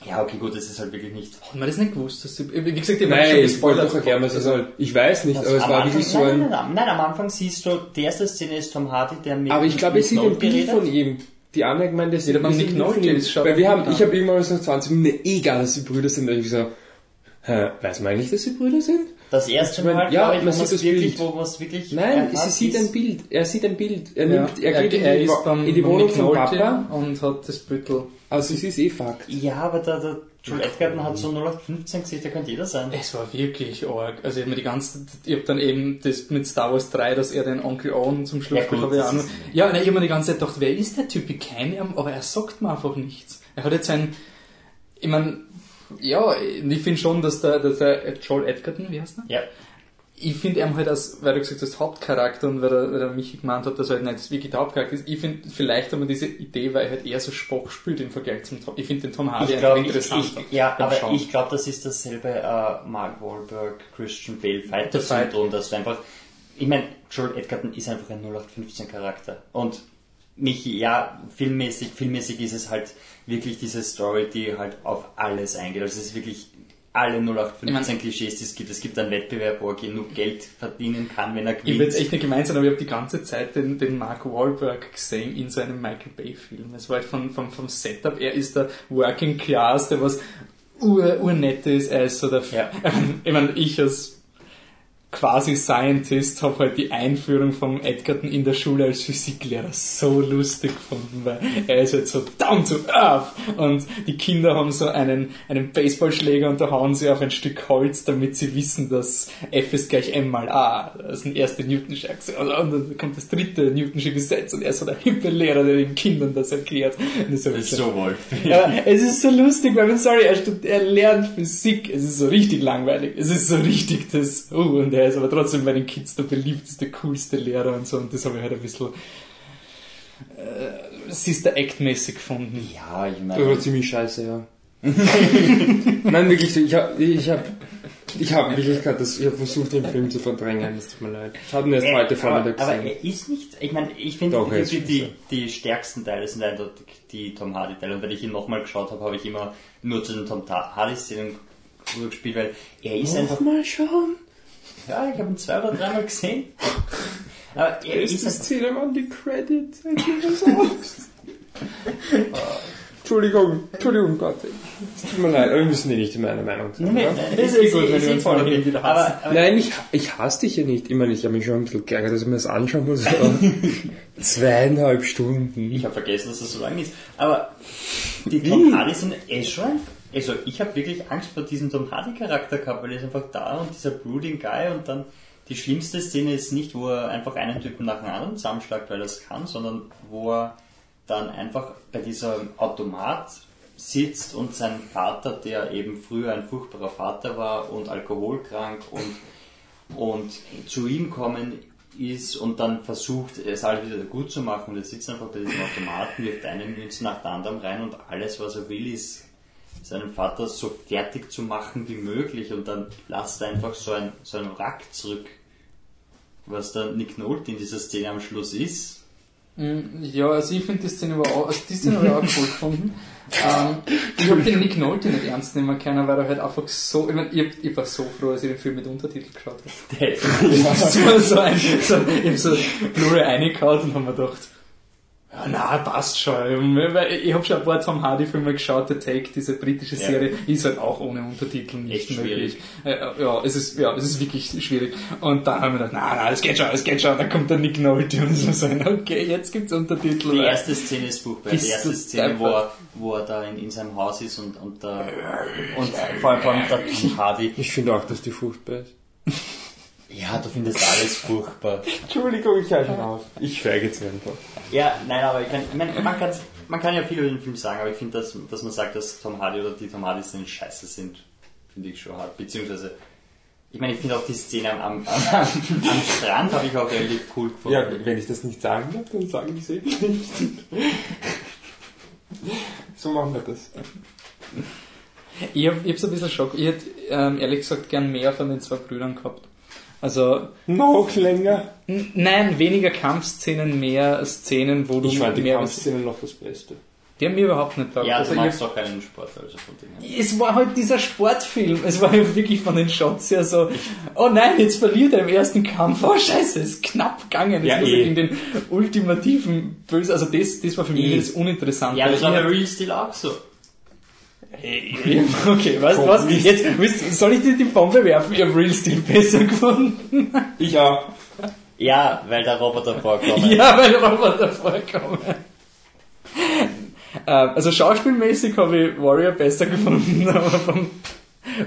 Ja, okay, gut, das ist halt wirklich nicht. Hat man das nicht gewusst? Dass sie, wie gesagt, ich Nein, schon ich wollte doch erklären, was soll. Ich weiß nicht, aber es war Anfang, wirklich so nein, ein, nein, nein, nein, am Anfang siehst du, die erste Szene ist Tom Hardy, der mit aber ich glaube, es sieht ein Bild von ihm. Die Anna gemeint, das sieht ein Nick Nolte Weil wir haben, ich habe irgendwann so nach 20 Minuten, egal, dass sie Brüder sind, da hab ich so, hä, weiß man eigentlich, dass sie Brüder sind? Das erste Ich Mal, ja, ich, man sieht das wirklich, Bild. wo es wirklich Nein, sie sieht ist. ein Bild. Er sieht ein Bild. Er Ja, nimmt, er er, geht in er die, ist beim, in die Wohnung von Papa. und hat das Büttel. Also es ist eh Fakt. Ja, aber der, der Joel Edgerton hat so 0815 Gesicht, der könnte jeder sein. Es war wirklich arg. Also ich habe mir die ganze, ich habe dann eben das mit Star Wars 3, dass er den Onkel Owen zum Schluss Ja, gut, habe ich auch noch. Ja, nein, ich habe mir die ganze Zeit gedacht, wer ist der Typ? Ich kenne ihn, aber er sagt mir einfach nichts. Er hat jetzt ein, ich meine, ja, ich finde schon, dass der, dass der Joel Edgerton, wie heißt er? Ja. ich finde ihn halt als, weil du gesagt hast, Hauptcharakter und weil der, weil der Michi gemeint hat, dass er halt nicht wirklich der Hauptcharakter ist. Ich finde, vielleicht haben wir diese Idee, weil er halt eher so Spock spielt im Vergleich zum Tom. Ich finde den Tom Hardy Ich glaube, ich, ich, ja, aber Schauen. ich glaube, das ist dasselbe äh, Mark Wahlberg, Christian Bale Fighter Der Fight- Syndrom, dass du einfach, ich meine, Joel Edgerton ist einfach ein 0815 Charakter und Michi, ja, filmmäßig, filmmäßig ist es halt wirklich diese Story, die halt auf alles eingeht. Also es ist wirklich alle 0815 Ich mein- Klischees, die es gibt. Es gibt einen Wettbewerb, wo er genug Geld verdienen kann, wenn er Ich will gewinnt. jetzt echt nicht gemeint sein, aber ich habe die ganze Zeit den, den Mark Wahlberg gesehen in so einem Michael Bay Film. Es war halt von, vom, vom Setup, er ist der Working Class, der was ur, urnett ist, er ist so der, Ja. [LAUGHS] ich meine, ich als quasi Scientist habe halt die Einführung vom Edgerton in der Schule als Physiklehrer so lustig gefunden, weil er ist halt so down to earth und die Kinder haben so einen, einen Baseballschläger und da hauen sie auf ein Stück Holz, damit sie wissen, dass F ist gleich M mal A. Das sind erste Newtonsche Axiome. Und dann kommt das dritte Newtonsche Gesetz und er ist so der hippe Lehrer, der den Kindern das erklärt. Und das ist so Wolf. [LAUGHS] ja, es ist so lustig, weil man, sorry, er, er lernt Physik, es ist so richtig langweilig, es ist so richtig das, oh, und er ist aber trotzdem bei den Kids der beliebteste, coolste Lehrer und so, und das habe ich halt ein bisschen, äh, Sister Act-mäßig gefunden. Ja, ich Das meine, war ziemlich scheiße, ja. [LAUGHS] Nein, wirklich, ich habe ich hab, ich hab wirklich grad das, ich hab versucht, den Film zu verdrängen, es tut mir leid. Ich habe ihn erst heute aber, Vormittag aber gesehen. er ist nicht, ich meine, ich finde die, die, die stärksten Teile sind eindeutig die Tom Hardy Teile und wenn ich ihn nochmal geschaut habe, habe ich immer nur zu den Tom Hardy Szenen gespielt, weil er ist einfach, mal schauen. Ja, ich habe ihn zwei oder dreimal gesehen, aber er ist Ist das an die Credits? Angst. Entschuldigung, Entschuldigung, Gott. Es tut mir leid, aber wir müssen eh nicht in meiner Meinung sein. Nein, Das ist gut, wenn uns wieder ich, ich hasse dich ja nicht. Ich meine, ich habe mich schon ein bisschen geärgert, dass ich mir das anschauen muss. [LAUGHS] Zweieinhalb Stunden. Ich habe vergessen, dass das so lang ist. Aber die Tom Hardy sind eh schon. Also ich habe wirklich Angst vor diesem Tom Hardy Charakter gehabt, weil er ist einfach da und dieser brooding Guy und dann die schlimmste Szene ist nicht, wo er einfach einen Typen nach dem anderen zusammenschlagt, weil er es kann, sondern wo er dann einfach bei diesem Automat sitzt und sein Vater, der eben früher ein furchtbarer Vater war und alkoholkrank und und zu ihm kommen ist und dann versucht, es alles wieder gut zu machen. Und er sitzt einfach bei diesem Automaten, wirft eine Münze nach der anderen rein und alles, was er will, ist seinen Vater so fertig zu machen wie möglich und dann lasst er einfach so ein, so ein Wrack zurück, was dann Nick Nolte in dieser Szene am Schluss ist. Mm, Ja, also ich finde die Szene aber auch, also die Szene habe ich auch cool gefunden. Ähm, ich habe den Nick Nolte nicht ernst nehmen können, weil er halt einfach so, ich meine, ich, ich war so froh, als ich den Film mit Untertitel geschaut habe. Der- Das war so ein, so, ich hab so Blu-ray reingehauen und hab mir gedacht, ja, na, passt schon. Ich habe schon ein paar Tom Hardy-Filme geschaut, The Take, diese britische Ja. Serie, ist halt auch ohne Untertitel nicht Echt möglich. Äh, Ja, es ist, ja, es ist wirklich schwierig. Und dann haben wir gedacht, na, na, es geht schon, es geht schon. Dann kommt der Nick Nolte und so sein, okay, jetzt gibt's Untertitel. Die erste Szene ist furchtbar. Die erste Szene, wo er, wo er da in, in seinem Haus ist und, und, da, und vor allem, vor allem der Tom Hardy. Ich finde auch, dass die furchtbar ist. [LAUGHS] Ja, du findest alles furchtbar. [LAUGHS] Entschuldigung, ich höre schon auf. Ich schweige jetzt einfach. Ja, nein, aber ich, mein, ich mein, man, man kann ja viel über den Film sagen, aber ich finde, dass, dass man sagt, dass Tom Hardy oder die Tom Hardys dann scheiße sind, finde ich schon hart. Beziehungsweise, ich meine, ich finde auch die Szene am, am, am, am Strand habe ich auch relativ cool gefunden. Ja, wenn ich das nicht sagen darf, dann sagen ich es eben nicht. So machen wir das. Ich hab, ich hab so ein bisschen Schock. Ich hätte, ähm, ehrlich gesagt, gern mehr von den zwei Brüdern gehabt. Also, Noch länger. nein, weniger Kampfszenen, mehr Szenen, wo du Ich fand die mehr Kampfszenen noch das Beste. Die haben mir überhaupt nicht taugt. Ja, also du ich magst auch keinen Sport, also von dem. Es war halt dieser Sportfilm. Es war ja wirklich von den Shots her so, oh nein, jetzt verliert er im ersten Kampf. Oh scheiße, es ist knapp gegangen. Jetzt Ja, muss er eh. gegen den ultimativen Böse. Also das, das war für mich Eh. das Uninteressante. Ja, das war bei Real Steel auch so. [LAUGHS] Okay, weißt du was? Jetzt, soll ich dir die Bombe werfen? Ich hab Real Steel besser gefunden. [LAUGHS] Ich auch. Ja, weil da Roboter vorkommen. [LAUGHS] Ja, weil Roboter vorkommen. Ähm, Also schauspielmäßig habe ich Warrior besser gefunden, aber vom,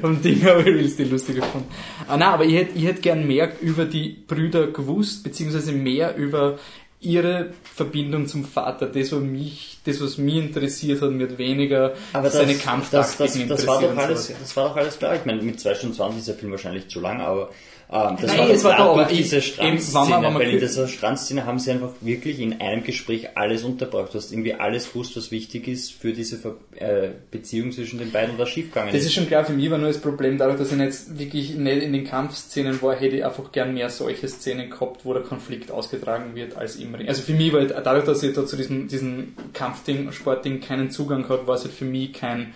vom Ding habe ich Real Steel lustiger gefunden. Ah, nein, aber ich hätte ich hätt gern mehr über die Brüder gewusst, beziehungsweise mehr über ihre Verbindung zum Vater. Das, was mich, das, was mich interessiert hat, mir weniger Aber das, seine das, Kampftaktiken das, das, war interessiert doch alles, das war doch alles klar. Ich meine, mit 2 Stunden 20 ist der Film wahrscheinlich zu lang, aber ähm, das Nein, war doch es war da, aber diese Strandszene, weil in dieser Strandszene haben sie einfach wirklich in einem Gespräch alles unterbracht. Du hast irgendwie alles gewusst, was wichtig ist für diese Ver äh, Beziehung zwischen den beiden und was schiefgegangen Das ist schon klar, für mich war nur das Problem, dadurch, dass ich jetzt wirklich nicht in den Kampfszenen war, hätte ich einfach gern mehr solche Szenen gehabt, wo der Konflikt ausgetragen wird als im Ring. Also für mich war halt, dadurch, dass ich da zu diesem, diesem Kampfding, Sportding keinen Zugang hatte, war es halt für mich kein,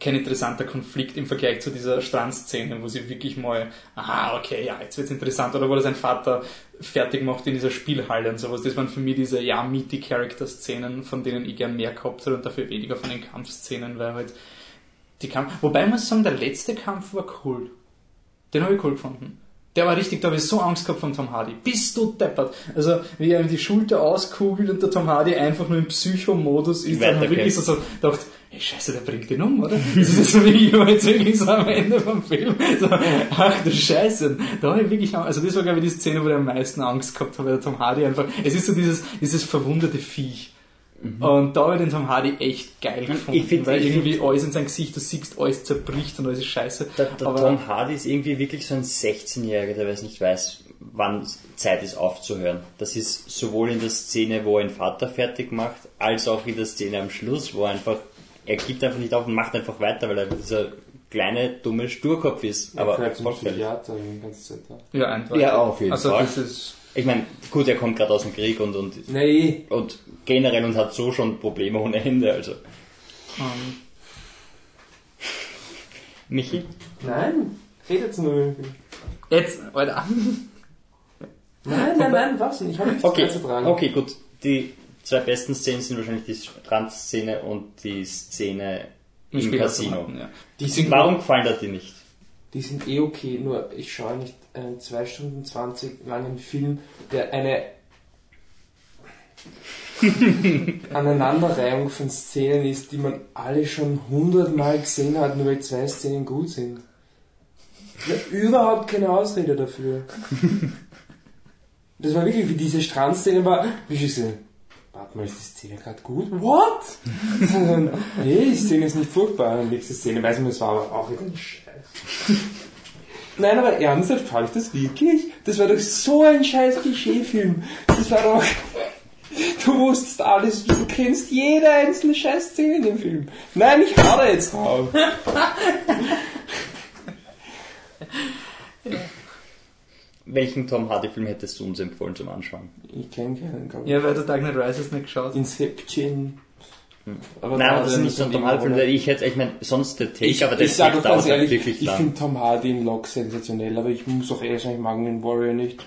kein interessanter Konflikt im Vergleich zu dieser Strandszene, wo sie wirklich mal, aha, okay, ja, jetzt wird's interessant, oder wo er seinen Vater fertig macht in dieser Spielhalle und sowas. Das waren für mich diese, ja, meaty Character-Szenen, von denen ich gern mehr gehabt hätte und dafür weniger von den Kampfszenen, weil halt die Kampf, wobei ich muss sagen, der letzte Kampf war cool. Den habe ich cool gefunden. Der war richtig, da habe ich so Angst gehabt von Tom Hardy. Bist du deppert? Also, wie er ihm die Schulter auskugelt und der Tom Hardy einfach nur im Psychomodus ist, dann wirklich so, so gedacht, hey, scheiße, der bringt ihn um, oder? [LAUGHS] Das ist so wie ich war jetzt wirklich so am Ende vom Film. So, ach du Scheiße. Da habe ich wirklich, Angst- also das war glaube ich die Szene, wo ich am meisten Angst gehabt habe, weil der Tom Hardy einfach, es ist so dieses, dieses verwundete Viech. Und da habe ich den Tom Hardy echt geil gefunden, Mhm. Ich find- weil irgendwie alles in sein Gesicht, du siehst, alles zerbricht und alles ist scheiße. Der, der Aber- Tom Hardy ist irgendwie wirklich so ein 16-Jähriger, der weiß nicht weiß, wann Zeit ist aufzuhören. Das ist sowohl in der Szene, wo er einen Vater fertig macht, als auch in der Szene am Schluss, wo er einfach, er gibt einfach nicht auf und macht einfach weiter, weil er dieser kleine, dumme Sturkopf ist. Aber Aber. Psychiater die ganze Zeit. Ja, eindeutig. Ja, auf jeden also Fall. das ist, Ich meine, gut, er kommt gerade aus dem Krieg und, und, Nee. und generell und hat so schon Probleme ohne Ende, also. ähm, Michi? Nein. Redet nur irgendwie. jetzt, Alter. Nein, nein, nein, was? Ich habe nichts Okay, beizutragen. okay, gut. Die zwei besten Szenen sind wahrscheinlich die Strandszene und die Szene im Casino. Ja. Die sind, Warum gefallen dir die nicht? die sind eh okay, nur ich schaue nicht einen 2 Stunden 20 langen Film, der eine [LAUGHS] Aneinanderreihung von Szenen ist, die man alle schon hundertmal gesehen hat, nur weil zwei Szenen gut sind. Ich habe überhaupt keine Ausrede dafür. [LAUGHS] Das war wirklich, wie diese Strandszene war, wie ich so, mal, ist die Szene gerade gut? What? nee, die Szene ist nicht furchtbar. Und nächste Szene, weiß nicht, das war aber auch ein Scheiß. Nein, aber ernsthaft, fand ich das wirklich? Das war doch so ein scheiß Klischeefilm. Das war doch... Du wusstest alles, du kennst jede einzelne Scheißszene in dem Film. Nein, ich da jetzt drauf. [LAUGHS] welchen Tom Hardy-Film hättest du uns empfohlen zum Anschauen? Ich kenne keinen, glaube ich. Ja, weil du Dark Knight Rises nicht geschaut hast. Inception. Aber Nein, aber das ist nicht so ein Tom Hardy-Film. Ich hätte, ich meine, sonst der Take, Ich, aber der ich Take doch ganz dauert halt ehrlich, wirklich ich lang. finde Tom Hardy in Lock sensationell, aber ich muss auch ehrlich sagen, ich mag den Warrior nicht.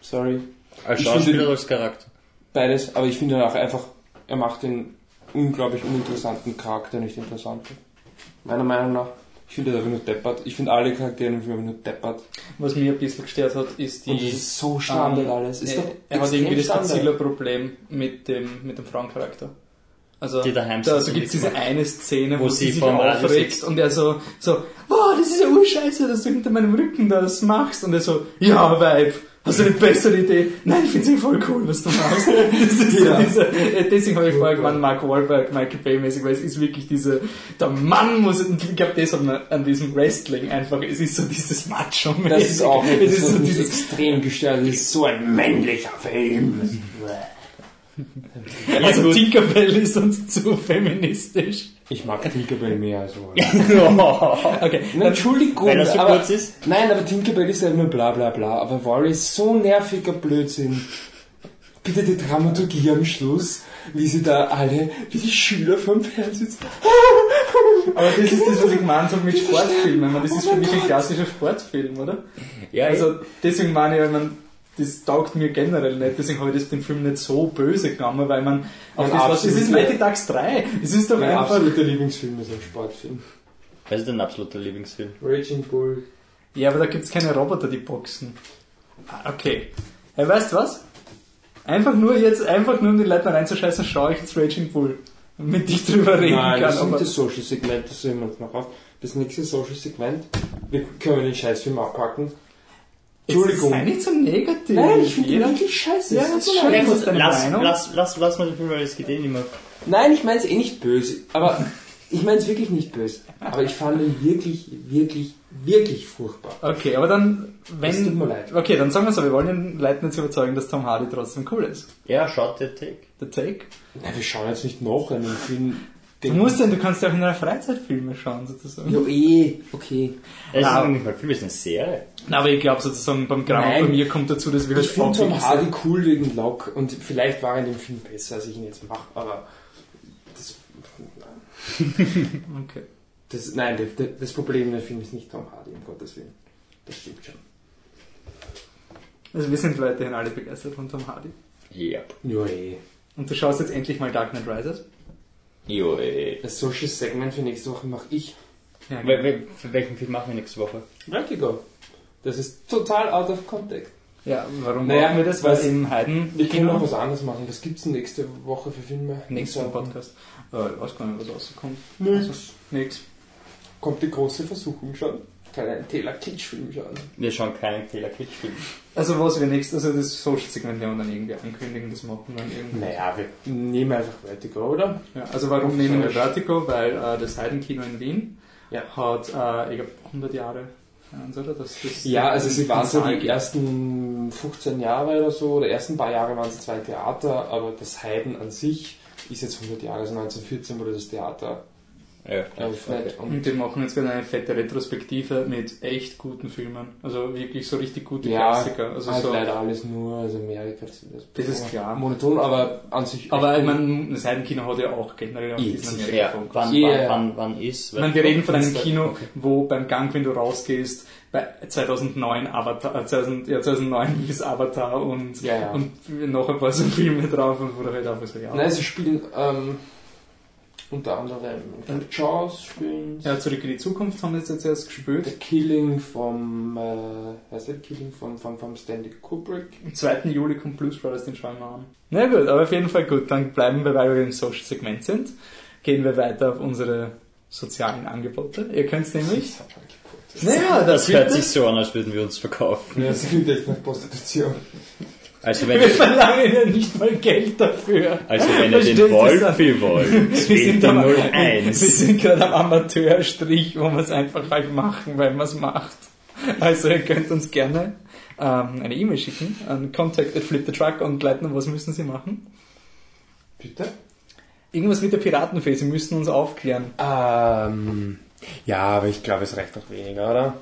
Sorry. Als ich Schauspieler oder als Charakter? Beides, aber ich finde auch einfach, er macht den unglaublich uninteressanten Charakter nicht interessant. Meiner Meinung nach. Ich finde er einfach nur deppert. Ich finde alle Charaktere im Film einfach nur deppert. Was mir ein bisschen gestört hat, ist die... Und das ist so Standard ähm, alles. Ist er, doch er hat irgendwie das. Godzilla-Problem mit dem, mit dem Frauencharakter. Also, Die daheim da, da gibt es diese eine Szene, Wo wo, sie sie sich aufregt und er so, so, boah, das ist ja urscheiße, dass du hinter meinem Rücken das machst. Und er so, ja, Weib, hast du eine bessere Idee? Nein, ich finde es voll cool, was du machst. [LAUGHS] Das ist Ja. so diese, äh, deswegen habe ich vorher gemeint, Mark Wahlberg, Michael Bay mäßig, weil es ist wirklich diese, der Mann muss, ich glaube, das hat man an diesem Wrestling einfach, es ist so dieses macho -mäßig. Das ist auch es ist so ist dieses, extrem gestört. Das ist so ein männlicher Film. [LAUGHS] also Tinkerbell ist uns zu feministisch. Ich mag Tinkerbell mehr als [LAUGHS] Warrior. Okay, Na, Entschuldigung, Weil er so aber, kurz ist? Nein, aber Tinkerbell ist ja nur bla bla bla. Aber Warrior ist so nerviger Blödsinn. Bitte die Dramaturgie am Schluss, wie sie da alle, wie die Schüler vom Fernsehen sitzen. Aber das ist das, was ich gemeint habe mit Sportfilmen. Man, Das ist für mich ein klassischer Sportfilm, oder? Ja, Also deswegen meine ich, weil man, das taugt mir generell nicht, deswegen habe ich das den Film nicht so böse genommen, weil man auf Mein das, was, das ist Mighty Ducks 3. Es ist doch Mein einfach, absoluter Lieblingsfilm ist ein Sportfilm. Was ist dein absoluter Lieblingsfilm? Raging Bull. ja, aber da gibt's keine Roboter, die boxen. Ah, Okay. Hey, weißt du was? Einfach nur jetzt, einfach nur um die Leute reinzuscheißen, schaue ich jetzt Raging Bull. Damit ich drüber reden Nein, das kann. ist nicht Aber das Social Segment, das sehen wir uns noch auf. Das nächste Social Segment, wir können den Scheißfilm abpacken. Entschuldigung. Sei nicht so negativ. Nein, ich finde den wirklich scheiße. Ja, Das das ist ist gut, deine lass, Meinung? lass, lass, lass mal den Film, weil es geht eh nicht mehr. Nein, ich meine es eh nicht böse, aber ich meine es wirklich nicht böse. Aber ich fand ihn wirklich, wirklich, wirklich furchtbar. Okay, aber dann, wenn. Es tut mir leid. Okay, dann sagen wir so, wir wollen den Leuten jetzt überzeugen, dass Tom Hardy trotzdem cool ist. Ja, schaut der Take. Der Take. Na, wir schauen jetzt nicht noch einen Film. Du musst denn, du kannst ja auch in deiner Freizeit Filme schauen, sozusagen. Ja, eh, okay. Es ist nicht mal Film, es ist eine Serie. Na, aber ich glaube sozusagen beim Grauen Nein. bei mir kommt dazu, dass wir halt Ich finde Tom Hardy cool wegen Lock und vielleicht war er in dem Film besser, als ich ihn jetzt mache, aber das, sehr- [LAUGHS] Okay. das, nein, das, das Problem in dem Film ist nicht Tom Hardy, um Gottes Willen. Das stimmt schon. Also wir sind weiterhin alle begeistert von Tom Hardy. Ja. Ja, eh. Und du schaust jetzt endlich mal Dark Knight Rises. Jo, ey. Das Social Segment für nächste Woche mache ich. Ja, wel- Für welchen Film machen wir nächste Woche? Vertigo. Das ist total out of context. ja warum Naja, machen wir das? Weil im Heiden Wir können noch was anderes machen. Was gibt's denn nächste Woche für Filme? nächsten Podcast. Äh, ich weiß gar nicht, was rauskommt. Nix. Also, nix. Kommt die große Versuchung schon? Kann einen Taylor Kitsch-Film schauen. Wir schauen keinen Taylor Kitsch-Film. Also was wir nächstes, also das Social Segment werden wir dann irgendwie ankündigen, das machen wir dann irgendwie. Naja, wir nehmen einfach Vertigo, oder? Ja, also warum nehmen wir Vertigo? Weil äh, das Heidenkino in Wien Ja. hat, äh, ich glaube, 100 Jahre oder? Das, das Ja, also sie waren so die ersten 15 Jahre oder so, oder ersten paar Jahre waren sie zwei Theater, aber das Heiden an sich ist jetzt 100 Jahre, also 1914 wurde das Theater Ja, eröffnet. Und Und die machen jetzt wieder eine fette Retrospektive mit echt guten Filmen. Also wirklich so richtig gute ja, Klassiker. Also halt so, leider alles nur, also Amerika. Das, Das ist klar. Monoton, aber an sich. aber ich meine, das Heidenkino hat ja auch generell auch diesen sicher. Ja, wann, Yeah. wann, wann, wann ist? Ich meine, wir reden von einem. Kino, wo beim Gang, wenn du rausgehst, bei 2009 Avatar, äh, 2000, ja, 2009 [LAUGHS] ist Avatar und, Ja, ja. und noch ein paar so Filme drauf und wo du halt einfach so, ja. Nein, sie spielen ähm, unter anderem Jaws spielen. ja, zurück in die Zukunft haben wir jetzt erst The gespielt. Killing vom, äh, heißt der Killing vom, vom, vom Stanley Kubrick. Am 2. Juli kommt Blues Brothers, den schauen wir an. Na gut, aber auf jeden Fall gut, dann bleiben wir, weil wir im Social-Segment sind, gehen wir weiter auf unsere sozialen Angebote. Ihr könnt nämlich... Naja, Das wird hört sich so an, als würden wir uns verkaufen. Ja, das klingt echt nach Prostitution. Also wenn Wir ihr, verlangen ja nicht mal Geld dafür. also wenn ihr den? Wolfi wollt, [LAUGHS] Wir sind, am, ihr wir 01. sind gerade am Amateurstrich, wo wir es einfach halt machen, weil man es macht. Also ihr könnt uns gerne ähm, eine E-Mail schicken an contact at flip the truck und leiten, was müssen Sie machen? Bitte? Irgendwas mit der Piratenfee, Sie müssen uns aufklären. Ähm, ja, aber ich glaube, es reicht noch weniger, oder?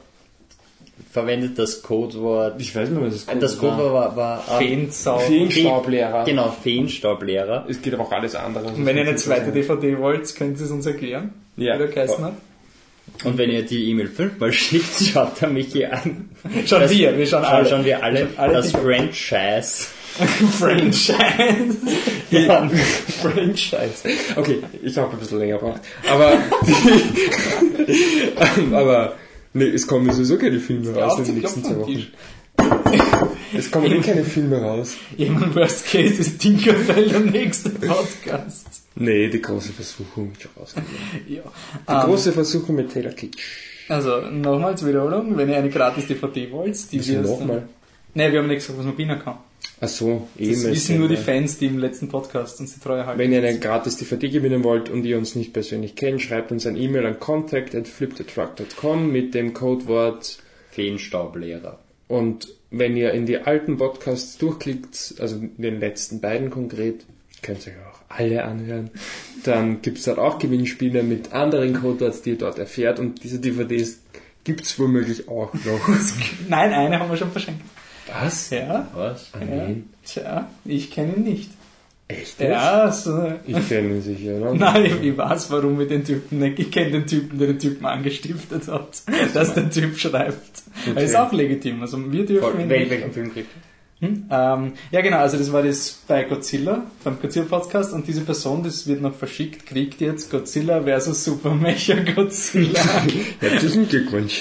Verwendet das Codewort. Ich weiß nicht, was das Äh, Das Codewort war, war äh, Feensau. Feenstaublehrer. Genau, Feenstaublehrer. Es geht aber auch alles andere. Und wenn ihr eine zweite DVD wollt, könnt ihr es uns erklären, Ja. wie der geheißen hat. Und wenn ihr die E-Mail fünfmal [LAUGHS] schickt, schaut er mich hier an. Schauen Das- wir, wir schauen alle. schauen wir alle, Schauen alle das Franchise. [LAUGHS] Franchise. Ja. Franchise. Okay, ich habe ein bisschen länger gebraucht. Aber, die, [LAUGHS] aber nee, es kommen sowieso keine Filme Ja, raus in den nächsten zwei am Wochen. Es kommen eh keine Filme raus. Jemand Worst Case ist Tinkerbell der nächste Podcast. Nee, die große Versuchung wird schon rauskommen. Ja. Die Ähm, große Versuchung mit Taylor Kitsch. Also, nochmal zur Wiederholung, wenn ihr eine gratis DVD wollt, die wir nochmal? Ne, wir haben nicht gesagt, was man bieten kann. Ach so, eh Das wissen nur die. Fans, die im letzten Podcast uns die Treue halten. Wenn ihr eine gratis DVD gewinnen wollt und ihr uns nicht persönlich kennt, schreibt uns ein E-Mail an contact at flipthetruck.com mit dem Codewort Feenstaublehrer. und wenn ihr in die alten Podcasts durchklickt, also in den letzten beiden konkret, könnt ihr euch auch alle anhören, dann gibt's dort auch Gewinnspiele mit anderen Codewords, die ihr dort erfährt und diese DVDs gibt's womöglich auch noch. [LAUGHS] Nein, eine haben wir schon verschenkt. Was? Ja, Was? Ah, ja. nee. Tja, ich kenne ihn nicht. Echt jetzt? Ja, so. Ich kenne ihn sicher, oder? Nein, ich weiß, warum wir den Typen nicht. Ich kenne den Typen, der den Typen angestiftet hat, dass der Typ schreibt. Aber ist auch legitim. Also wir dürfen ihn Wel nicht. welchen Film kriegt Hm? Ähm, ja, genau, also das war das bei Godzilla, beim Godzilla-Podcast und diese Person, das wird noch verschickt, kriegt jetzt Godzilla versus Super Mecha Godzilla. [LAUGHS] Herzlichen Glückwunsch.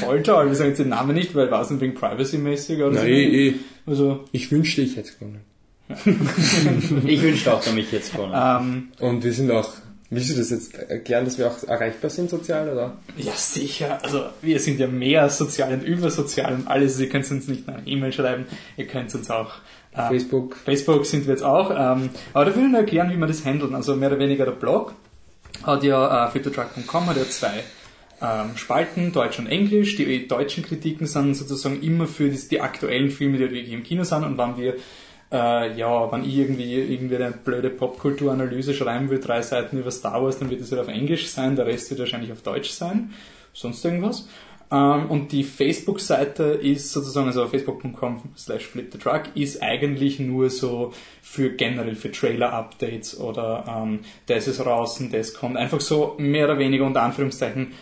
Voll toll, wir sagen jetzt den Namen nicht, weil was wegen Privacy-mäßig oder Na, so. eh, eh. Also, Ich wünschte, ich hätte gewonnen. [LAUGHS] Ich wünschte auch, dass mich jetzt gewonnen. ähm, Und wir sind auch, willst du das jetzt erklären, dass wir auch erreichbar sind sozial, oder? ja sicher, also wir sind ja mehr sozial und übersozial und alles, ihr könnt uns nicht nur eine E-Mail schreiben, ihr könnt uns auch äh, Facebook. Facebook sind wir jetzt auch. Ähm, aber da will ich noch erklären, wie wir das handeln. Also mehr oder weniger der Blog hat ja äh, fitotruck.com hat ja zwei ähm, Spalten, Deutsch und Englisch. Die deutschen Kritiken sind sozusagen immer für die, die aktuellen Filme, die wirklich im Kino sind. Und wenn wir äh, ja, wenn ich irgendwie, irgendwie eine blöde Popkulturanalyse schreiben will, drei Seiten über Star Wars, dann wird es halt auf Englisch sein, der Rest wird wahrscheinlich auf Deutsch sein. Sonst irgendwas. Ähm, und die Facebook-Seite ist sozusagen, also facebook.com slash flipthetruck, ist eigentlich nur so für generell für Trailer-Updates oder ähm, das ist raus und das kommt. Einfach so mehr oder weniger unter Anführungszeichen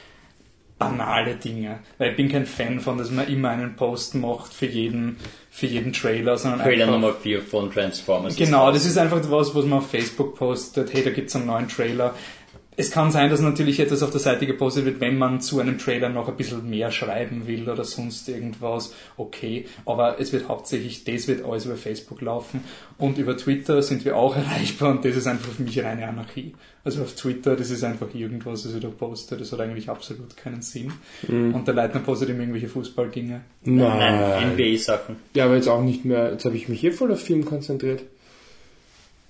banale Dinge. Weil ich bin kein Fan von, dass man immer einen Post macht für jeden, für jeden Trailer, sondern Trailer einfach, Nummer 4 von Transformers. Genau, das ist einfach was, was man auf Facebook postet. Hey, da gibt's einen neuen Trailer. Es kann sein, dass natürlich etwas auf der Seite gepostet wird, wenn man zu einem Trailer noch ein bisschen mehr schreiben will oder sonst irgendwas. Okay, aber es wird hauptsächlich, das wird alles über Facebook laufen und über Twitter sind wir auch [LAUGHS] erreichbar und das ist einfach für mich reine Anarchie. Also auf Twitter, das ist einfach irgendwas, das ich da poste, das hat eigentlich absolut keinen Sinn. Und der Leitner postet immer irgendwelche Fußballdinge. Nein, NBA-Sachen. Ja, aber jetzt auch nicht mehr, jetzt habe ich mich hier voll auf Film konzentriert.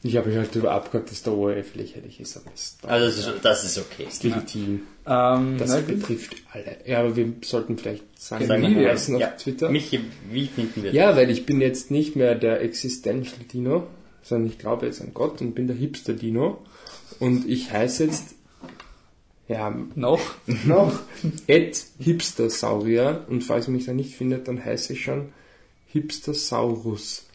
Ich habe mich halt darüber abgehört, dass der ORF lächerlich ist, aber das Also das ist, das ist okay. ist legitim. Ähm, Das gut. betrifft alle. Ja, aber wir sollten vielleicht sagen, Sagen wie wir heißen auf Ja, Twitter. Michi, wie finden wir Ja, weil ich bin jetzt nicht mehr der Existential Dino, sondern ich glaube jetzt an Gott und bin der Hipster Dino. Und ich heiße jetzt, ja, noch? [LAUGHS] noch Ed Hipstersaurier. Und falls ihr mich da nicht findet, dann heiße ich schon Hipstersaurus.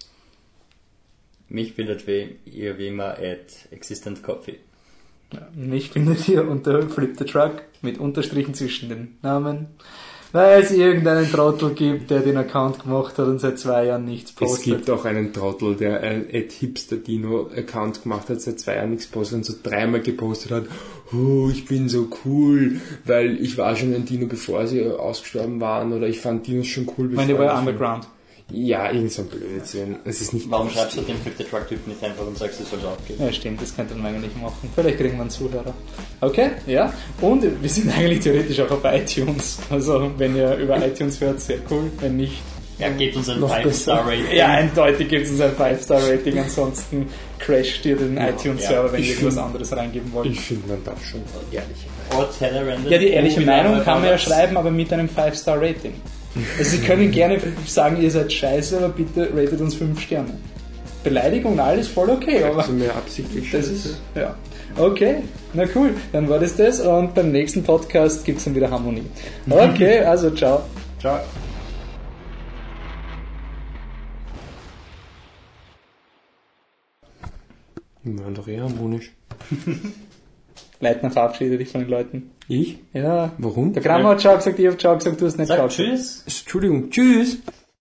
Mich findet wie, ihr wie immer at Existent Coffee. Ja, mich findet ihr unter Flip the Truck mit Unterstrichen zwischen den Namen, weil es irgendeinen Trottel gibt, der den Account gemacht hat und seit zwei Jahren nichts Es postet. gibt auch einen Trottel, der einen Ed Hipster Dino Account gemacht hat, seit zwei Jahren nichts postet und so dreimal gepostet hat, oh, ich bin so cool, weil ich war schon ein Dino, bevor sie ausgestorben waren, oder ich fand Dinos schon cool, ich bevor meine, war Underground. Ja, irgend so ein Blödsinn. Es ist nicht Warum schreibst du den Flip the Truck Typ nicht einfach und sagst, es soll aufgehen? Ja, stimmt, das könnte man eigentlich machen. Vielleicht kriegen wir einen Zuhörer. Okay, ja. Und wir sind [LAUGHS] eigentlich theoretisch auch auf iTunes. Also, wenn ihr über iTunes hört, sehr cool. Wenn nicht, Ja, gebt uns ein Noch 5-Star-Rating. ja, eindeutig gibt es uns ein 5-Star-Rating, ansonsten crasht ihr den iTunes-Server, wenn ihr irgendwas anderes reingeben wollt. Ich finde, man darf schon ehrlich Ja, die ehrliche Meinung kann man ja schreiben, aber mit einem 5-Star-Rating. Also Sie können gerne sagen, ihr seid scheiße, aber bitte ratet uns 5 Sterne. Beleidigung, alles voll okay, aber Also mehr absichtlich das ist, ja. Okay, na cool, dann war das das und beim nächsten Podcast gibt's dann wieder Harmonie. Okay, [LAUGHS] also ciao. Ciao. Ciao. Wir waren doch eher harmonisch. [LAUGHS] Leitner verabschiede dich von den Leuten. Ich? Ja. Warum? Der Kramer hat Ciao gesagt, ich habe Ciao gesagt, du hast nicht Sag gesagt. Tschüss. Entschuldigung. Tschüss.